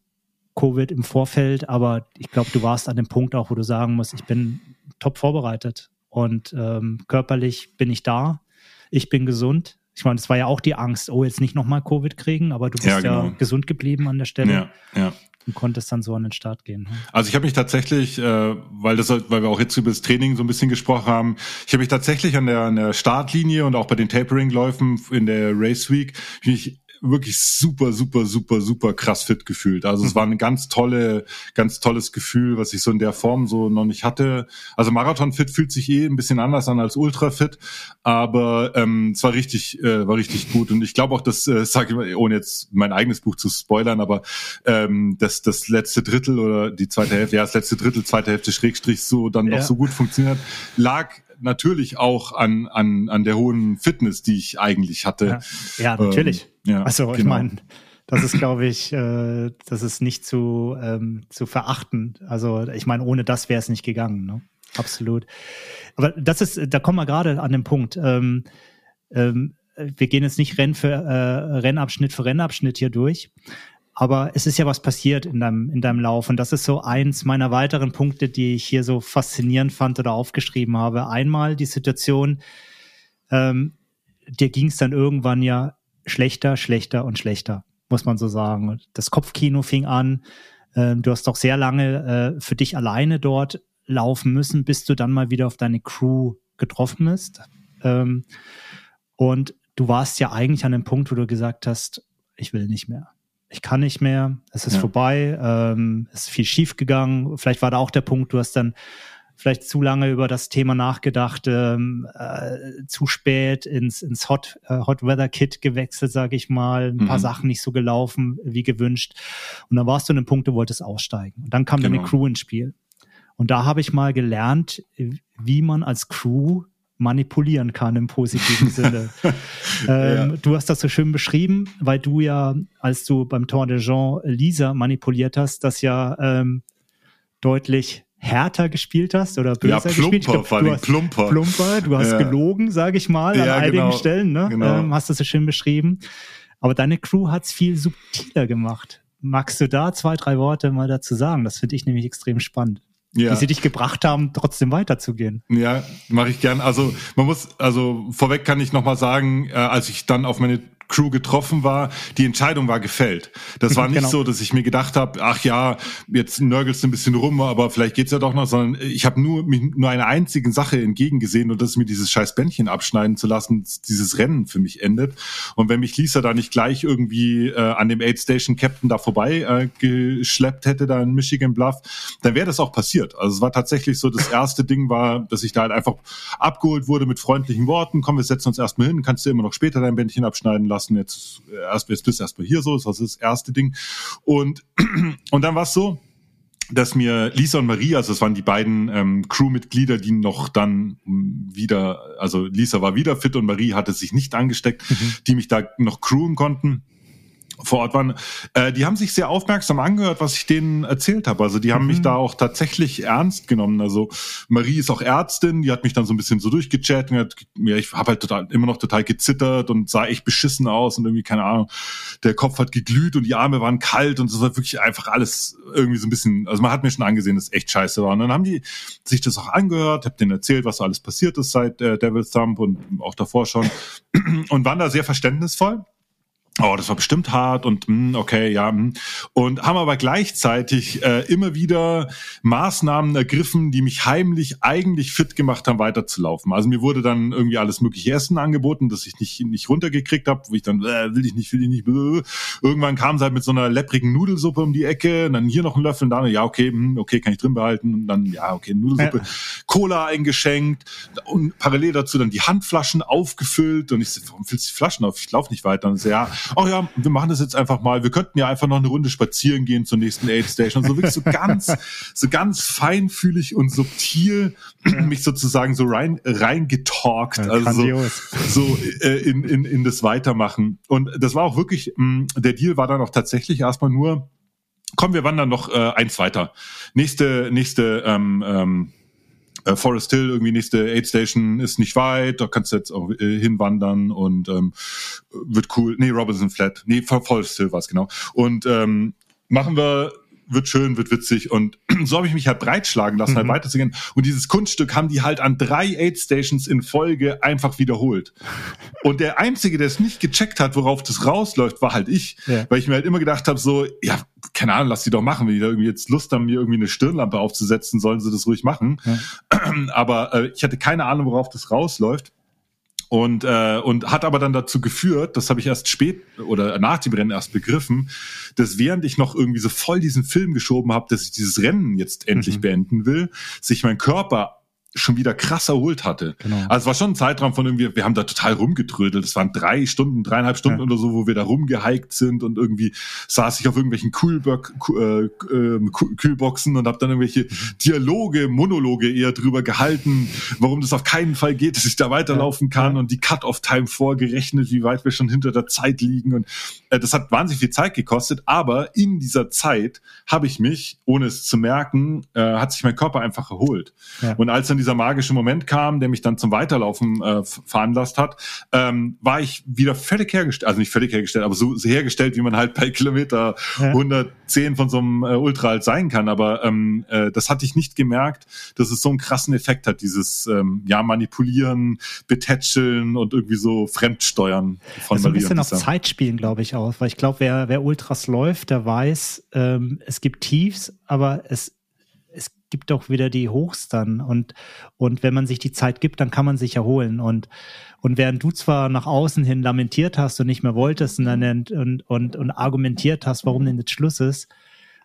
Covid im Vorfeld, aber ich glaube, du warst an dem Punkt auch, wo du sagen musst, ich bin top vorbereitet. Und ähm, körperlich bin ich da. Ich bin gesund. Ich meine, es war ja auch die Angst, oh, jetzt nicht nochmal Covid kriegen, aber du bist ja, genau. ja, gesund geblieben an der Stelle. Ja, ja. Und konntest dann so an den Start gehen. Ne?
Also ich habe mich tatsächlich, äh, weil das, weil wir auch jetzt über das Training so ein bisschen gesprochen haben, ich habe mich tatsächlich an der, an der Startlinie und auch bei den Tapering-Läufen in der Race Week, mich wirklich super, super, super, super krass fit gefühlt. Also es mhm. war ein ganz tolle, ganz tolles Gefühl, was ich so in der Form so noch nicht hatte. Also Marathon fit fühlt sich eh ein bisschen anders an als Ultra fit, aber ähm, es war richtig, äh, war richtig gut. Und ich glaube auch, dass, äh, sage ich mal, ohne jetzt mein eigenes Buch zu spoilern, aber ähm, dass das letzte Drittel oder die zweite Hälfte, ja, das letzte Drittel, zweite Hälfte Schrägstrich so dann ja. noch so gut funktioniert, lag natürlich auch an, an, an der hohen Fitness, die ich eigentlich hatte.
Ja, ja natürlich. Ähm, ja, also ich genau. meine, das ist, glaube ich, äh, das ist nicht zu, ähm, zu verachten. Also ich meine, ohne das wäre es nicht gegangen. Ne? Absolut. Aber das ist, da kommen wir gerade an den Punkt. Ähm, ähm, wir gehen jetzt nicht Renn für äh, Rennabschnitt für Rennabschnitt hier durch. Aber es ist ja was passiert in deinem, in deinem Lauf. Und das ist so eins meiner weiteren Punkte, die ich hier so faszinierend fand oder aufgeschrieben habe. Einmal die Situation, ähm, dir ging es dann irgendwann ja schlechter, schlechter und schlechter, muss man so sagen. Das Kopfkino fing an. Ähm, du hast doch sehr lange äh, für dich alleine dort laufen müssen, bis du dann mal wieder auf deine Crew getroffen bist. Ähm, und du warst ja eigentlich an dem Punkt, wo du gesagt hast, ich will nicht mehr ich kann nicht mehr, es ist ja. vorbei, ähm, es ist viel schief gegangen. Vielleicht war da auch der Punkt, du hast dann vielleicht zu lange über das Thema nachgedacht, ähm, äh, zu spät ins, ins Hot, äh, Hot Weather Kit gewechselt, sage ich mal, ein mhm. paar Sachen nicht so gelaufen wie gewünscht. Und dann warst du an einem Punkt, du wolltest aussteigen. Und dann kam genau. deine Crew ins Spiel. Und da habe ich mal gelernt, wie man als Crew manipulieren kann im positiven Sinne. ähm, ja. Du hast das so schön beschrieben, weil du ja, als du beim Tour de Jean Lisa manipuliert hast, das ja ähm, deutlich härter gespielt hast oder böser ja, plumper, gespielt. Glaub, du hast plumper. plumper, du hast ja. gelogen, sage ich mal, an einigen genau. Stellen, ne? Genau. Ähm, hast du so schön beschrieben. Aber deine Crew hat es viel subtiler gemacht. Magst du da zwei, drei Worte mal dazu sagen? Das finde ich nämlich extrem spannend ja. wie sie dich gebracht haben, trotzdem weiterzugehen.
Ja, mache ich gern. Also man muss, also vorweg kann ich nochmal sagen, äh, als ich dann auf meine Crew getroffen war, die Entscheidung war gefällt. Das war nicht genau. so, dass ich mir gedacht habe, ach ja, jetzt nörgelst du ein bisschen rum, aber vielleicht geht's ja doch noch, sondern ich habe nur mich nur einer einzigen Sache entgegengesehen und das ist mir dieses scheiß Bändchen abschneiden zu lassen, dieses Rennen für mich endet. Und wenn mich Lisa da nicht gleich irgendwie äh, an dem Aid Station Captain da vorbei äh, geschleppt hätte, da in Michigan Bluff, dann wäre das auch passiert. Also es war tatsächlich so, das erste Ding war, dass ich da halt einfach abgeholt wurde mit freundlichen Worten, komm, wir setzen uns erstmal hin, kannst du immer noch später dein Bändchen abschneiden lassen lassen. Jetzt, erst, jetzt bist du erstmal hier so, das ist das erste Ding. Und, und dann war es so, dass mir Lisa und Maria, also das waren die beiden ähm, Crewmitglieder, die noch dann wieder, also Lisa war wieder fit und Marie hatte sich nicht angesteckt, mhm. die mich da noch crewen konnten vor Ort waren, äh, die haben sich sehr aufmerksam angehört, was ich denen erzählt habe. Also die haben mhm. mich da auch tatsächlich ernst genommen. Also Marie ist auch Ärztin, die hat mich dann so ein bisschen so durchgechattet und hat, ja, ich habe halt total, immer noch total gezittert und sah echt beschissen aus und irgendwie, keine Ahnung, der Kopf hat geglüht und die Arme waren kalt und es war wirklich einfach alles irgendwie so ein bisschen, also man hat mir schon angesehen, dass es echt scheiße war. Und dann haben die sich das auch angehört, hab denen erzählt, was so alles passiert ist seit äh, Devil's Thumb und auch davor schon und waren da sehr verständnisvoll oh, das war bestimmt hart und mh, hm, okay, ja. Mh. Hm. Und haben aber gleichzeitig äh, immer wieder Maßnahmen ergriffen, die mich heimlich eigentlich fit gemacht haben, weiterzulaufen. Also mir wurde dann irgendwie alles mögliche Essen angeboten, das ich nicht, nicht runtergekriegt habe, wo ich dann, äh, will ich nicht, will ich nicht. Bläh. Irgendwann kam sie halt mit so einer lepprigen Nudelsuppe um die Ecke, und dann hier noch ein Löffel, und dann, ja, okay, mh, hm, okay, kann ich drin behalten. Und dann, ja, okay, Nudelsuppe, ja. Cola eingeschenkt und parallel dazu dann die Handflaschen aufgefüllt. Und ich so, warum füllst du die Flaschen auf? Ich laufe nicht weiter. Und so, ja, ach ja, wir machen das jetzt einfach mal. Wir könnten ja einfach noch eine Runde spazieren gehen zur nächsten Aid Station. So wirklich so ganz, so ganz feinfühlig und subtil mich sozusagen so rein, reingetalkt. Ja, also so, äh, in, in, in das Weitermachen. Und das war auch wirklich, mh, der Deal war dann auch tatsächlich erstmal nur, komm, wir wandern noch äh, eins weiter. Nächste, nächste, ähm, ähm, äh, Forest Hill, irgendwie nächste Aid Station ist nicht weit, da kannst du jetzt auch äh, hinwandern und ähm, wird cool. Nee, Robinson Flat. Nee, Forest Hill war es genau. Und ähm, machen wir wird schön, wird witzig und so habe ich mich halt breitschlagen lassen, halt mhm. halt weiterzugehen. Und dieses Kunststück haben die halt an drei Aid Stations in Folge einfach wiederholt. Und der Einzige, der es nicht gecheckt hat, worauf das rausläuft, war halt ich. Ja. Weil ich mir halt immer gedacht habe, so, ja, keine Ahnung, lass die doch machen. Wenn die da irgendwie jetzt Lust haben, mir irgendwie eine Stirnlampe aufzusetzen, sollen sie das ruhig machen. Ja. Aber äh, ich hatte keine Ahnung, worauf das rausläuft und äh, und hat aber dann dazu geführt, das habe ich erst spät oder nach dem Rennen erst begriffen, dass während ich noch irgendwie so voll diesen Film geschoben habe, dass ich dieses Rennen jetzt endlich mhm. beenden will, sich mein Körper schon wieder krass erholt hatte. Genau. Also es war schon ein Zeitraum von irgendwie, wir haben da total rumgetrödelt. Es waren drei Stunden, dreieinhalb Stunden ja. oder so, wo wir da rumgehiked sind und irgendwie saß ich auf irgendwelchen Kühlbock, äh, äh, Kühlboxen und habe dann irgendwelche mhm. Dialoge, Monologe eher drüber gehalten, warum das auf keinen Fall geht, dass ich da weiterlaufen kann ja. und die Cut-off-Time vorgerechnet, wie weit wir schon hinter der Zeit liegen und äh, das hat wahnsinnig viel Zeit gekostet, aber in dieser Zeit habe ich mich, ohne es zu merken, äh, hat sich mein Körper einfach erholt. Ja. Und als dann dieser magische Moment kam, der mich dann zum Weiterlaufen äh, veranlasst hat, ähm, war ich wieder völlig hergestellt, also nicht völlig hergestellt, aber so, so hergestellt, wie man halt bei Kilometer ja. 110 von so einem äh, Ultra halt sein kann. Aber ähm, äh, das hatte ich nicht gemerkt, dass es so einen krassen Effekt hat, dieses ähm, ja manipulieren, betätscheln und irgendwie so Fremdsteuern
von also ein bisschen auf Zeit spielen, glaube ich auch, weil ich glaube, wer, wer Ultras läuft, der weiß, ähm, es gibt Tiefs, aber es gibt auch wieder die Hochs dann. Und, und wenn man sich die Zeit gibt, dann kann man sich erholen. Und, und während du zwar nach außen hin lamentiert hast und nicht mehr wolltest und, dann, und, und, und argumentiert hast, warum denn jetzt Schluss ist,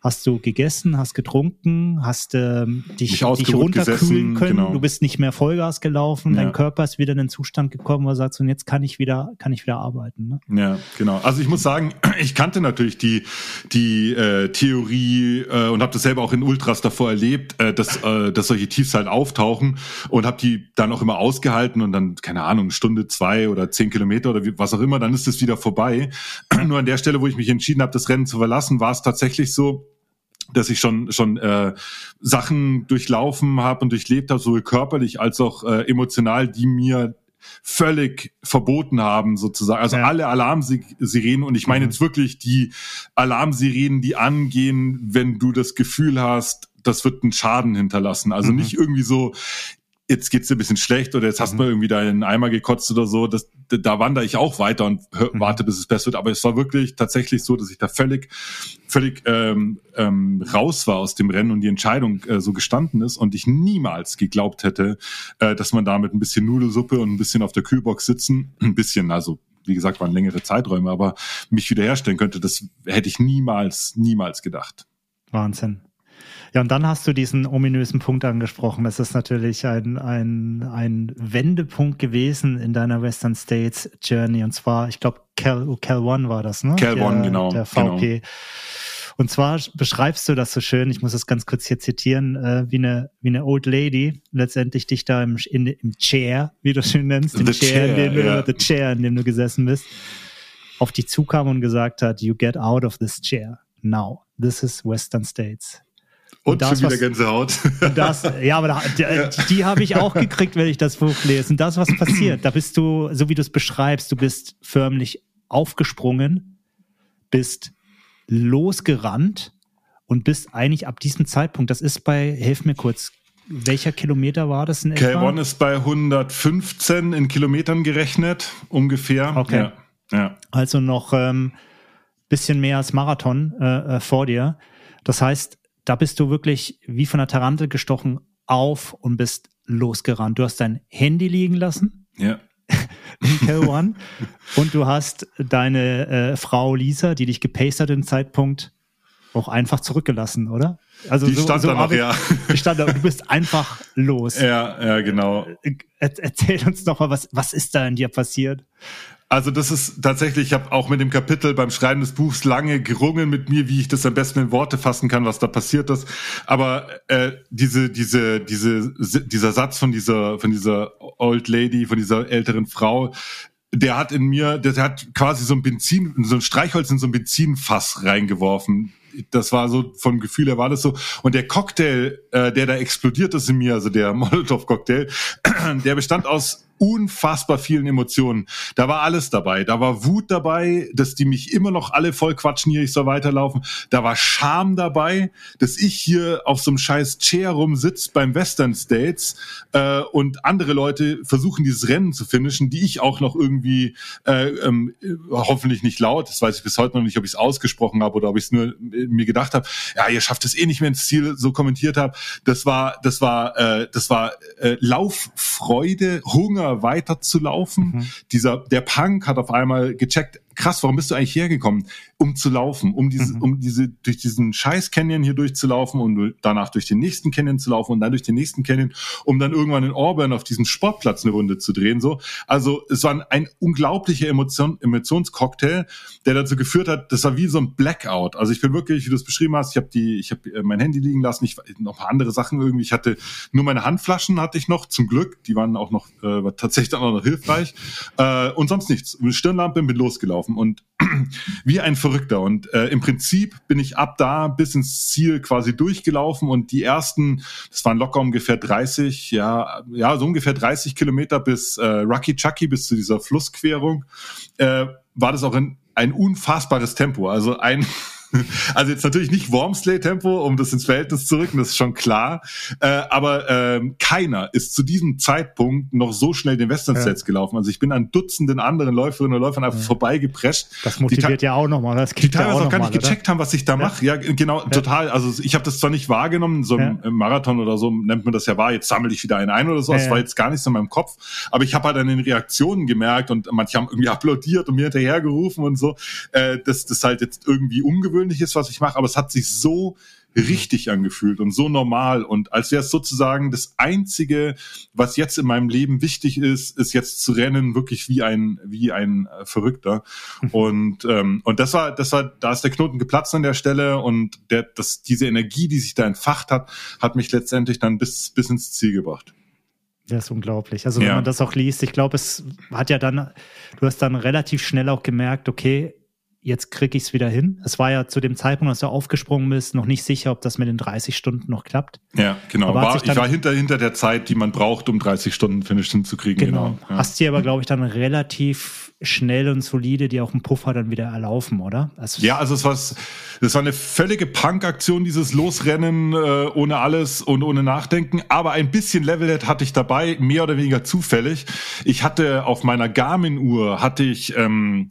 hast du gegessen, hast getrunken, hast ähm, dich, dich runterkühlen gesessen, können. Genau. Du bist nicht mehr Vollgas gelaufen. Ja. Dein Körper ist wieder in den Zustand gekommen, wo er sagt, und jetzt kann ich wieder, kann ich wieder arbeiten.
Ne? Ja, genau. Also ich muss sagen, ich kannte natürlich die die äh, Theorie äh, und habe das selber auch in Ultras davor erlebt, äh, dass äh, dass solche Tiefs halt auftauchen und habe die dann auch immer ausgehalten und dann keine Ahnung Stunde zwei oder zehn Kilometer oder wie, was auch immer, dann ist es wieder vorbei. Nur an der Stelle, wo ich mich entschieden habe, das Rennen zu verlassen, war es tatsächlich so dass ich schon schon äh, Sachen durchlaufen habe und durchlebt habe, sowohl körperlich als auch äh, emotional, die mir völlig verboten haben, sozusagen. Also ja. alle Alarmsirenen, und ich meine mhm. jetzt wirklich die Alarmsirenen, die angehen, wenn du das Gefühl hast, das wird einen Schaden hinterlassen. Also mhm. nicht irgendwie so, jetzt geht's dir ein bisschen schlecht oder jetzt hast du mhm. irgendwie deinen Eimer gekotzt oder so. Das, da wandere ich auch weiter und hör, mhm. warte, bis es besser wird. Aber es war wirklich tatsächlich so, dass ich da völlig, völlig ähm, ähm, raus war aus dem Rennen und die Entscheidung äh, so gestanden ist und ich niemals geglaubt hätte, äh, dass man da mit ein bisschen Nudelsuppe und ein bisschen auf der Kühlbox sitzen, ein bisschen, also wie gesagt, waren längere Zeiträume, aber mich wiederherstellen könnte, das hätte ich niemals, niemals gedacht.
Wahnsinn. Ja, und dann hast du diesen ominösen Punkt angesprochen. Das ist natürlich ein, ein, ein Wendepunkt gewesen in deiner Western States Journey. Und zwar, ich glaube, Cal, Cal One war das, ne?
Cal One, genau.
Der VP. Genau. Und zwar beschreibst du das so schön, ich muss es ganz kurz hier zitieren, äh, wie, eine, wie eine Old Lady letztendlich dich da im, in, im Chair, wie du es schön nennst, im Chair, chair, in dem du, the chair, in dem du gesessen bist, auf dich zukam und gesagt hat, you get out of this chair now. This is Western States.
Und, und das, schon wieder Gänsehaut.
Das, ja, aber da, die, ja. die habe ich auch gekriegt, wenn ich das Buch lese. Und das, was passiert, da bist du, so wie du es beschreibst, du bist förmlich aufgesprungen, bist losgerannt und bist eigentlich ab diesem Zeitpunkt, das ist bei, helf mir kurz, welcher Kilometer war das in
etwa? K1 ist bei 115 in Kilometern gerechnet, ungefähr.
Okay. Ja. ja. Also noch ähm, bisschen mehr als Marathon äh, äh, vor dir. Das heißt, da bist du wirklich wie von der Tarantel gestochen auf und bist losgerannt. Du hast dein Handy liegen lassen.
Ja.
in K1 und du hast deine äh, Frau Lisa, die dich gepaced hat im Zeitpunkt, auch einfach zurückgelassen, oder?
Also die so, stand so da noch, ja.
Die stand da, du bist einfach los.
Ja, ja, genau.
Er, erzähl uns noch mal, was, was ist da in dir passiert?
Also das ist tatsächlich, ich habe auch mit dem Kapitel beim Schreiben des Buchs lange gerungen mit mir, wie ich das am besten in Worte fassen kann, was da passiert ist. Aber äh, diese, diese, diese, dieser Satz von dieser, von dieser Old Lady, von dieser älteren Frau, der hat in mir, der hat quasi so ein Benzin, so ein Streichholz in so ein Benzinfass reingeworfen das war so vom Gefühl her war das so. Und der Cocktail, äh, der da explodiert ist in mir, also der Molotow-Cocktail, der bestand aus unfassbar vielen Emotionen. Da war alles dabei. Da war Wut dabei, dass die mich immer noch alle voll quatschen hier, ich soll weiterlaufen. Da war Scham dabei, dass ich hier auf so einem scheiß Chair rumsitze beim Western States äh, und andere Leute versuchen, dieses Rennen zu finishen, die ich auch noch irgendwie äh, ähm, hoffentlich nicht laut, das weiß ich bis heute noch nicht, ob ich es ausgesprochen habe oder ob ich es nur äh, mir gedacht habe, ja, ihr schafft es eh nicht mehr ins Ziel, so kommentiert habe. Das war, das war, äh, das war äh, Lauffreude, Hunger, weiterzulaufen. Mhm. Dieser, der Punk hat auf einmal gecheckt, krass, warum bist du eigentlich hergekommen? Um zu laufen, um diese, mhm. um diese, durch diesen scheiß Canyon hier durchzulaufen und danach durch den nächsten Canyon zu laufen und dann durch den nächsten Canyon, um dann irgendwann in Auburn auf diesem Sportplatz eine Runde zu drehen, so. Also, es war ein, unglaublicher Emotion, Emotionscocktail, der dazu geführt hat, das war wie so ein Blackout. Also, ich bin wirklich, wie du es beschrieben hast, ich habe die, ich habe äh, mein Handy liegen lassen, ich noch ein paar andere Sachen irgendwie, ich hatte nur meine Handflaschen hatte ich noch, zum Glück, die waren auch noch, äh, tatsächlich auch noch hilfreich, äh, und sonst nichts. Stirnlampe, bin losgelaufen gelaufen und wie ein Verrückter. Und äh, im Prinzip bin ich ab da bis ins Ziel quasi durchgelaufen und die ersten, das waren locker ungefähr 30, ja, ja, so ungefähr 30 Kilometer bis äh, Rocky Chucky, bis zu dieser Flussquerung, äh, war das auch ein, ein unfassbares Tempo. Also ein Also jetzt natürlich nicht Wormsley-Tempo, um das ins Verhältnis zu rücken, das ist schon klar. Äh, aber ähm, keiner ist zu diesem Zeitpunkt noch so schnell den Western States ja. gelaufen. Also ich bin an Dutzenden anderen Läuferinnen und Läufern einfach ja. vorbeigeprescht.
Das motiviert ja auch nochmal. Das
die teilweise auch, auch gar nicht gecheckt haben, was ich da mache. Ja, genau, total. Also ich habe das zwar nicht wahrgenommen, so im Marathon oder so nennt man das ja wahr, jetzt sammle ich wieder einen ein oder so. Das war jetzt gar nicht so in meinem Kopf. Aber ich habe halt an den Reaktionen gemerkt und manche haben irgendwie applaudiert und mir hinterhergerufen und so, äh, dass das halt jetzt irgendwie ungewöhnlich Ungewöhnliches, was ich mache, aber es hat sich so richtig angefühlt und so normal und als wäre es sozusagen das einzige, was jetzt in meinem Leben wichtig ist, ist jetzt zu rennen wirklich wie ein wie ein äh, Verrückter und ähm, und das war das war da ist der Knoten geplatzt an der Stelle und der das diese Energie, die sich da entfacht hat, hat mich letztendlich dann bis bis ins Ziel gebracht.
Das ist unglaublich. Also wenn ja. man das auch liest, ich glaube, es hat ja dann, du hast dann relativ schnell auch gemerkt, okay, jetzt kriege ich es wieder hin. Es war ja zu dem Zeitpunkt, als du aufgesprungen bist, noch nicht sicher, ob das mit den 30 Stunden noch klappt.
Ja, genau. War, ich war hinter, hinter der Zeit, die man braucht, um 30 Stunden Finish hinzukriegen.
Genau. genau ja. Hast dir aber, glaube ich, dann relativ schnell und solide die auch einen Puffer dann wieder erlaufen, oder?
Also ja, also es war, es war eine völlige Punk-Aktion, dieses Losrennen äh, ohne alles und ohne Nachdenken. Aber ein bisschen Levelhead hatte ich dabei, mehr oder weniger zufällig. Ich hatte auf meiner Garmin-Uhr hatte ich ähm,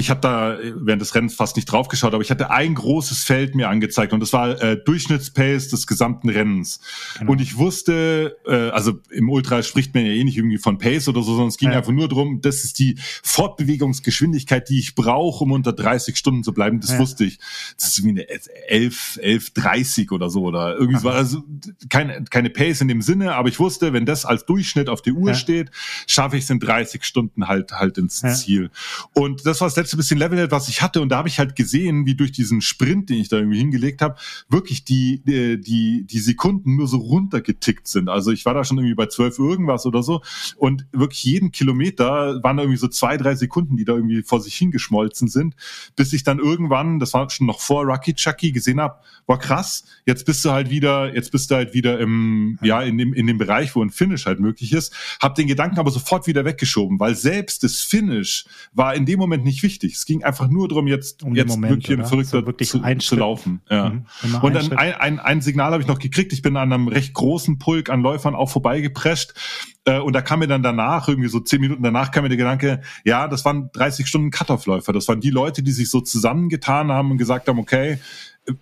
ich habe da während des Rennens fast nicht draufgeschaut, aber ich hatte ein großes Feld mir angezeigt und das war äh, Durchschnittspace des gesamten Rennens. Genau. Und ich wusste, äh, also im Ultra spricht man ja eh nicht irgendwie von Pace oder so, sondern es ging ja. einfach nur darum, das ist die Fortbewegungsgeschwindigkeit, die ich brauche, um unter 30 Stunden zu bleiben. Das ja. wusste ich. Das ist wie eine 11, 11, 30 oder so oder irgendwie so. Also keine, keine Pace in dem Sinne, aber ich wusste, wenn das als Durchschnitt auf der Uhr ja. steht, schaffe ich es in 30 Stunden halt halt ins Ziel. Und das war das letzte bisschen Level, was ich hatte. Und da habe ich halt gesehen, wie durch diesen Sprint, den ich da irgendwie hingelegt habe, wirklich die, die, die, die Sekunden nur so runtergetickt sind. Also ich war da schon irgendwie bei zwölf irgendwas oder so. Und wirklich jeden Kilometer waren da irgendwie so zwei, drei Sekunden, die da irgendwie vor sich hingeschmolzen sind, bis ich dann irgendwann, das war schon noch vor Rocky Chucky, gesehen habe, war krass, jetzt bist du halt wieder, jetzt bist du halt wieder im, ja, in dem, in dem Bereich, wo ein Finish halt möglich ist. Hab den Gedanken aber sofort wieder weggeschoben, weil selbst das Finish war in dem Moment nicht wichtig wichtig. Es ging einfach nur darum, jetzt, um jetzt Moment, wirklich oder? verrückter so wirklich zu, zu, laufen. Ja. Mhm. Und dann ein, ein, ein Signal habe ich noch gekriegt. Ich bin an einem recht großen Pulk an Läufern auch vorbeigeprescht. Äh, und da kam mir dann danach, irgendwie so zehn Minuten danach, kam mir der Gedanke, ja, das waren 30 Stunden Cut-Off-Läufer. Das waren die Leute, die sich so zusammengetan haben und gesagt haben, okay,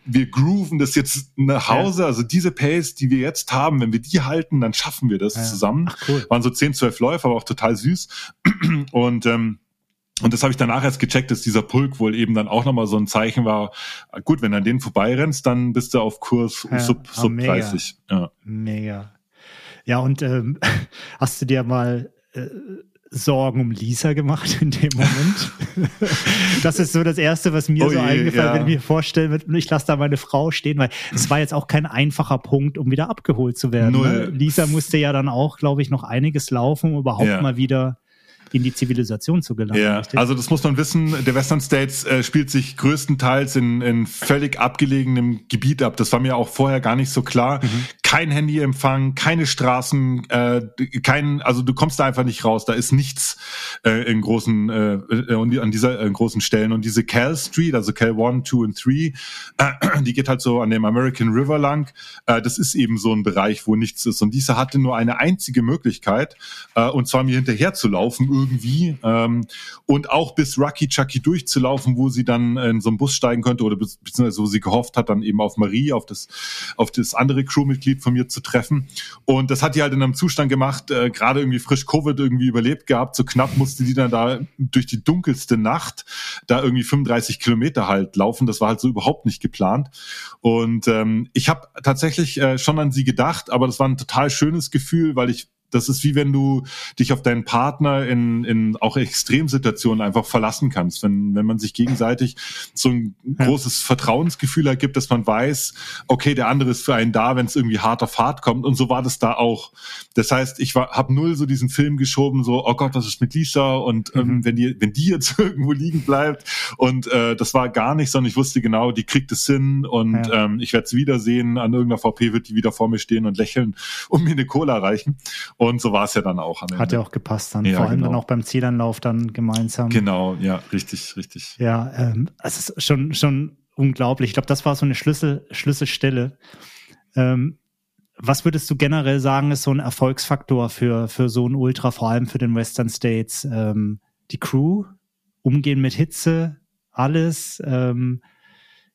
wir grooven das jetzt nach Hause, ja. also diese Pace, die wir jetzt haben, wenn wir die halten, dann schaffen wir das ja. zusammen. Ach, cool. Waren so 10, 12 Läufer, aber auch total süß. Und ähm, und das habe ich danach erst gecheckt, dass dieser Pulk wohl eben dann auch nochmal so ein Zeichen war. Gut, wenn du an den vorbeirennst, dann bist du auf Kurs ja, sub, sub mega. 30. Ja.
Mega. Ja, und ähm, hast du dir mal äh, Sorgen um Lisa gemacht in dem Moment? das ist so das Erste, was mir oh so je, eingefallen, ja. wenn ich mir vorstelle, ich lasse da meine Frau stehen, weil es war jetzt auch kein einfacher Punkt, um wieder abgeholt zu werden. Ne? Lisa musste ja dann auch, glaube ich, noch einiges laufen, um überhaupt ja. mal wieder in die Zivilisation zu gelangen.
Ja, richtig? also das muss man wissen. Der Western States äh, spielt sich größtenteils in, in völlig abgelegenem Gebiet ab. Das war mir auch vorher gar nicht so klar. Mhm. Kein Handyempfang, keine Straßen, äh, kein, also du kommst da einfach nicht raus. Da ist nichts äh, in großen äh, äh an dieser äh, großen Stellen. Und diese Cal Street, also Cal 1, 2 und 3, äh, die geht halt so an dem American River lang. Äh, das ist eben so ein Bereich, wo nichts ist. Und diese hatte nur eine einzige Möglichkeit, äh, und zwar mir hinterher zu laufen irgendwie ähm, und auch bis Rocky Chucky durchzulaufen, wo sie dann in so einen Bus steigen könnte oder beziehungsweise wo sie gehofft hat, dann eben auf Marie, auf das, auf das andere Crewmitglied von mir zu treffen. Und das hat die halt in einem Zustand gemacht, äh, gerade irgendwie frisch Covid irgendwie überlebt gehabt. So knapp musste die dann da durch die dunkelste Nacht da irgendwie 35 Kilometer halt laufen. Das war halt so überhaupt nicht geplant. Und ähm, ich habe tatsächlich äh, schon an sie gedacht, aber das war ein total schönes Gefühl, weil ich das ist wie wenn du dich auf deinen Partner in, in auch Extremsituationen einfach verlassen kannst. Wenn, wenn man sich gegenseitig so ein großes Vertrauensgefühl ergibt, dass man weiß, okay, der andere ist für einen da, wenn es irgendwie hart auf hart kommt. Und so war das da auch. Das heißt, ich habe null so diesen Film geschoben, so, oh Gott, was ist mit Lisa? Und ähm, mhm. wenn die, wenn die jetzt irgendwo liegen bleibt. Und äh, das war gar nicht, sondern ich wusste genau, die kriegt es hin und ja. ähm, ich werde sie wiedersehen. An irgendeiner VP wird die wieder vor mir stehen und lächeln und mir eine Cola reichen. Und so war es ja dann auch.
Am Ende. Hat ja auch gepasst dann. Ja, Vor allem genau. dann auch beim Zielanlauf dann gemeinsam.
Genau, ja, richtig, richtig.
Ja, ähm, es ist schon, schon unglaublich. Ich glaube, das war so eine Schlüssel, Schlüsselstelle. Ähm, was würdest du generell sagen, ist so ein Erfolgsfaktor für, für so ein Ultra, vor allem für den Western States? Ähm, die Crew, umgehen mit Hitze, alles, ähm,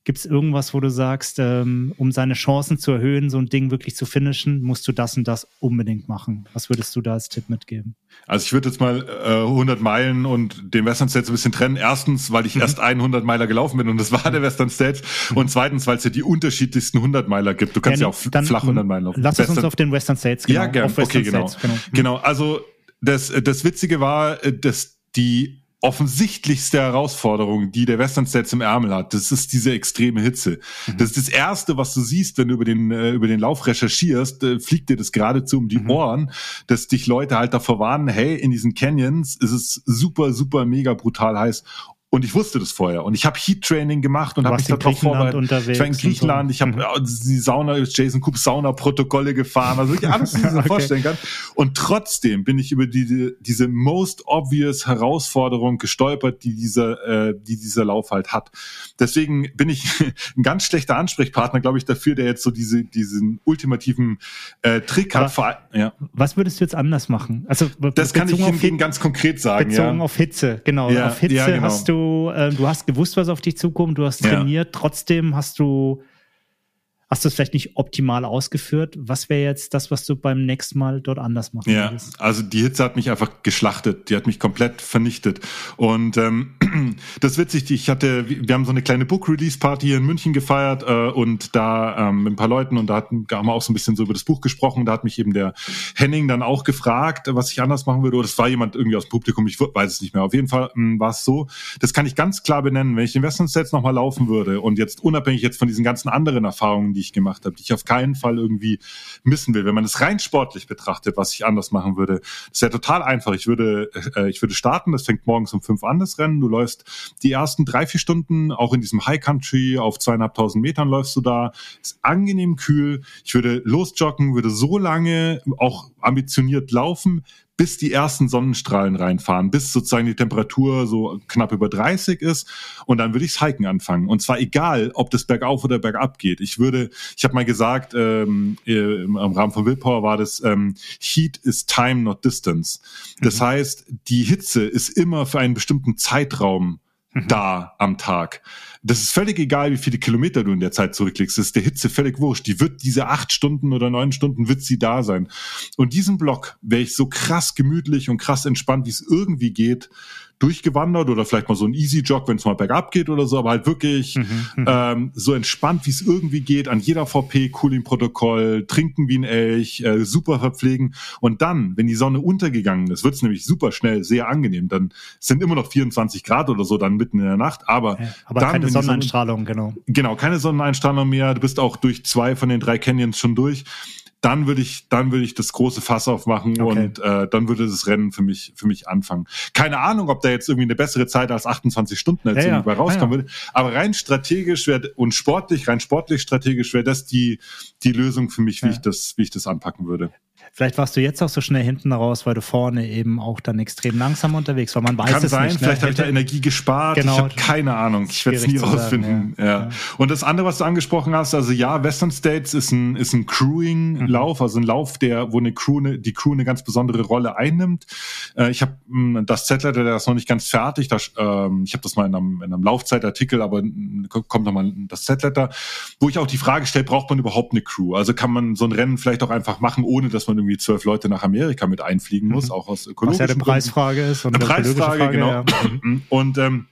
Gibt es irgendwas, wo du sagst, ähm, um seine Chancen zu erhöhen, so ein Ding wirklich zu finishen, musst du das und das unbedingt machen? Was würdest du da als Tipp mitgeben?
Also ich würde jetzt mal äh, 100 Meilen und den Western States ein bisschen trennen. Erstens, weil ich mhm. erst 100 Meiler gelaufen bin und das war der Western States. Mhm. Und zweitens, weil es ja die unterschiedlichsten 100 Meiler gibt. Du kannst ja, ja auch flach 100 Meilen laufen.
Lass uns auf den Western States
genau. Ja, gerne. Okay, genau. States, genau. Mhm. Genau, also das, das Witzige war, äh, dass die offensichtlichste Herausforderung, die der Western States im Ärmel hat. Das ist diese extreme Hitze. Mhm. Das ist das erste, was du siehst, wenn du über den äh, über den Lauf recherchierst, äh, fliegt dir das geradezu um die mhm. Ohren, dass dich Leute halt davor warnen, hey, in diesen Canyons ist es super super mega brutal heiß Und ich wusste das vorher. Und ich habe Heat-Training gemacht und habe mich darauf vorbereitet. Unterwegs ich war in Griechenland, so. ich habe mhm. die Sauna, Jason Coop Sauna-Protokolle gefahren, also wirklich alles, was ich mir okay. vorstellen kann. Und trotzdem bin ich über die, diese most obvious Herausforderung gestolpert, die dieser, äh, die dieser Lauf halt hat. Deswegen bin ich ein ganz schlechter Ansprechpartner, glaube ich, dafür, der jetzt so diese, diesen ultimativen äh, Trick Aber hat.
Ja. Was würdest du jetzt anders machen?
Also das kann ich hingegen ganz konkret sagen.
Bezogen ja. auf Hitze, genau. Ja, auf Hitze ja, genau. hast du äh, du hast gewusst, was auf dich zukommt, du hast trainiert, ja. trotzdem hast du hast du es vielleicht nicht optimal ausgeführt. Was wäre jetzt das, was du beim nächsten Mal dort anders machen
Ja, würdest? also die Hitze hat mich einfach geschlachtet. Die hat mich komplett vernichtet. Und ähm, das ist witzig, ich hatte, wir haben so eine kleine Book-Release-Party hier in München gefeiert äh, und da ähm, mit ein paar Leuten und da hatten, haben wir auch so ein bisschen so über das Buch gesprochen. Da hat mich eben der Henning dann auch gefragt, was ich anders machen würde. Oder es war jemand irgendwie aus dem Publikum, ich weiß es nicht mehr. Auf jeden Fall ähm, war es so. Das kann ich ganz klar benennen. Wenn ich Western Sets nochmal laufen würde und jetzt unabhängig jetzt von diesen ganzen anderen Erfahrungen, die ich gemacht habe, die ich auf keinen Fall irgendwie missen will. Wenn man es rein sportlich betrachtet, was ich anders machen würde, das wäre total einfach. Ich würde, äh, ich würde starten, das fängt morgens um fünf an, das Rennen. Du läufst die ersten drei, vier Stunden, auch in diesem High Country, auf zweieinhalbtausend Metern läufst du da. Ist angenehm kühl. Ich würde losjoggen, würde so lange auch ambitioniert laufen, bis die ersten Sonnenstrahlen reinfahren, bis sozusagen die Temperatur so knapp über 30 ist und dann würde ich Hiken anfangen. Und zwar egal, ob das bergauf oder bergab geht. Ich würde, ich habe mal gesagt, ähm, im, im Rahmen von Willpower war das ähm, Heat is time, not distance. Das mhm. heißt, die Hitze ist immer für einen bestimmten Zeitraum mhm. da am Tag. Das ist völlig egal, wie viele Kilometer du in der Zeit zurücklegst. Das ist der Hitze völlig wurscht. Die wird diese acht Stunden oder neun Stunden wird sie da sein. Und diesen Block wäre ich so krass gemütlich und krass entspannt, wie es irgendwie geht, durchgewandert oder vielleicht mal so ein Easy Jog, wenn es mal bergab geht oder so, aber halt wirklich mhm, mhm, ähm, so entspannt, wie es irgendwie geht, an jeder VP, Cooling-Protokoll, trinken wie ein Elch, äh, super verpflegen. Und dann, wenn die Sonne untergegangen ist, wird es nämlich super schnell sehr angenehm. Dann sind immer noch 24 Grad oder so dann mitten in der Nacht, aber, ja,
aber
dann,
keine Sonneneinstrahlung, genau.
Genau, keine Sonneneinstrahlung mehr. Du bist auch durch zwei von den drei Canyons schon durch dann würde ich, dann würde ich das große Fass aufmachen okay. und äh, dann würde das Rennen für mich, für mich anfangen. Keine Ahnung, ob da jetzt irgendwie eine bessere Zeit als 28 Stunden jetzt ja, irgendwie ja. rauskommen ja, würde. Aber rein strategisch wäre und sportlich, rein sportlich strategisch wäre das die, die Lösung für mich, wie ich das, wie ich das anpacken würde.
Vielleicht warst du jetzt auch so schnell hinten raus, weil du vorne eben auch dann extrem langsam unterwegs war. Man weiß
Kann
es
sein,
nicht.
Ne? Vielleicht habe ich da Energie gespart. Genau. Ich habe keine Ahnung. Ich werde es nie rausfinden. Ja. ja. Und das andere, was du angesprochen hast, also ja, Western States ist ein, ist ein Crewing-Lauf, mhm. also ein Lauf, der, wo eine Crew, eine, die Crew eine ganz besondere Rolle einnimmt. Äh, ich habe hm, das Zettel, der ist noch nicht ganz fertig. Das, ähm, ich habe das mal in einem, in einem Laufzeitartikel, aber kommt nochmal das Z-Letter, wo ich auch die Frage stelle, braucht man überhaupt eine Crew? Also kann man so ein Rennen vielleicht auch einfach machen, ohne dass man irgendwie zwölf Leute nach Amerika mit einfliegen muss, mhm. auch aus ökologischen
Was ja eine Preisfrage ist.
Und eine Preisfrage, Frage, genau. Ja. Und ähm,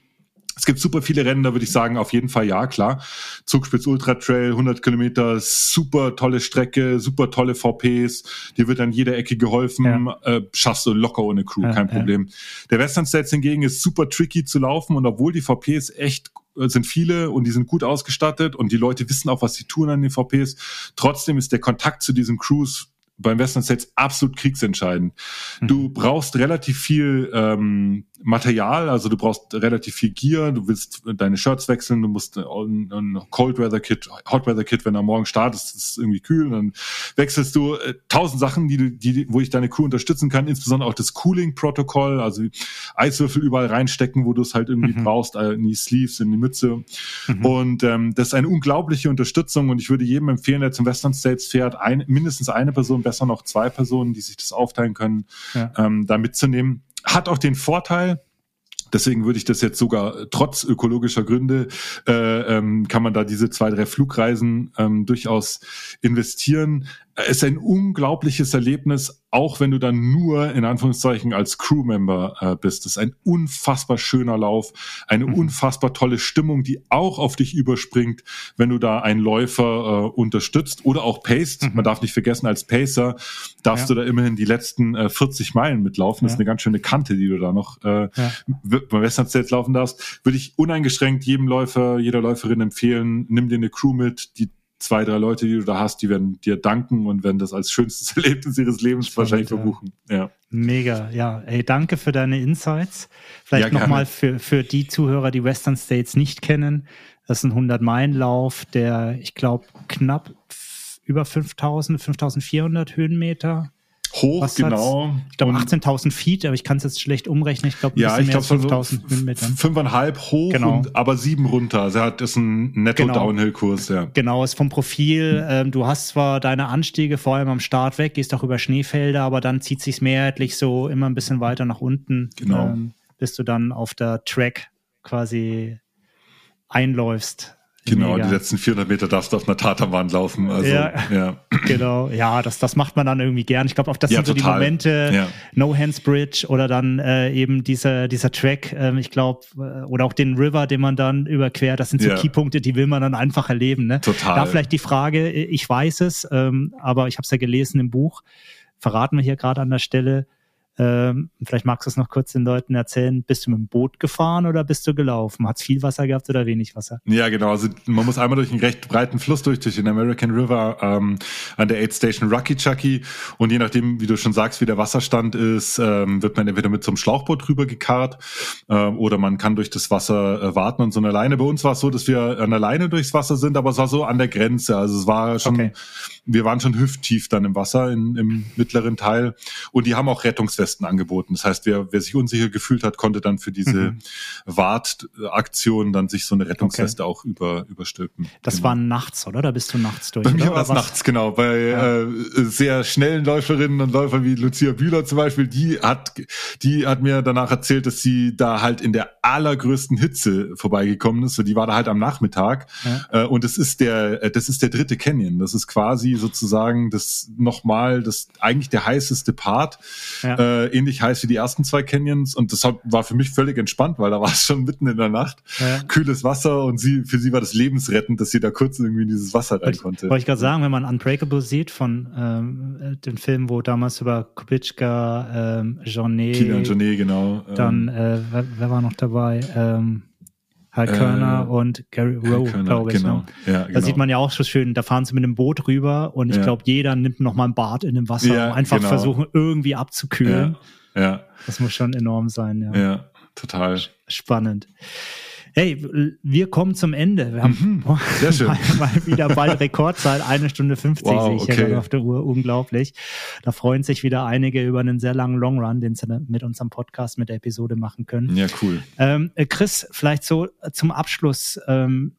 es gibt super viele Rennen, da würde ich sagen, auf jeden Fall ja, klar. Zugspitz Ultra Trail, 100 Kilometer, super tolle Strecke, super tolle VPs, dir wird an jeder Ecke geholfen, ja. äh, schaffst du locker ohne Crew, ja, kein Problem. Ja. Der Western States hingegen ist super tricky zu laufen und obwohl die VPs echt äh, sind viele und die sind gut ausgestattet und die Leute wissen auch, was sie tun an den VPs. Trotzdem ist der Kontakt zu diesen Crews beim Western States absolut kriegsentscheidend. Mhm. Du brauchst relativ viel ähm, Material, also du brauchst relativ viel Gear, du willst deine Shirts wechseln, du musst ein, ein Cold Weather Kit, Hot Weather Kit, wenn er morgen startet, ist es irgendwie kühl, dann wechselst du äh, tausend Sachen, die, die, wo ich deine Crew unterstützen kann, insbesondere auch das Cooling Protokoll, also Eiswürfel überall reinstecken, wo du es halt irgendwie mhm. brauchst, äh, in die Sleeves, in die Mütze. Mhm. Und ähm, das ist eine unglaubliche Unterstützung und ich würde jedem empfehlen, der zum Western States fährt, ein, mindestens eine Person, besser noch zwei Personen, die sich das aufteilen können, ja. ähm, da mitzunehmen hat auch den Vorteil, Deswegen würde ich das jetzt sogar trotz ökologischer Gründe äh, ähm, kann man da diese zwei, drei Flugreisen ähm, durchaus investieren. Es ist ein unglaubliches Erlebnis, auch wenn du dann nur in Anführungszeichen als Crewmember äh, bist. Das ist ein unfassbar schöner Lauf, eine mhm. unfassbar tolle Stimmung, die auch auf dich überspringt, wenn du da einen Läufer äh, unterstützt oder auch paced. Mhm. Man darf nicht vergessen, als Pacer darfst ja. du da immerhin die letzten äh, 40 Meilen mitlaufen. Das ja. ist eine ganz schöne Kante, die du da noch äh, ja. beim Western States laufen darfst. Würde ich uneingeschränkt jedem Läufer, jeder Läuferin empfehlen, nimm dir eine Crew mit, die zwei, drei Leute, die du da hast, die werden dir danken und werden das als schönstes Erlebnis ihres Lebens Spannend, wahrscheinlich verbuchen. Ja.
Mega, ja. Ey, danke für deine Insights. Vielleicht ja, nochmal für, für die Zuhörer, die Western States nicht kennen. Das ist ein 100-Meilen-Lauf, der, ich glaube, knapp über 5000, 5400 Höhenmeter
Hoch, Was genau.
Ich glaube 18.000 Feet, aber ich kann es jetzt schlecht umrechnen. Ich glaube,
ja, ich glaube so 5.000 Höhenmetern. Fünfeinhalb hoch, genau. und, aber sieben runter. Also hat ist ein Netto-Downhill-Kurs,
genau. ja. Genau, ist vom Profil. Ähm, du hast zwar deine Anstiege vor allem am Start weg, gehst auch über Schneefelder, aber dann zieht sich's mehrheitlich so immer ein bisschen weiter nach unten.
Genau. Ähm,
bis du dann auf der Track quasi einläufst.
Genau, Mega. die letzten 400 Meter darfst du auf einer Tatanwand laufen. Also, ja,
ja. genau. Ja, das, das macht man dann irgendwie gern. Ich glaube, auch das ja, sind so total. die Momente, ja. No Hands Bridge oder dann äh, eben dieser, dieser Track, äh, ich glaube, äh, oder auch den River, den man dann überquert. Das sind so ja. Keypunkte, die will man dann einfach erleben. Ne?
Total.
Da vielleicht die Frage, ich weiß es, ähm, aber ich habe es ja gelesen im Buch, verraten wir hier gerade an der Stelle, ähm, vielleicht magst du es noch kurz den Leuten erzählen. Bist du mit dem Boot gefahren oder bist du gelaufen? Hat es viel Wasser gehabt oder wenig Wasser?
Ja, genau. Also man muss einmal durch einen recht breiten Fluss durch, durch den American River ähm, an der Aid Station Rocky Chucky. Und je nachdem, wie du schon sagst, wie der Wasserstand ist, ähm, wird man entweder mit so einem Schlauchboot rüber gekarrt ähm, oder man kann durch das Wasser äh, warten und so eine Leine. Bei uns war es so, dass wir an der Leine durchs Wasser sind, aber es war so an der Grenze. Also es war schon, okay. Wir waren schon hüfttief dann im Wasser in, im mittleren Teil. Und die haben auch Rettungsweste Rettungswesten angeboten. Das heißt, wer, wer sich unsicher gefühlt hat, konnte dann für diese mhm. Wartaktion dann sich so eine Rettungsweste okay. auch über, überstülpen.
Das genau. war nachts, oder? Da bist du nachts durch.
Bei mir war es nachts, genau. Bei ja. äh, sehr schnellen Läuferinnen und Läufern wie Lucia Bühler zum Beispiel, die hat, die hat mir danach erzählt, dass sie da halt in der allergrößten Hitze vorbeigekommen ist. So, die war da halt am Nachmittag. Ja. Äh, und es ist der, äh, das ist der dritte Canyon. Das ist quasi sozusagen das nochmal, das eigentlich der heißeste Part. Ja. Äh, äh, ähnlich heiß wie die ersten zwei Canyons und das war für mich völlig entspannt, weil da war es schon mitten in der Nacht, ja. kühles Wasser und sie für sie war das lebensrettend, dass sie da kurz irgendwie in dieses Wasser rein konnte.
Wollte ich gerade sagen, wenn man Unbreakable sieht von ähm, äh, dem Film, wo damals über Kubitschka, ähm, Journet,
Kilian Journet, genau.
Dann, ähm, äh, wer, wer war noch dabei? Ähm, Hal Körner äh, und Gary Rowe, glaube ich. Genau. Ne? Ja, genau. Da sieht man ja auch so schön, da fahren sie mit einem Boot rüber und ich ja. glaube, jeder nimmt noch mal ein Bad in dem Wasser, ja, um einfach genau. versuchen, irgendwie abzukühlen.
Ja. ja.
Das muss schon enorm sein, ja.
Ja, total.
Spannend. Hey, wir kommen zum Ende. Wir haben mhm. Mal, mal, wieder bald Rekordzeit, eine Stunde 50 wow, sehe ich okay. hier auf der Uhr. Unglaublich. Da freuen sich wieder einige über einen sehr langen Long Run, den sie mit unserem Podcast, mit der Episode machen können.
Ja, cool.
Ähm, äh, Chris, vielleicht so zum Abschluss ähm,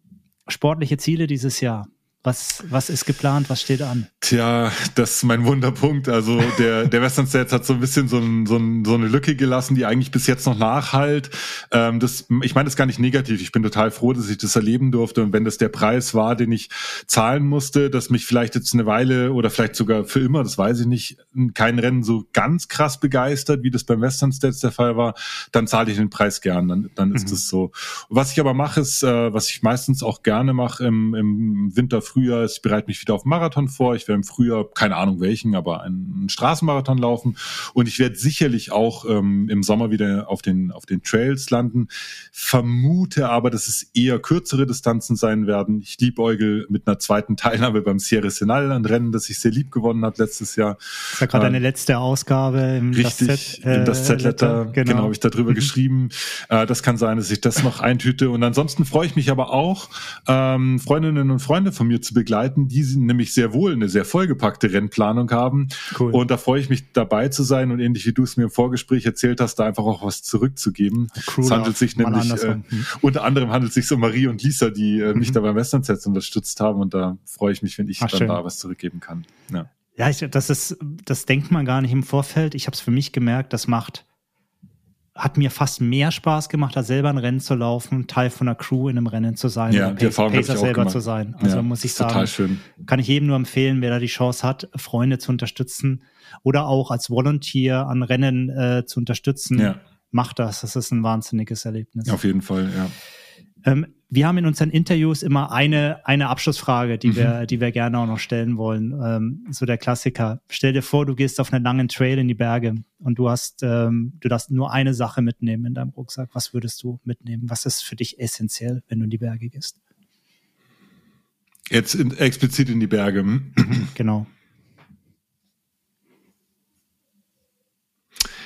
sportliche Ziele dieses Jahr. Was, was ist geplant? Was steht an?
Tja, das ist mein Wunderpunkt. Also der, der Western States hat so ein bisschen so, ein, so, ein, so eine Lücke gelassen, die eigentlich bis jetzt noch nachhalt. Ähm, das, ich meine das gar nicht negativ. Ich bin total froh, dass ich das erleben durfte. Und wenn das der Preis war, den ich zahlen musste, dass mich vielleicht jetzt eine Weile oder vielleicht sogar für immer, das weiß ich nicht, kein Rennen so ganz krass begeistert, wie das beim Western States der Fall war, dann zahle ich den Preis gern. Dann, dann ist mhm. das so. Was ich aber mache, ist, äh, was ich meistens auch gerne mache im, im Winter Frühjahr ist, ich bereite mich wieder auf Marathon vor. Ich werde im Frühjahr, keine Ahnung welchen, aber einen Straßenmarathon laufen. Und ich werde sicherlich auch ähm, im Sommer wieder auf den, auf den Trails landen. Vermute aber, dass es eher kürzere Distanzen sein werden. Ich liebäugel mit einer zweiten Teilnahme beim Sierra Senal, ein Rennen, das ich sehr lieb gewonnen habe letztes Jahr.
Das war gerade ähm, deine letzte Ausgabe im
Richtig, das Z, äh, in das Z-Letter. Genau, genau habe ich darüber mhm. geschrieben. Äh, das kann sein, dass ich das noch eintüte. Und ansonsten freue ich mich aber auch, ähm, Freundinnen und Freunde von mir zu begleiten, die nämlich sehr wohl eine sehr vollgepackte Rennplanung haben. Cool. Und da freue ich mich dabei zu sein und ähnlich wie du es mir im Vorgespräch erzählt hast, da einfach auch was zurückzugeben. Cool, es handelt sich nämlich, äh, unter anderem handelt es sich um Marie und Lisa, die äh, mich mhm. da beim Western Sets unterstützt haben und da freue ich mich, wenn ich Ach, dann schön. da was zurückgeben kann. Ja.
Ja, ich, das ist, das denkt man gar nicht im Vorfeld. Ich habe es für mich gemerkt, das macht hat mir fast mehr Spaß gemacht, da selber ein Rennen zu laufen, Teil von einer Crew in einem Rennen zu sein,
ja,
Pace, Pacer selber gemacht. zu sein. Also ja, muss ich sagen, schön. kann ich jedem nur empfehlen, wer da die Chance hat, Freunde zu unterstützen oder auch als Volunteer an Rennen äh, zu unterstützen. Ja. Macht das. Das ist ein wahnsinniges Erlebnis.
Auf jeden Fall, ja.
Ähm, wir haben in unseren Interviews immer eine, eine Abschlussfrage, die, mhm. wir, die wir gerne auch noch stellen wollen. Ähm, so der Klassiker. Stell dir vor, du gehst auf einen langen Trail in die Berge und du hast, ähm, du darfst nur eine Sache mitnehmen in deinem Rucksack. Was würdest du mitnehmen? Was ist für dich essentiell, wenn du in die Berge gehst?
Jetzt in, explizit in die Berge.
genau.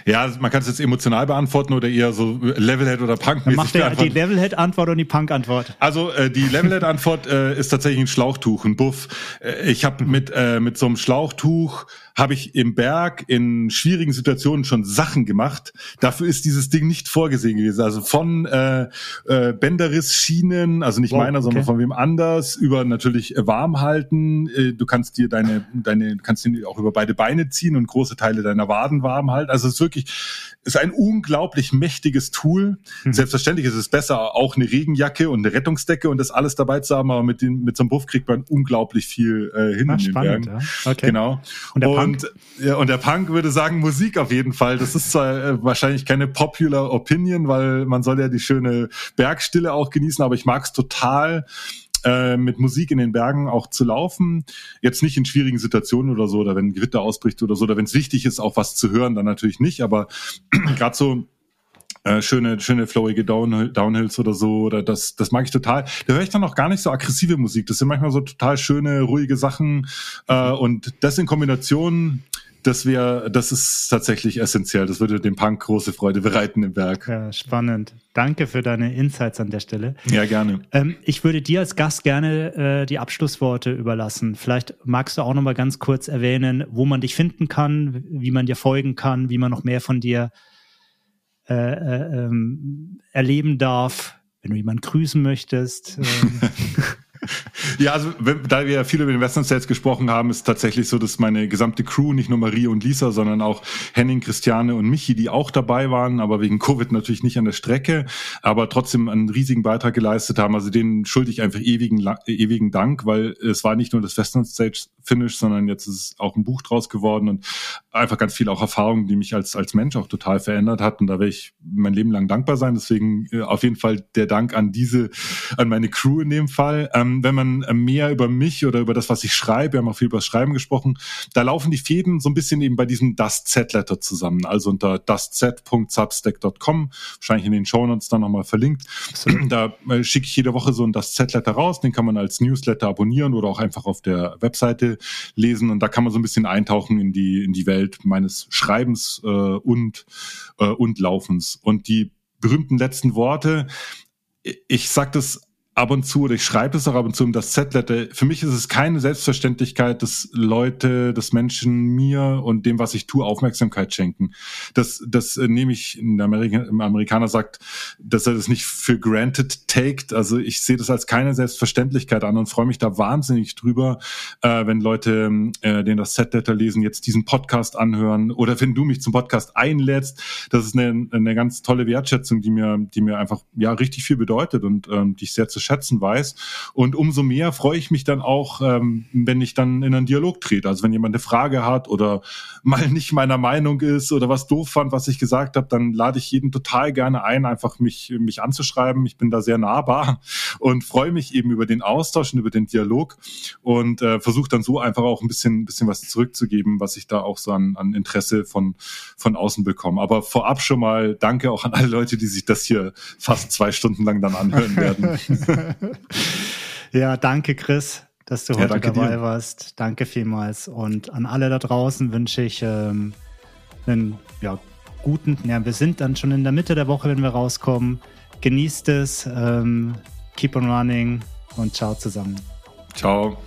Ja, man kann es jetzt emotional beantworten oder eher so Levelhead oder Punk.
Dann macht er die Levelhead-Antwort und die Punk-Antwort.
Also äh, die Levelhead-Antwort äh, ist tatsächlich ein Schlauchtuch, ein Buff. Äh, ich habe mit äh, mit so einem Schlauchtuch habe ich im Berg in schwierigen Situationen schon Sachen gemacht. Dafür ist dieses Ding nicht vorgesehen gewesen. Also von äh, äh, Bänderriss-Schienen, also nicht wow, meiner, okay. sondern von wem anders, über natürlich warm halten. Äh, du kannst dir deine, deine, kannst ihn auch über beide Beine ziehen und große Teile deiner Waden warm halten. Also es ist wirklich, ist ein unglaublich mächtiges Tool. Mhm. Selbstverständlich ist es besser, auch eine Regenjacke und eine Rettungsdecke und das alles dabei zu haben, aber mit, den, mit so einem Buff kriegt man unglaublich viel äh, hin
den spannend.
Ja. Okay. Genau. Und der und, ja, und der Punk würde sagen Musik auf jeden Fall. Das ist zwar äh, wahrscheinlich keine popular Opinion, weil man soll ja die schöne Bergstille auch genießen, aber ich mag es total äh, mit Musik in den Bergen auch zu laufen. Jetzt nicht in schwierigen Situationen oder so, oder wenn Gewitter ausbricht oder so, oder wenn es wichtig ist, auch was zu hören, dann natürlich nicht. Aber gerade so äh, schöne, schöne flowige Down, Downhills oder so, oder das, das mag ich total. Da höre ich dann auch gar nicht so aggressive Musik. Das sind manchmal so total schöne, ruhige Sachen. Äh, und das in Kombination, das wäre, das ist tatsächlich essentiell. Das würde dem Punk große Freude bereiten im Berg.
Ja, spannend. Danke für deine Insights an der Stelle.
Ja, gerne.
Ähm, ich würde dir als Gast gerne äh, die Abschlussworte überlassen. Vielleicht magst du auch noch mal ganz kurz erwähnen, wo man dich finden kann, wie man dir folgen kann, wie man noch mehr von dir äh, äh, ähm, erleben darf, wenn du jemanden grüßen möchtest.
Ja, also da wir ja viel über den Western States gesprochen haben, ist tatsächlich so, dass meine gesamte Crew, nicht nur Marie und Lisa, sondern auch Henning, Christiane und Michi, die auch dabei waren, aber wegen Covid natürlich nicht an der Strecke, aber trotzdem einen riesigen Beitrag geleistet haben. Also denen schulde ich einfach ewigen, ewigen Dank, weil es war nicht nur das Western Stage Finish, sondern jetzt ist auch ein Buch draus geworden und einfach ganz viel auch Erfahrungen, die mich als, als Mensch auch total verändert hat. Und da werde ich mein Leben lang dankbar sein. Deswegen äh, auf jeden Fall der Dank an diese, an meine Crew in dem Fall. Ähm, wenn man äh, mehr über mich oder über das, was ich schreibe, wir haben auch viel über das Schreiben gesprochen, da laufen die Fäden so ein bisschen eben bei diesem Dust Z-Letter zusammen. Also unter dustz.substack.com, wahrscheinlich in den Shownotes dann nochmal verlinkt. Da äh, schicke ich jede Woche so ein Dust Z-Letter raus, den kann man als Newsletter abonnieren oder auch einfach auf der Webseite lesen und da kann man so ein bisschen eintauchen in die, in die Welt meines Schreibens äh, und, äh, und Laufens. Und die berühmten letzten Worte, ich sage das ab und zu, oder ich schreibe es auch ab und zu um das Z-Letter. Für mich ist es keine Selbstverständlichkeit, dass Leute, dass Menschen mir und dem, was ich tue, Aufmerksamkeit schenken. Das, das äh, nehme ich, der Amerika, Amerikaner sagt, dass er das nicht für granted taked. Also ich sehe das als keine Selbstverständlichkeit an und freue mich da wahnsinnig drüber, äh, wenn Leute, äh, den das Z-Letter lesen, jetzt diesen Podcast anhören oder wenn du mich zum Podcast einlädst. Das ist eine, eine ganz tolle Wertschätzung, die mir, die mir einfach ja richtig viel bedeutet und ähm, die ich sehr zu schätzen weiß. Und umso mehr freue ich mich dann auch, ähm, wenn ich dann in einen Dialog trete. Also wenn jemand eine Frage hat oder mal nicht meiner Meinung ist oder was doof fand, was ich gesagt habe, dann lade ich jeden total gerne ein, einfach mich, mich anzuschreiben. Ich bin da sehr nahbar und freue mich eben über den Austausch und über den Dialog und äh, versuche dann so einfach auch ein bisschen, bisschen was zurückzugeben, was ich da auch so an, an Interesse von, von außen bekomme. Aber vorab schon mal danke auch an alle Leute, die sich das hier fast zwei Stunden lang dann anhören werden.
Ja, danke, Chris, dass du heute dabei dir. warst. Danke vielmals. Und an alle da draußen wünsche ich ähm, einen ja, guten, ja, wir sind dann schon in der Mitte der Woche, wenn wir rauskommen. Genießt es, ähm, keep on running und ciao zusammen.
Ciao.